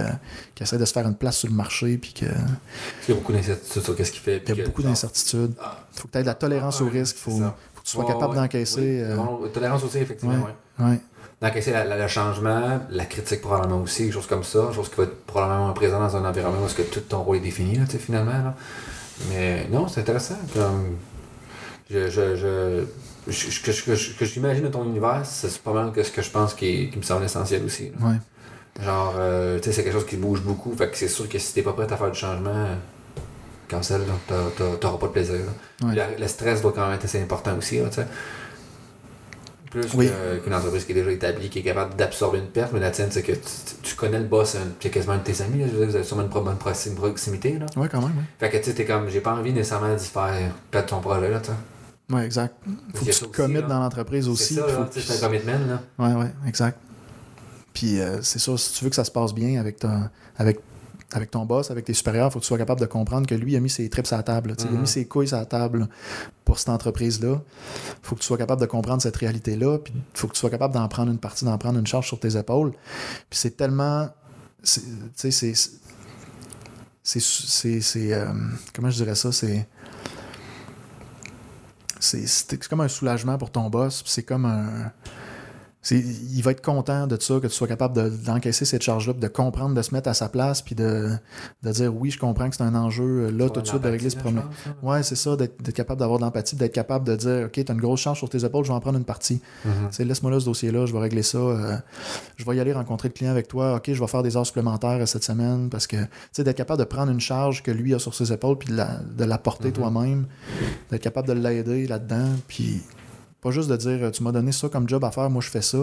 Speaker 2: qui essaie de se faire une place sur le marché. Puis que, il
Speaker 1: y a beaucoup d'incertitudes sur qu'est-ce qu'il fait. puis
Speaker 2: y a
Speaker 1: que,
Speaker 2: beaucoup d'incertitudes.
Speaker 1: ah,
Speaker 2: faut que tu aies de la tolérance au
Speaker 1: ouais,
Speaker 2: risque. faut,
Speaker 1: ça.
Speaker 2: faut que tu sois capable
Speaker 1: ouais,
Speaker 2: d'encaisser.
Speaker 1: oui. Tolérance aussi, effectivement,
Speaker 2: ouais.
Speaker 1: ouais. La- la- le changement, la critique probablement aussi, quelque chose comme ça, chose qui va être probablement présent dans un environnement où que tout ton rôle est défini, là, finalement. Là. Mais non, c'est intéressant. Comme... Je, je, je, je- que j'imagine de ton univers, c'est c'est pas mal que ce que je pense qui, est- qui me semble essentiel aussi. là.
Speaker 2: Ouais.
Speaker 1: Genre, euh, tu sais, c'est quelque chose qui bouge beaucoup, fait que c'est sûr que si t'es pas prêt à faire du changement, euh, cancel, t'auras pas de plaisir.
Speaker 2: Ouais.
Speaker 1: Le, le stress doit quand même être assez important aussi, tu sais. Plus
Speaker 2: Oui.
Speaker 1: qu'une entreprise qui est déjà établie, qui est capable d'absorber une perte, mais la tienne, c'est que tu, tu connais le boss, hein, c'est quasiment un de tes amis, là, vous avez sûrement une bonne proximité, là.
Speaker 2: Ouais, quand même.
Speaker 1: Fait que tu sais, t'es comme, j'ai pas envie nécessairement d'y faire perdre ton projet, là.
Speaker 2: Ouais, exact. Faut que tu te committes dans l'entreprise aussi.
Speaker 1: C'est ça,
Speaker 2: faut
Speaker 1: là,
Speaker 2: que
Speaker 1: c'est un commitment, là.
Speaker 2: Ouais, ouais, exact. Puis euh, c'est sûr, si tu veux que ça se passe bien avec, ton- avec, avec ton boss, avec tes supérieurs, il faut que tu sois capable de comprendre que lui a mis ses trips à la table. tu sais, Il a
Speaker 1: Mhm.
Speaker 2: mis ses couilles à la table pour cette entreprise-là. faut que tu sois capable de comprendre cette réalité-là. Puis il faut que tu sois capable d'en prendre une partie, d'en prendre une charge sur tes épaules. Puis c'est tellement. Tu sais, c'est. C'est. c'est- c'est, euh, comment je dirais ça? C'est. C'est c'est comme un soulagement pour ton boss. puis C'est comme un. Il va être content de ça, que tu sois capable de- d'encaisser cette charge-là, de comprendre, de se mettre à sa place, puis de, de dire oui, je comprends que c'est un enjeu euh, là, tout de suite, de régler ce problème. Ouais, c'est ça, d'être capable d'avoir de l'empathie, d'être capable de dire OK, tu as une grosse charge sur tes épaules, je vais en prendre une partie.
Speaker 1: Mhm.
Speaker 2: Tu sais, Laisse-moi là ce dossier-là, je vais régler ça. euh, je vais y aller rencontrer le client avec toi. OK, je vais faire des heures supplémentaires euh, cette semaine parce que, tu sais, d'être capable de prendre une charge que lui a sur ses épaules puis de la, de la porter
Speaker 1: Mhm.
Speaker 2: toi-même, d'être capable de l'aider là-dedans, puis pas juste de dire tu m'as donné ça comme job à faire, moi je fais ça,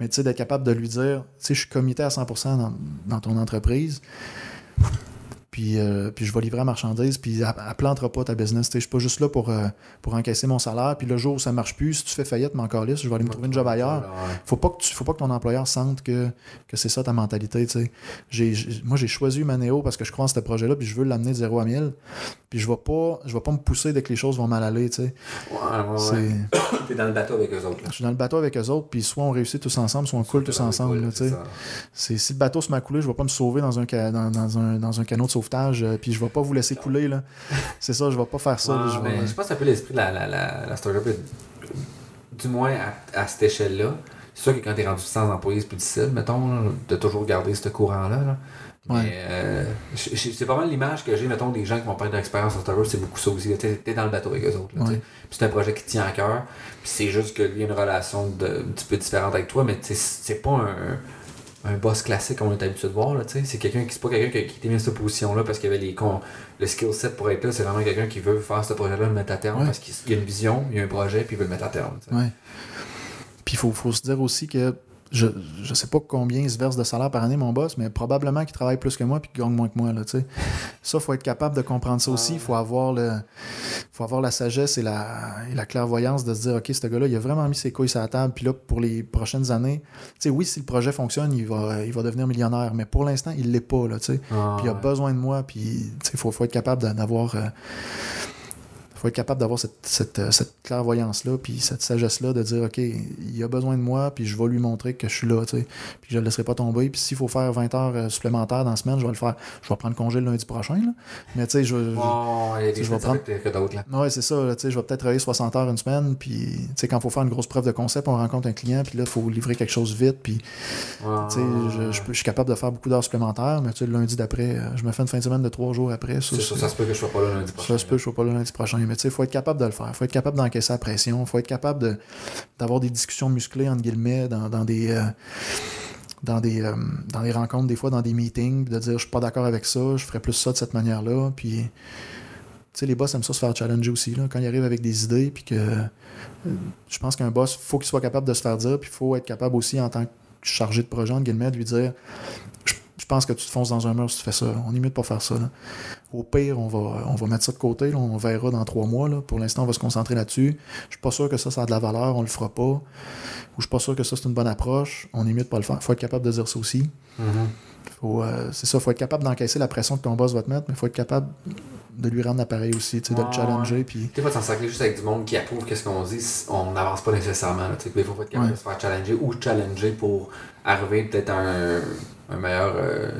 Speaker 2: mais tu sais, d'être capable de lui dire, tu sais, je suis comité à 100% dans, dans ton entreprise. Puis, euh, puis je vais livrer la marchandise, puis elle, elle plantera pas ta business. Je suis pas juste là pour, euh, pour encaisser mon salaire. Puis le jour où ça marche plus, si tu fais faillite, mais encore là, je vais aller me trouver une job ailleurs. Faut pas que tu, faut pas que ton employeur sente que, que c'est ça ta mentalité. tu sais. J'ai- j'ai- moi, j'ai choisi Humaneo parce que je crois en ce projet-là, puis je veux l'amener de 0 à 1000. Puis je vais pas, je vais pas me pousser dès que les choses vont mal aller. tu sais.
Speaker 1: Ouais, ouais, ouais. Dans le bateau avec eux autres, là.
Speaker 2: Je suis dans le bateau avec eux autres, puis soit on réussit tous ensemble, soit on coule tous ensemble. là, tu si le bateau se met à couler, je vais pas me sauver dans un, ca- dans, dans un, dans un canot de sauvetage, euh, puis je vais pas vous laisser couler. là. C'est ça, je vais pas faire ça. là, je vais-
Speaker 1: mais je pense que c'est un peu l'esprit de la, la, la, la startup. euh, Du moins à, à cette échelle-là. C'est sûr que quand t'es rendu 100 employés, c'est plus difficile, mettons, là, de toujours garder ce courant-là. là.
Speaker 2: Ouais.
Speaker 1: euh, c'est pas mal l'image que j'ai, mettons, des gens qui vont parler d'expérience en startup, c'est beaucoup ça aussi. T'es dans le bateau avec eux autres.
Speaker 2: Ouais.
Speaker 1: C'est un projet qui te tient à cœur. C'est juste qu'il y a une relation de, un petit peu différente avec toi, mais c'est pas un un boss classique comme on est habitué de voir c'est quelqu'un qui c'est pas quelqu'un qui, qui t'est mis cette position là parce qu'il y avait les cons le skill set pour être là c'est vraiment quelqu'un qui veut faire ce projet là le mettre à terme
Speaker 2: Ouais.
Speaker 1: parce qu'il y a une vision il y a un projet puis il veut le mettre à terme.
Speaker 2: Puis il faut, faut se dire aussi que je, je sais pas combien il se verse de salaire par année, mon boss, mais probablement qu'il travaille plus que moi puis qu'il gagne moins que moi. Là, tu sais. ça, faut être capable de comprendre ça aussi. Il faut avoir le faut avoir la sagesse et la, et la clairvoyance de se dire OK, ce gars-là, il a vraiment mis ses couilles sur la table. Puis là, pour les prochaines années, tu sais, oui, si le projet fonctionne, il va, il va devenir millionnaire. Mais pour l'instant, il l'est pas. Là, tu sais.
Speaker 1: Ah,
Speaker 2: Puis il a
Speaker 1: ouais.
Speaker 2: besoin de moi, puis il faut, faut être capable d'a- d'avoir. euh, faut être capable d'avoir cette, cette, euh, cette clairvoyance-là, puis cette sagesse-là de dire, OK, il a besoin de moi, puis je vais lui montrer que je suis là, tu sais. Puis je le laisserai pas tomber. Puis s'il faut faire 20 heures euh, supplémentaires dans la semaine, je vais le faire. Je vais prendre congé le lundi prochain, là. Mais tu sais, je, je- vais prendre-
Speaker 1: que.
Speaker 2: Ouais, c'est ça. là, tu sais, je vais peut-être travailler 60 heures une semaine, puis tu sais, quand il faut faire une grosse preuve de concept, on rencontre un client, puis là, il faut livrer quelque chose vite, puis
Speaker 1: Ouais,
Speaker 2: tu sais, je, je peux- je suis capable de faire beaucoup d'heures supplémentaires, mais tu sais, le lundi d'après, euh, je me fais une fin de semaine de trois jours après. Ça,
Speaker 1: C'est ça, ça se peut que je sois pas là lundi prochain.
Speaker 2: ça se peut, je ne pas là lundi prochain. Tu sais, il faut être capable de le faire. Il faut être capable d'encaisser la pression. Il faut être capable d'avoir des discussions musclées, entre guillemets, dans, dans des. euh, dans des, euh, dans des rencontres, des fois dans des meetings, de dire je suis pas d'accord avec ça, je ferais plus ça de cette manière-là. Puis, tu sais, les boss aiment ça se faire challenger aussi. Là, quand ils arrivent avec des idées, puis que euh, je pense qu'un boss, faut qu'il soit capable de se faire dire, puis il faut être capable aussi en tant que chargé de projet, entre guillemets, de lui dire que tu te fonces dans un mur si tu fais ça. On est mieux de pas faire ça. là. Au pire, on va, on va mettre ça de côté. là. on verra dans trois mois. là. Pour l'instant, on va se concentrer là-dessus. Je suis pas sûr que ça, ça a de la valeur. On le fera pas. Ou je suis pas sûr que ça, c'est une bonne approche. On est mieux de pas le faire. faut être capable de dire ça aussi. Faut, euh, c'est ça. faut être capable d'encaisser la pression que ton boss va te mettre, mais faut être capable de lui rendre l'appareil aussi, tu sais, de
Speaker 1: Ouais,
Speaker 2: le challenger. Puis...
Speaker 1: Des fois, t'en sacrer juste avec du monde qui approuve qu'est-ce qu'on dit, on n'avance pas nécessairement. là, sais. Il faut pas être capable
Speaker 2: Ouais.
Speaker 1: de se faire challenger ou challenger pour arriver peut-être à un, un meilleur euh,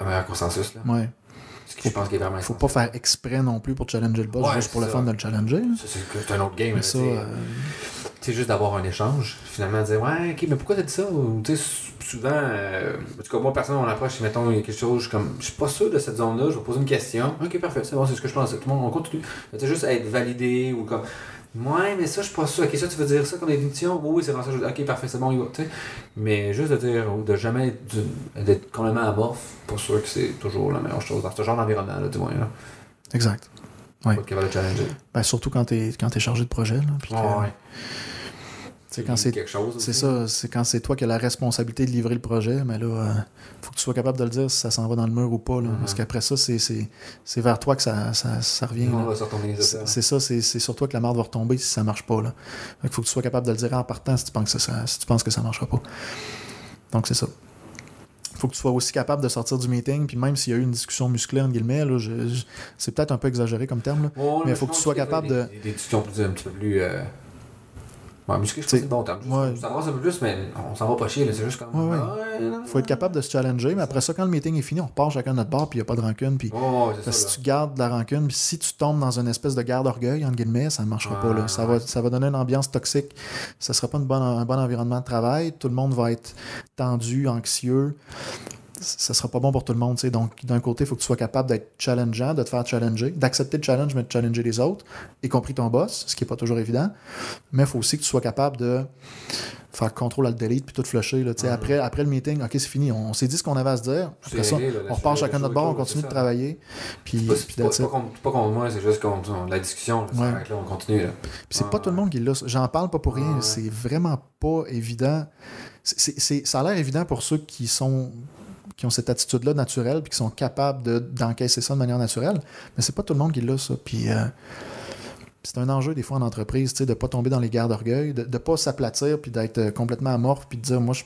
Speaker 1: un meilleur consensus. Là.
Speaker 2: Ouais.
Speaker 1: Ce qui, je pense qu'il est vraiment
Speaker 2: faut pas faire exprès non plus pour challenger le boss,
Speaker 1: Ouais,
Speaker 2: juste pour le
Speaker 1: c'est
Speaker 2: fun de le challenger.
Speaker 1: Ça, c'est c'est un autre game. Sais.
Speaker 2: euh,
Speaker 1: juste d'avoir un échange, finalement, dire Ouais, ok, mais pourquoi t'as dit ça? Ou, tu sais, sou- souvent, euh, en tout cas, moi, personnellement, on approche, mettons, il y a quelque chose, je comme, je suis pas sûr de cette zone-là, je vais poser une question. Ok, parfait, c'est bon, c'est ce que je pense. Tout le monde, on continue. Tu juste être validé ou comme. Ouais, mais ça, je suis pas sûr. Ok, ça, tu veux dire ça comme définition? Oui, oui, c'est vraiment ça. Je- Ok, parfait, c'est bon, il va. Tu mais juste de dire, ou de jamais d'être complètement amorphe, pas sûr que c'est toujours la meilleure chose dans ce genre d'environnement, là, du moins, là.
Speaker 2: Exact. Ouais.
Speaker 1: capable de challenger.
Speaker 2: Ben, surtout quand t'es quand es chargé de projet. Là, que-
Speaker 1: ouais.
Speaker 2: Sais, quand c'est. C'est ça, c'est quand c'est toi qui as la responsabilité de livrer le projet, mais là, euh, faut que tu sois capable de le dire si ça s'en va dans le mur ou pas. Là,
Speaker 1: Mhm.
Speaker 2: Parce qu'après ça, c'est, c'est, c'est vers toi que ça, ça, ça revient. C'est, c'est ça, c'est, c'est sur toi que la marde va retomber si ça marche pas. Là. Fait qu'il faut que tu sois capable de le dire en partant si tu penses que ça, si tu penses que ça marchera pas. Donc c'est ça. faut que tu sois aussi capable de sortir du meeting, puis même s'il y a eu une discussion musclée, entre guillemets, là, je- je- c'est peut-être un peu exagéré comme terme, là. Mais
Speaker 1: je
Speaker 2: faut que tu sois capable de-
Speaker 1: Des, discussions plus, un petit peu plus. Euh... Ouais, je pense c'est bon terme.
Speaker 2: Ouais.
Speaker 1: Ça avance un peu plus, mais on s'en va pas chier, là. C'est juste comme.
Speaker 2: Ouais, ouais.
Speaker 1: Ah,
Speaker 2: faut être capable de se challenger, mais après ça, quand le meeting est fini, on repart chacun de notre bord, puis il n'y a pas de rancune, puis
Speaker 1: ça.
Speaker 2: si tu gardes de la rancune, puis si tu tombes dans une espèce de garde orgueil, entre guillemets, ça ne marchera pas. Là. Ça, va, ça va donner une ambiance toxique. Ça ne sera pas une bonne, un bon environnement de travail. Tout le monde va être tendu, anxieux. Ça sera pas bon pour tout le monde. tu sais. Donc, d'un côté, il faut que tu sois capable d'être challengeant, de te faire challenger, d'accepter le challenge, mais de challenger les autres, y compris ton boss, ce qui n'est pas toujours évident. Mais il faut aussi que tu sois capable de faire contrôle à le delete puis tout flusher. Là, tu sais.
Speaker 1: Mhm.
Speaker 2: après, après le meeting, OK, c'est fini. On s'est dit ce qu'on avait à se dire. Après ça,
Speaker 1: réglé, là,
Speaker 2: on repart chacun notre bord, on continue de travailler. Puis,
Speaker 1: C'est pas,
Speaker 2: puis
Speaker 1: pas, pas contre, pas contre moi, c'est juste contre on- la discussion. Là, ça
Speaker 2: Ouais.
Speaker 1: arrête là, on continue. Là.
Speaker 2: Puis c'est
Speaker 1: Ah,
Speaker 2: pas tout le monde qui l'a. J'en parle pas pour rien.
Speaker 1: Ah, ouais.
Speaker 2: C'est vraiment pas évident. C'est- c'est- c'est- ça a l'air évident pour ceux qui sont qui ont cette attitude-là naturelle puis qui sont capables de- d'encaisser ça de manière naturelle. Mais c'est pas tout le monde qui l'a, ça. Puis euh, c'est un enjeu des fois en entreprise, de pas tomber dans les gardes d'orgueil, de, de pas s'aplatir puis d'être euh, complètement amorphe puis de dire moi je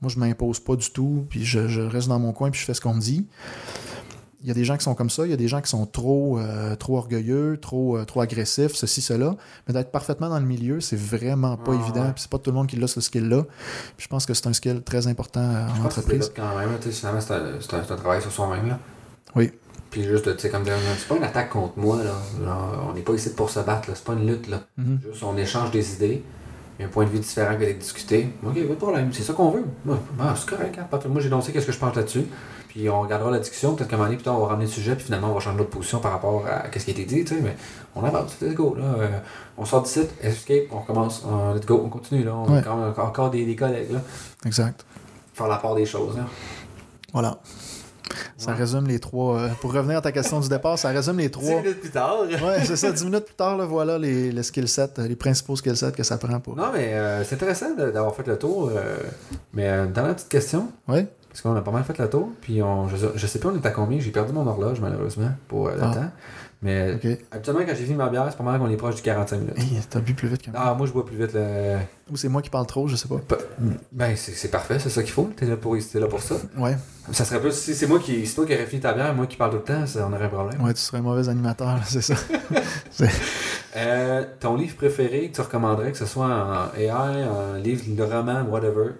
Speaker 2: moi je m'impose pas du tout puis je, je reste dans mon coin puis je fais ce qu'on me dit. Il y a des gens qui sont comme ça, il y a des gens qui sont trop, euh, trop orgueilleux, trop, euh, trop agressifs, ceci, cela. Mais d'être parfaitement dans le milieu, c'est vraiment pas
Speaker 1: Ah,
Speaker 2: évident.
Speaker 1: ouais.
Speaker 2: Puis c'est pas tout le monde qui a ce skill-là. Puis je pense que c'est un skill très important
Speaker 1: Je
Speaker 2: en
Speaker 1: que
Speaker 2: entreprise.
Speaker 1: quand même. Finalement, c'est un, travail sur soi-même. là.
Speaker 2: Oui.
Speaker 1: Puis juste, tu sais, comme dire, c'est pas une attaque contre moi. Là. Genre, on n'est pas ici pour se battre. C'est pas une lutte. Là.
Speaker 2: Mhm.
Speaker 1: Juste, on échange des idées. Il y a un point de vue différent qui va être discuté. Ok, pas de problème. C'est ça qu'on veut. Ah, c'est correct. hein. Moi, j'ai énoncé qu'est-ce que je pense là-dessus. Puis on regardera la discussion. Peut-être qu'à un moment donné, plus tard, on va ramener le sujet. Puis finalement, on va changer notre position par rapport à ce qui a été dit. tu sais, Mais on avance. Let's go. Là. Euh, on sort du site. Escape. On recommence. Euh, let's go. On continue. Là. On
Speaker 2: Ouais.
Speaker 1: a encore, encore- encore des, des collègues. Là.
Speaker 2: Exact.
Speaker 1: Faire la part des choses. Là.
Speaker 2: Voilà. Ça
Speaker 1: Ouais.
Speaker 2: résume les trois. euh, pour revenir à ta question du départ, ça résume les trois.
Speaker 1: minutes plus tard.
Speaker 2: Ouais, c'est ça. Dix minutes plus tard, là, voilà les, les skill sets, euh, les principaux skill sets que ça prend pour.
Speaker 1: Non, mais euh, c'est intéressant d'avoir fait le tour. euh, mais euh, dernière petite question.
Speaker 2: Ouais.
Speaker 1: Parce qu'on a pas mal fait le tour. Puis on, je, je sais plus on est à combien. J'ai perdu mon horloge, malheureusement, pour euh, le
Speaker 2: Ah.
Speaker 1: temps. Mais
Speaker 2: Ok.
Speaker 1: habituellement, quand j'ai fini ma bière, c'est pas mal qu'on est proche du 45 minutes.
Speaker 2: Hey, t'as bu plus vite que moi.
Speaker 1: Ah, moi, je bois plus vite le.
Speaker 2: Ou c'est moi qui parle trop, je sais pas.
Speaker 1: Pa- Ben, c'est parfait, c'est ça qu'il faut. T'es là, pour- là pour ça.
Speaker 2: Ouais,
Speaker 1: Ça serait plus. Si c'est moi qui. Si toi qui aurais fini ta bière, moi qui parle tout le temps, ça, on aurait un problème.
Speaker 2: ouais, tu serais un mauvais animateur, c'est ça.
Speaker 1: Euh, ton livre préféré que tu recommanderais, que ce soit en AI, en livre de roman, whatever.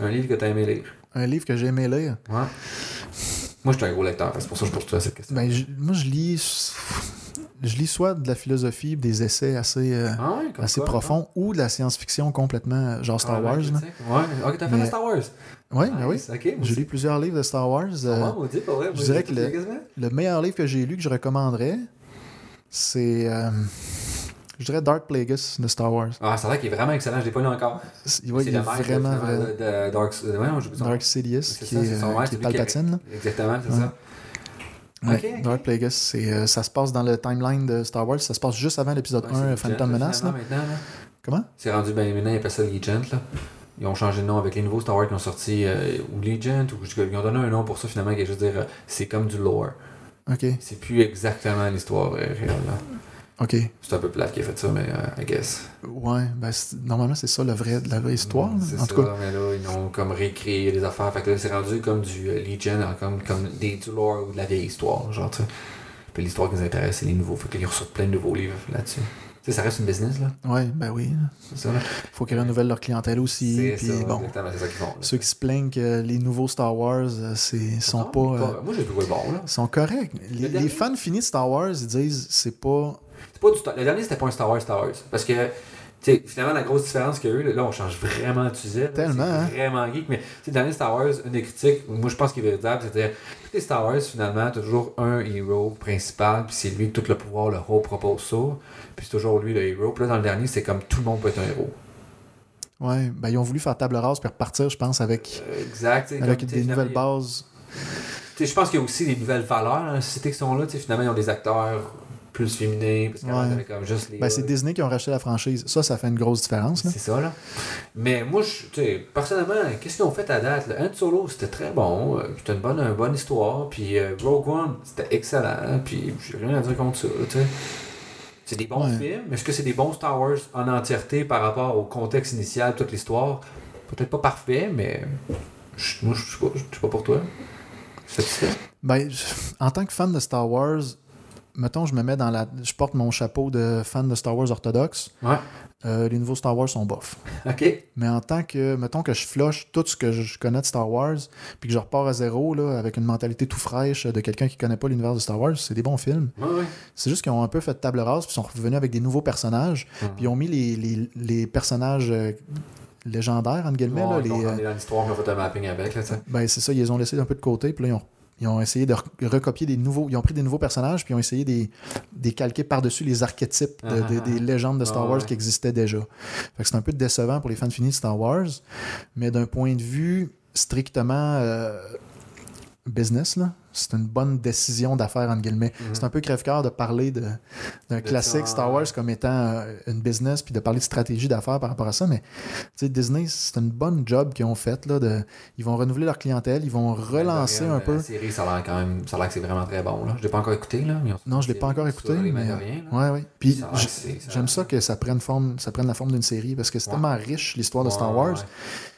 Speaker 1: Un livre que tu as aimé lire?
Speaker 2: Un livre que j'ai aimé lire.
Speaker 1: Ouais. Moi, je suis un gros lecteur, c'est pour ça que je pose toi cette question.
Speaker 2: Ben, je- moi, je lis. Je lis soit de la philosophie, des essais assez, euh,
Speaker 1: ah ouais,
Speaker 2: assez
Speaker 1: quoi,
Speaker 2: profonds, ou de la science-fiction complètement, euh, genre? Star
Speaker 1: Ah,
Speaker 2: Wars.
Speaker 1: ouais. Ouais, ok, t'as fait
Speaker 2: Mais-
Speaker 1: Star Wars?
Speaker 2: Oui, ben oui.
Speaker 1: Nice, ok, moi
Speaker 2: J'ai lu plusieurs livres de Star Wars. euh,
Speaker 1: Ah, pas vrai,
Speaker 2: je dirais que le- le meilleur livre que j'ai lu, que je recommanderais, c'est. euh, je dirais Dark Plagueis de Star Wars.
Speaker 1: Ah, c'est vrai qu'il est vraiment excellent, je l'ai pas lu encore.
Speaker 2: C'est- ouais, il est
Speaker 1: le maître,
Speaker 2: vraiment,
Speaker 1: de, de Dark. euh, ouais, non, son.
Speaker 2: Dark Sidious, qui
Speaker 1: ça,
Speaker 2: est, qui
Speaker 1: qui-
Speaker 2: Palpatine.
Speaker 1: Exactement, c'est ça.
Speaker 2: Ouais. Dark Plagueis, c'est, euh, ça se passe dans le timeline de Star Wars. Ça se passe juste avant l'épisode
Speaker 1: Ouais,
Speaker 2: 1,
Speaker 1: c'est
Speaker 2: euh, Phantom Menace. là.
Speaker 1: là.
Speaker 2: Comment?
Speaker 1: C'est rendu, ben maintenant, ils appellent ça Legend, là. Ils ont changé de nom avec les nouveaux Star Wars qui ont sorti, euh, ou Legend, ou ils ont donné un nom pour ça finalement, qui est juste dire, euh, c'est comme du lore.
Speaker 2: Ok,
Speaker 1: C'est plus exactement l'histoire réelle, là.
Speaker 2: Ok.
Speaker 1: C'est un peu plate qui a fait ça, mais euh, I guess.
Speaker 2: Ouais, ben, normalement, c'est ça le vrai, la vraie histoire.
Speaker 1: C'est
Speaker 2: En
Speaker 1: ça,
Speaker 2: tout cas,
Speaker 1: mais là, ils ont comme réécrit les affaires. Fait que là, c'est rendu comme du euh, Legion, comme, comme des, du lore ou de la vieille histoire, genre, tu sais. Puis l'histoire qui nous intéresse, c'est les nouveaux. Fait qu'ils reçoivent plein de nouveaux livres là-dessus. Tu sais, ça reste une business, là.
Speaker 2: ouais, ben oui.
Speaker 1: C'est ça, là.
Speaker 2: faut qu'ils renouvellent leur clientèle aussi.
Speaker 1: C'est
Speaker 2: Puis
Speaker 1: ça,
Speaker 2: bon,
Speaker 1: exactement, c'est ça qu'ils font. là.
Speaker 2: ceux qui se plaignent que les nouveaux Star Wars, euh, c'est, sont pas. euh,
Speaker 1: Moi, j'ai trouvé bon, là.
Speaker 2: sont corrects. Les, les fans finis de Star Wars, ils disent c'est pas.
Speaker 1: C'est pas du Le dernier, c'était pas un Star Wars Star Wars. Parce que, finalement, la grosse différence qu'il y a eu, là, on change vraiment de sujet.
Speaker 2: Tellement, hein?
Speaker 1: vraiment geek. Mais, le dernier Star Wars, une des critiques, moi, je pense qu'il est véritable, c'était tous les Star Wars, finalement, toujours un héros principal, puis c'est lui que tout le pouvoir, le héros propose ça. Puis c'est toujours lui le héros. Puis là, dans le dernier, c'est comme tout le monde peut être un héros.
Speaker 2: Ouais, ben ils ont voulu faire table rase puis repartir, je pense, avec,
Speaker 1: Euh, exact.
Speaker 2: avec
Speaker 1: comme,
Speaker 2: des nouvelles bases.
Speaker 1: Tu sais, je pense qu'il y a aussi des nouvelles valeurs dans la société qui sont là. Tu sais, finalement, ils ont des acteurs plus féminins. Parce qu'avant,
Speaker 2: Ouais.
Speaker 1: t'avais comme juste les.
Speaker 2: Ben, c'est Disney qui ont racheté la franchise. Ça, ça fait une grosse différence.
Speaker 1: C'est ça, là. Mais moi, je, tu sais, personnellement, qu'est-ce qu'ils ont fait à date? Là? Han Solo, c'était très bon. euh, C'était une bonne, une bonne histoire. Puis euh, Rogue One, c'était excellent. Puis j'ai rien à dire contre ça, tu sais. C'est des bons
Speaker 2: Ouais.
Speaker 1: films. mais Est-ce que c'est des bons Star Wars en entièreté par rapport au contexte initial, toute l'histoire? Peut-être pas parfait, mais moi, je suis pas, pas pour toi.
Speaker 2: Ben, en tant que fan de Star Wars, mettons, je me mets dans la. Je porte mon chapeau de fan de Star Wars orthodoxe.
Speaker 1: Ouais.
Speaker 2: Euh, les nouveaux Star Wars sont bof.
Speaker 1: OK.
Speaker 2: Mais en tant que, mettons que je flush tout ce que je connais de Star Wars, puis que je repars à zéro, là, avec une mentalité tout fraîche de quelqu'un qui connaît pas l'univers de Star Wars, c'est des bons films.
Speaker 1: Ouais, ouais.
Speaker 2: C'est juste qu'ils ont un peu fait table rase, puis sont revenus avec des nouveaux personnages,
Speaker 1: Mhm.
Speaker 2: puis ils ont mis les, les, les personnages euh, légendaires, entre guillemets. là,
Speaker 1: Ouais,
Speaker 2: les,
Speaker 1: ils ont
Speaker 2: euh,
Speaker 1: dans l'histoire, ils ont fait un mapping avec, là,
Speaker 2: ben, c'est ça, ils les ont laissés un peu de côté, puis là, ils ont, ils ont essayé de re- recopier des nouveaux. Ils ont pris des nouveaux personnages, puis ils ont essayé des, des calquer par-dessus les archétypes de-
Speaker 1: Ah,
Speaker 2: de- des légendes de Star
Speaker 1: Ah,
Speaker 2: Wars
Speaker 1: ouais.
Speaker 2: qui existaient déjà. Fait que c'est un peu décevant pour les fans finis de Star Wars, mais d'un point de vue strictement euh, business, là, c'est une bonne décision d'affaires, entre guillemets.
Speaker 1: Mhm.
Speaker 2: C'est un peu crève-cœur de parler de- d'un classique Star. Wars comme étant euh, une business, puis de parler de stratégie d'affaires par rapport à ça, mais Disney, c'est une bonne job qu'ils ont faite. Là, de, ils vont renouveler leur clientèle, ils vont relancer un peu.
Speaker 1: La série, ça a l'air quand même. Ça a l'air que c'est vraiment très bon. Là. Je l'ai pas encore écouté. Là,
Speaker 2: Non, je l'ai
Speaker 1: sorti
Speaker 2: pas encore écouté, mais-
Speaker 1: là.
Speaker 2: Ouais, ouais. Puis j'aime ça que ça prenne, forme, ça prenne la forme d'une série parce que c'est
Speaker 1: Ouais.
Speaker 2: tellement riche l'histoire de Star Wars.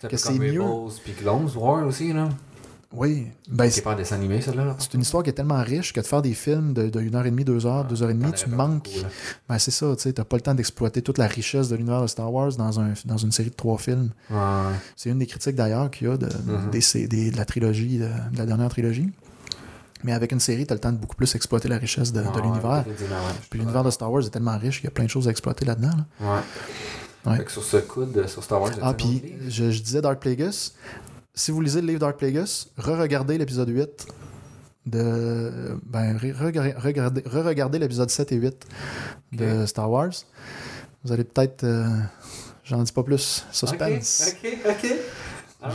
Speaker 2: que c'est mieux.
Speaker 1: Puis Clone Wars aussi. Là.
Speaker 2: Oui, ben,
Speaker 1: C'est pas un dessin animé, celle-là. là.
Speaker 2: c'est une histoire qui est tellement riche que de faire des films de, de 1h30, 2 heures, 2 heures et demie, tu manques. Ben, c'est ça, tu sais, t'as pas le temps d'exploiter toute la richesse de l'univers de Star Wars dans, un, dans une série de trois films.
Speaker 1: Ouais.
Speaker 2: C'est une des critiques d'ailleurs qu'il y a de,
Speaker 1: Mhm.
Speaker 2: des, sé- des- de la trilogie, de, de la dernière trilogie. Mais avec une série, t'as le temps de beaucoup plus exploiter la richesse de,
Speaker 1: Ouais,
Speaker 2: l'univers. Puis l'univers de Star Wars est tellement riche qu'il y a plein de choses à exploiter là-dedans. là.
Speaker 1: Ouais.
Speaker 2: Ouais.
Speaker 1: Fait que sur ce coude, sur Star Wars,
Speaker 2: Ah, puis je, je disais Dark Plagueis. Si vous lisez le livre Dark Plagueis, re-regardez l'épisode 8 de. Ben, re- regardez, regardez, re-regardez l'épisode 7 et 8 de Star Wars. Vous allez peut-être. euh, J'en dis pas plus. Suspense.
Speaker 1: Ok, ok, ok.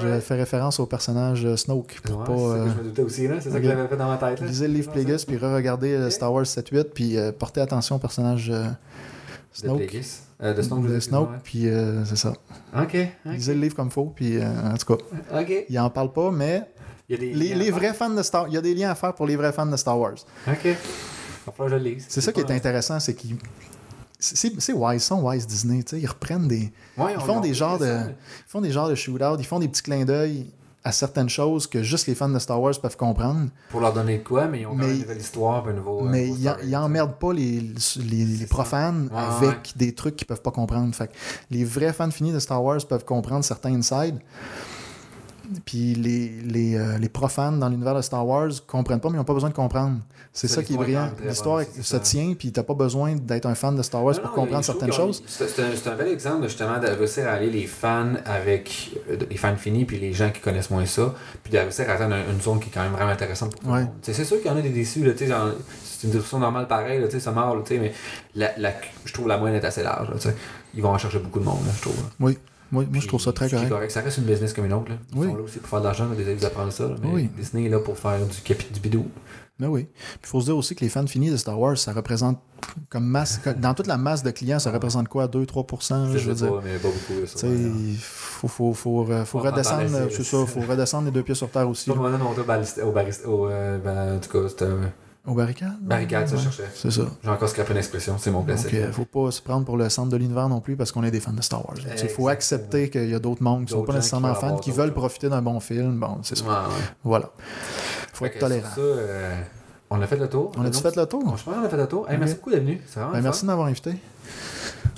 Speaker 2: Je fais référence au personnage euh, Snoke pour
Speaker 1: Ouais,
Speaker 2: pas.
Speaker 1: c'est ça
Speaker 2: euh,
Speaker 1: que je me doutais aussi, là. C'est ça que j'avais fait dans ma tête. Là.
Speaker 2: lisez le livre Plagueis, puis re-regardez euh. Star Wars 7-8, puis euh, portez attention au personnage euh, Snoke.
Speaker 1: Euh, de Snoke,
Speaker 2: de Snoke puis euh, c'est ça.
Speaker 1: OK. okay.
Speaker 2: Lisez le livre comme faut, puis euh, en tout cas.
Speaker 1: OK.
Speaker 2: Il en parle pas, mais.
Speaker 1: Il y a des
Speaker 2: les, les vrais fans de Star Il y a des liens à faire pour les vrais fans de Star Wars.
Speaker 1: OK. Enfin, je lise.
Speaker 2: C'est ça qui est intéressant, c'est qu'ils. C'est wise, ils sont wise Disney, tu sais, ils reprennent des.
Speaker 1: Ouais,
Speaker 2: ils font des genres de. Ils font des genres de shootout, ils font des petits clins d'œil à certaines choses que juste les fans de Star Wars peuvent comprendre.
Speaker 1: Pour leur donner de quoi, mais ils ont quand même une nouvelle histoire, un nouveau.
Speaker 2: Mais ils n'emmerdent pas les, les, les profanes avec
Speaker 1: ouais.
Speaker 2: des trucs qu'ils peuvent pas comprendre. Fait que les vrais fans finis de Star Wars peuvent comprendre certains insides. Puis les, les, euh, les profanes dans l'univers de Star Wars comprennent pas, mais ils n'ont pas besoin de comprendre. C'est
Speaker 1: Ça,
Speaker 2: qui est brillant. L'histoire se
Speaker 1: ça.
Speaker 2: tient, puis t'as pas besoin d'être un fan de Star Wars
Speaker 1: Non,
Speaker 2: pour
Speaker 1: non,
Speaker 2: comprendre certaines choses.
Speaker 1: C'est un, un bel exemple justement de réussir à aller les fans avec euh, les fans finis puis les gens qui connaissent moins ça, puis de réussir à atteindre un- une zone qui est quand même vraiment intéressante pour tout
Speaker 2: Ouais.
Speaker 1: C'est sûr qu'il y en a des déçus, c'est une discussion normale pareil, là, tu sais, ça sais, mais la, la- je trouve la moyenne est assez large. là, tu sais. Ils vont en chercher beaucoup de monde, là, je trouve. là.
Speaker 2: Oui, moi, moi je trouve ça très
Speaker 1: est
Speaker 2: correct.
Speaker 1: Ça reste une business comme une autre. Là. Ils
Speaker 2: Oui.
Speaker 1: sont là aussi pour faire de l'argent, là, des vous apprendre ça. là, mais
Speaker 2: Oui.
Speaker 1: Disney est là pour faire du, capi- du bidou.
Speaker 2: Mais oui. Il faut se dire aussi que les fans finis de Star Wars, ça représente comme masse. Dans toute la masse de clients, ça représente quoi? 2-3%
Speaker 1: Je,
Speaker 2: veux dire.
Speaker 1: pas, mais pas beaucoup. ça, ouais.
Speaker 2: faut, faut, faut, euh, faut redescendre, c'est ça, faut redescendre les deux pieds sur terre aussi.
Speaker 1: Tout le monde au au barista, au, euh, ben, en tout cas, c'était un
Speaker 2: Au barricade?
Speaker 1: barricade, ça,
Speaker 2: Ouais,
Speaker 1: cherchais.
Speaker 2: C'est ça.
Speaker 1: J'ai encore scrapé une expression, c'est mon
Speaker 2: Donc,
Speaker 1: classique.
Speaker 2: euh, faut pas se prendre pour le centre de l'univers non plus parce qu'on est des fans de Star Wars. Il faut accepter qu'il y a d'autres mondes qui sont pas nécessairement fans, qui veulent profiter d'un bon film. Bon, c'est ça.
Speaker 1: Ouais, ouais.
Speaker 2: Voilà. Faut
Speaker 1: Fait
Speaker 2: être tolérant.
Speaker 1: ça, euh, on a fait le tour.
Speaker 2: On a-tu fait le tour?
Speaker 1: Je pense qu'on a fait le tour. Hey, Merci beaucoup d'être venu.
Speaker 2: Ben, merci de m'avoir invité.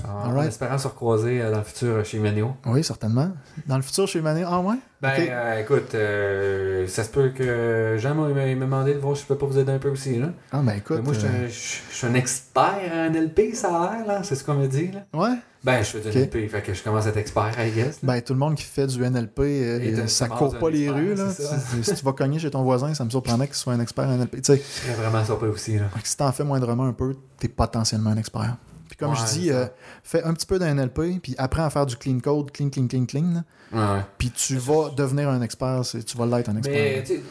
Speaker 1: En, espérant se recroiser euh, dans le futur euh, chez Manio.
Speaker 2: Oui, certainement. Dans le futur, chez Mané. Ah ouais?
Speaker 1: Ben, euh, écoute, euh, ça se peut que Jean m'a m'a demandé de voir si je peux pas vous aider un peu aussi. Là.
Speaker 2: Ah ben écoute.
Speaker 1: Mais moi, je suis
Speaker 2: euh,
Speaker 1: un- je je suis un expert en LP, ça a l'air, là. C'est ce qu'on me dit, là.
Speaker 2: Ouais?
Speaker 1: Ben, je fais du
Speaker 2: Ok.
Speaker 1: LP, fait que je commence à être expert, I guess. là.
Speaker 2: Ben, tout le monde qui fait du NLP, ça court pas les
Speaker 1: expert,
Speaker 2: rues. Là.
Speaker 1: ça.
Speaker 2: Si, tu vas cogner chez ton voisin, ça me surprendrait qu'il soit un expert en NLP. Tu sais,
Speaker 1: Je serais vraiment surpris aussi, là.
Speaker 2: Si t'en fais moindrement un peu, t'es potentiellement un expert. Comme
Speaker 1: Ouais,
Speaker 2: je dis, euh, fais un petit peu d'un NLP, puis apprends à faire du clean code, clean, clean, clean, clean.
Speaker 1: Ouais.
Speaker 2: Puis tu vas devenir un expert, tu vas l'être un expert.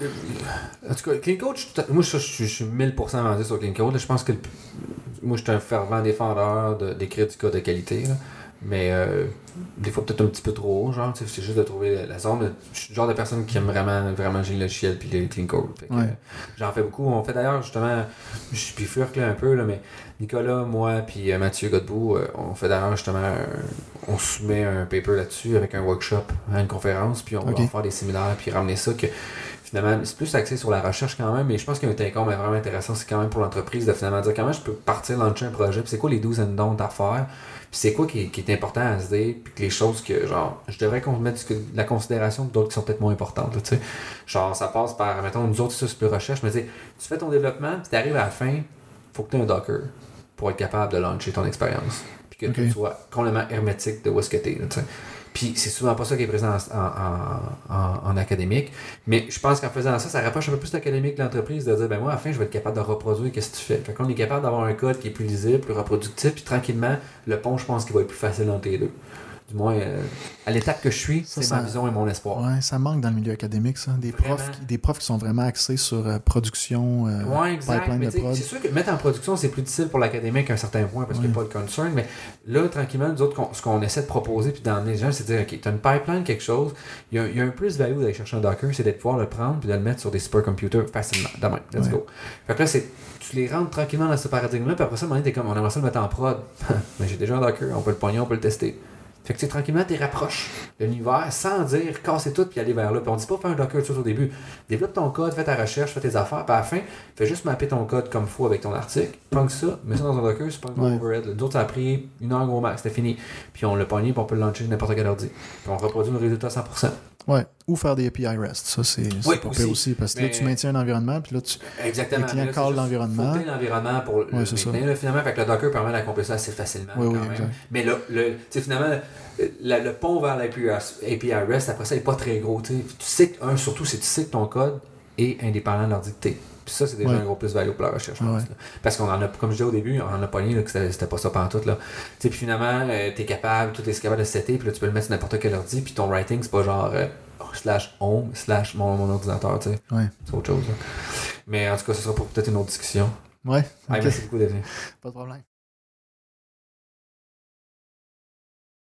Speaker 1: euh, en tout cas, Clean Code, je moi, je, je- je suis 1000% vendu sur Clean Code. Je pense que le- moi, je suis un fervent défendeur de- d'écrire du code de qualité. là. Mais euh, des fois, peut-être un petit peu trop, genre, tu sais, c'est juste de trouver la, la zone. Je suis le genre de personne qui aime vraiment, vraiment le logiciel puis le Clean Code.
Speaker 2: Ouais.
Speaker 1: euh, J'en fais beaucoup. On fait d'ailleurs, justement, je suis puis furque, là un peu, là, mais Nicolas, moi, puis euh, Mathieu Godbout, euh, on fait d'ailleurs justement, on soumet un paper là-dessus avec un workshop à une conférence, puis on
Speaker 2: Ok.
Speaker 1: va en faire des séminaires, puis ramener ça que finalement, c'est plus axé sur la recherche quand même, mais je pense qu'il y a un take-home vraiment intéressant, c'est quand même pour l'entreprise de finalement dire comment je peux partir, lancer un projet, c'est quoi les 12 and à faire, c'est quoi qui est, qui est important à se dire, puis que les choses que, genre, je devrais qu'on mette de la considération d'autres qui sont peut-être moins importantes, tu sais. Genre, ça passe par, mettons, nous autres, ça, c'est plus recherche, mais tu sais, tu fais ton développement, puis tu arrives à la fin, faut que tu aies un Docker pour être capable de lancer ton expérience. Puis que tu sois complètement hermétique de où est-ce que tu es. Puis c'est souvent pas ça qui est présent en, en- en- en académique. Mais je pense qu'en faisant ça, ça rapproche un peu plus l'académique de l'entreprise de dire ben moi, à fin, je vais être capable de reproduire qu'est-ce que tu fais. Fait qu'on est capable d'avoir un code qui est plus lisible, plus reproductif, puis tranquillement, le pont, je pense qu'il va être plus facile entre les deux. Du moins, euh, à l'étape que je suis, c'est ma vision et mon espoir.
Speaker 2: Ouais, ça manque dans le milieu académique, ça. Des
Speaker 1: Vraiment.
Speaker 2: profs, qui, des profs qui sont vraiment axés sur euh, production, euh,
Speaker 1: Ouais, exact.
Speaker 2: pipeline de prod.
Speaker 1: c'est sûr que mettre en production, c'est plus difficile pour l'académique à un certain point parce qu'il n'y a pas de concern. Mais là, tranquillement, nous autres, ce qu'on essaie de proposer puis d'emmener les gens, c'est de dire, OK, tu as une pipeline, quelque chose, il y a, il y a un plus-value d'aller chercher un Docker, c'est de pouvoir le prendre puis de le mettre sur des supercomputers facilement. Demain, let's
Speaker 2: Ouais.
Speaker 1: go. Fait que là, c'est. Tu les rentres tranquillement dans ce paradigme-là, puis après ça, à un moment donné, t'es comme, on aimerait ça le mettre en prod. Mais j'ai déjà un Docker, on peut le pogner, on peut le tester. Fait que tu tranquillement, tu rapproches de l'univers sans dire casser tout puis aller vers là. Puis on dit pas faire un Docker tout au début. Développe ton code, fais ta recherche, fais tes affaires, puis à la fin, fais juste mapper ton code comme faut avec ton article. Prends ça, mets ça dans un Docker, c'est pas un gros
Speaker 2: Ouais.
Speaker 1: overhead. là. Nous autres, ça a pris une heure gros max, c'était fini. Puis on l'a pogné, puis on peut le lancer n'importe quel ordi. Puis on reproduit le résultat à 100%.
Speaker 2: Ouais. Ou faire des API REST. Ça, c'est
Speaker 1: Oui,
Speaker 2: pas
Speaker 1: aussi.
Speaker 2: aussi. Parce que là, tu maintiens un environnement, puis là, tu.
Speaker 1: Exactement.
Speaker 2: Le client
Speaker 1: Mais là,
Speaker 2: call
Speaker 1: c'est juste
Speaker 2: l'environnement.
Speaker 1: l'environnement pour le
Speaker 2: Ouais,
Speaker 1: maintenir, là, finalement, fait que le Docker permet d'accomplir ça assez facilement.
Speaker 2: Oui,
Speaker 1: quand
Speaker 2: oui,
Speaker 1: même.
Speaker 2: exact.
Speaker 1: Mais le, le, finalement, le, pont vers l'API API REST, après ça, n'est pas très gros. Tu sais. tu sais que, un, surtout, c'est tu sais que ton code est indépendant de leur dictée. Puis ça, c'est déjà
Speaker 2: Ouais.
Speaker 1: un gros plus-value pour la recherche. je
Speaker 2: Ouais,
Speaker 1: pense,
Speaker 2: ouais.
Speaker 1: là. Parce qu'on en a, comme je disais au début, on en a pogné là, que c'était pas ça pantoute. Là. Tu sais, puis finalement, tu es capable, tout est capable de setter, puis là, tu peux le mettre sur n'importe quel ordi, puis ton writing, c'est pas genre euh, oh, slash home, slash mon, mon ordinateur, tu sais.
Speaker 2: Ouais.
Speaker 1: C'est autre chose. là. Mais en tout cas, ce sera pour peut-être une autre discussion.
Speaker 2: Ouais.
Speaker 1: Ah, merci beaucoup d'être venu.
Speaker 2: Pas de problème.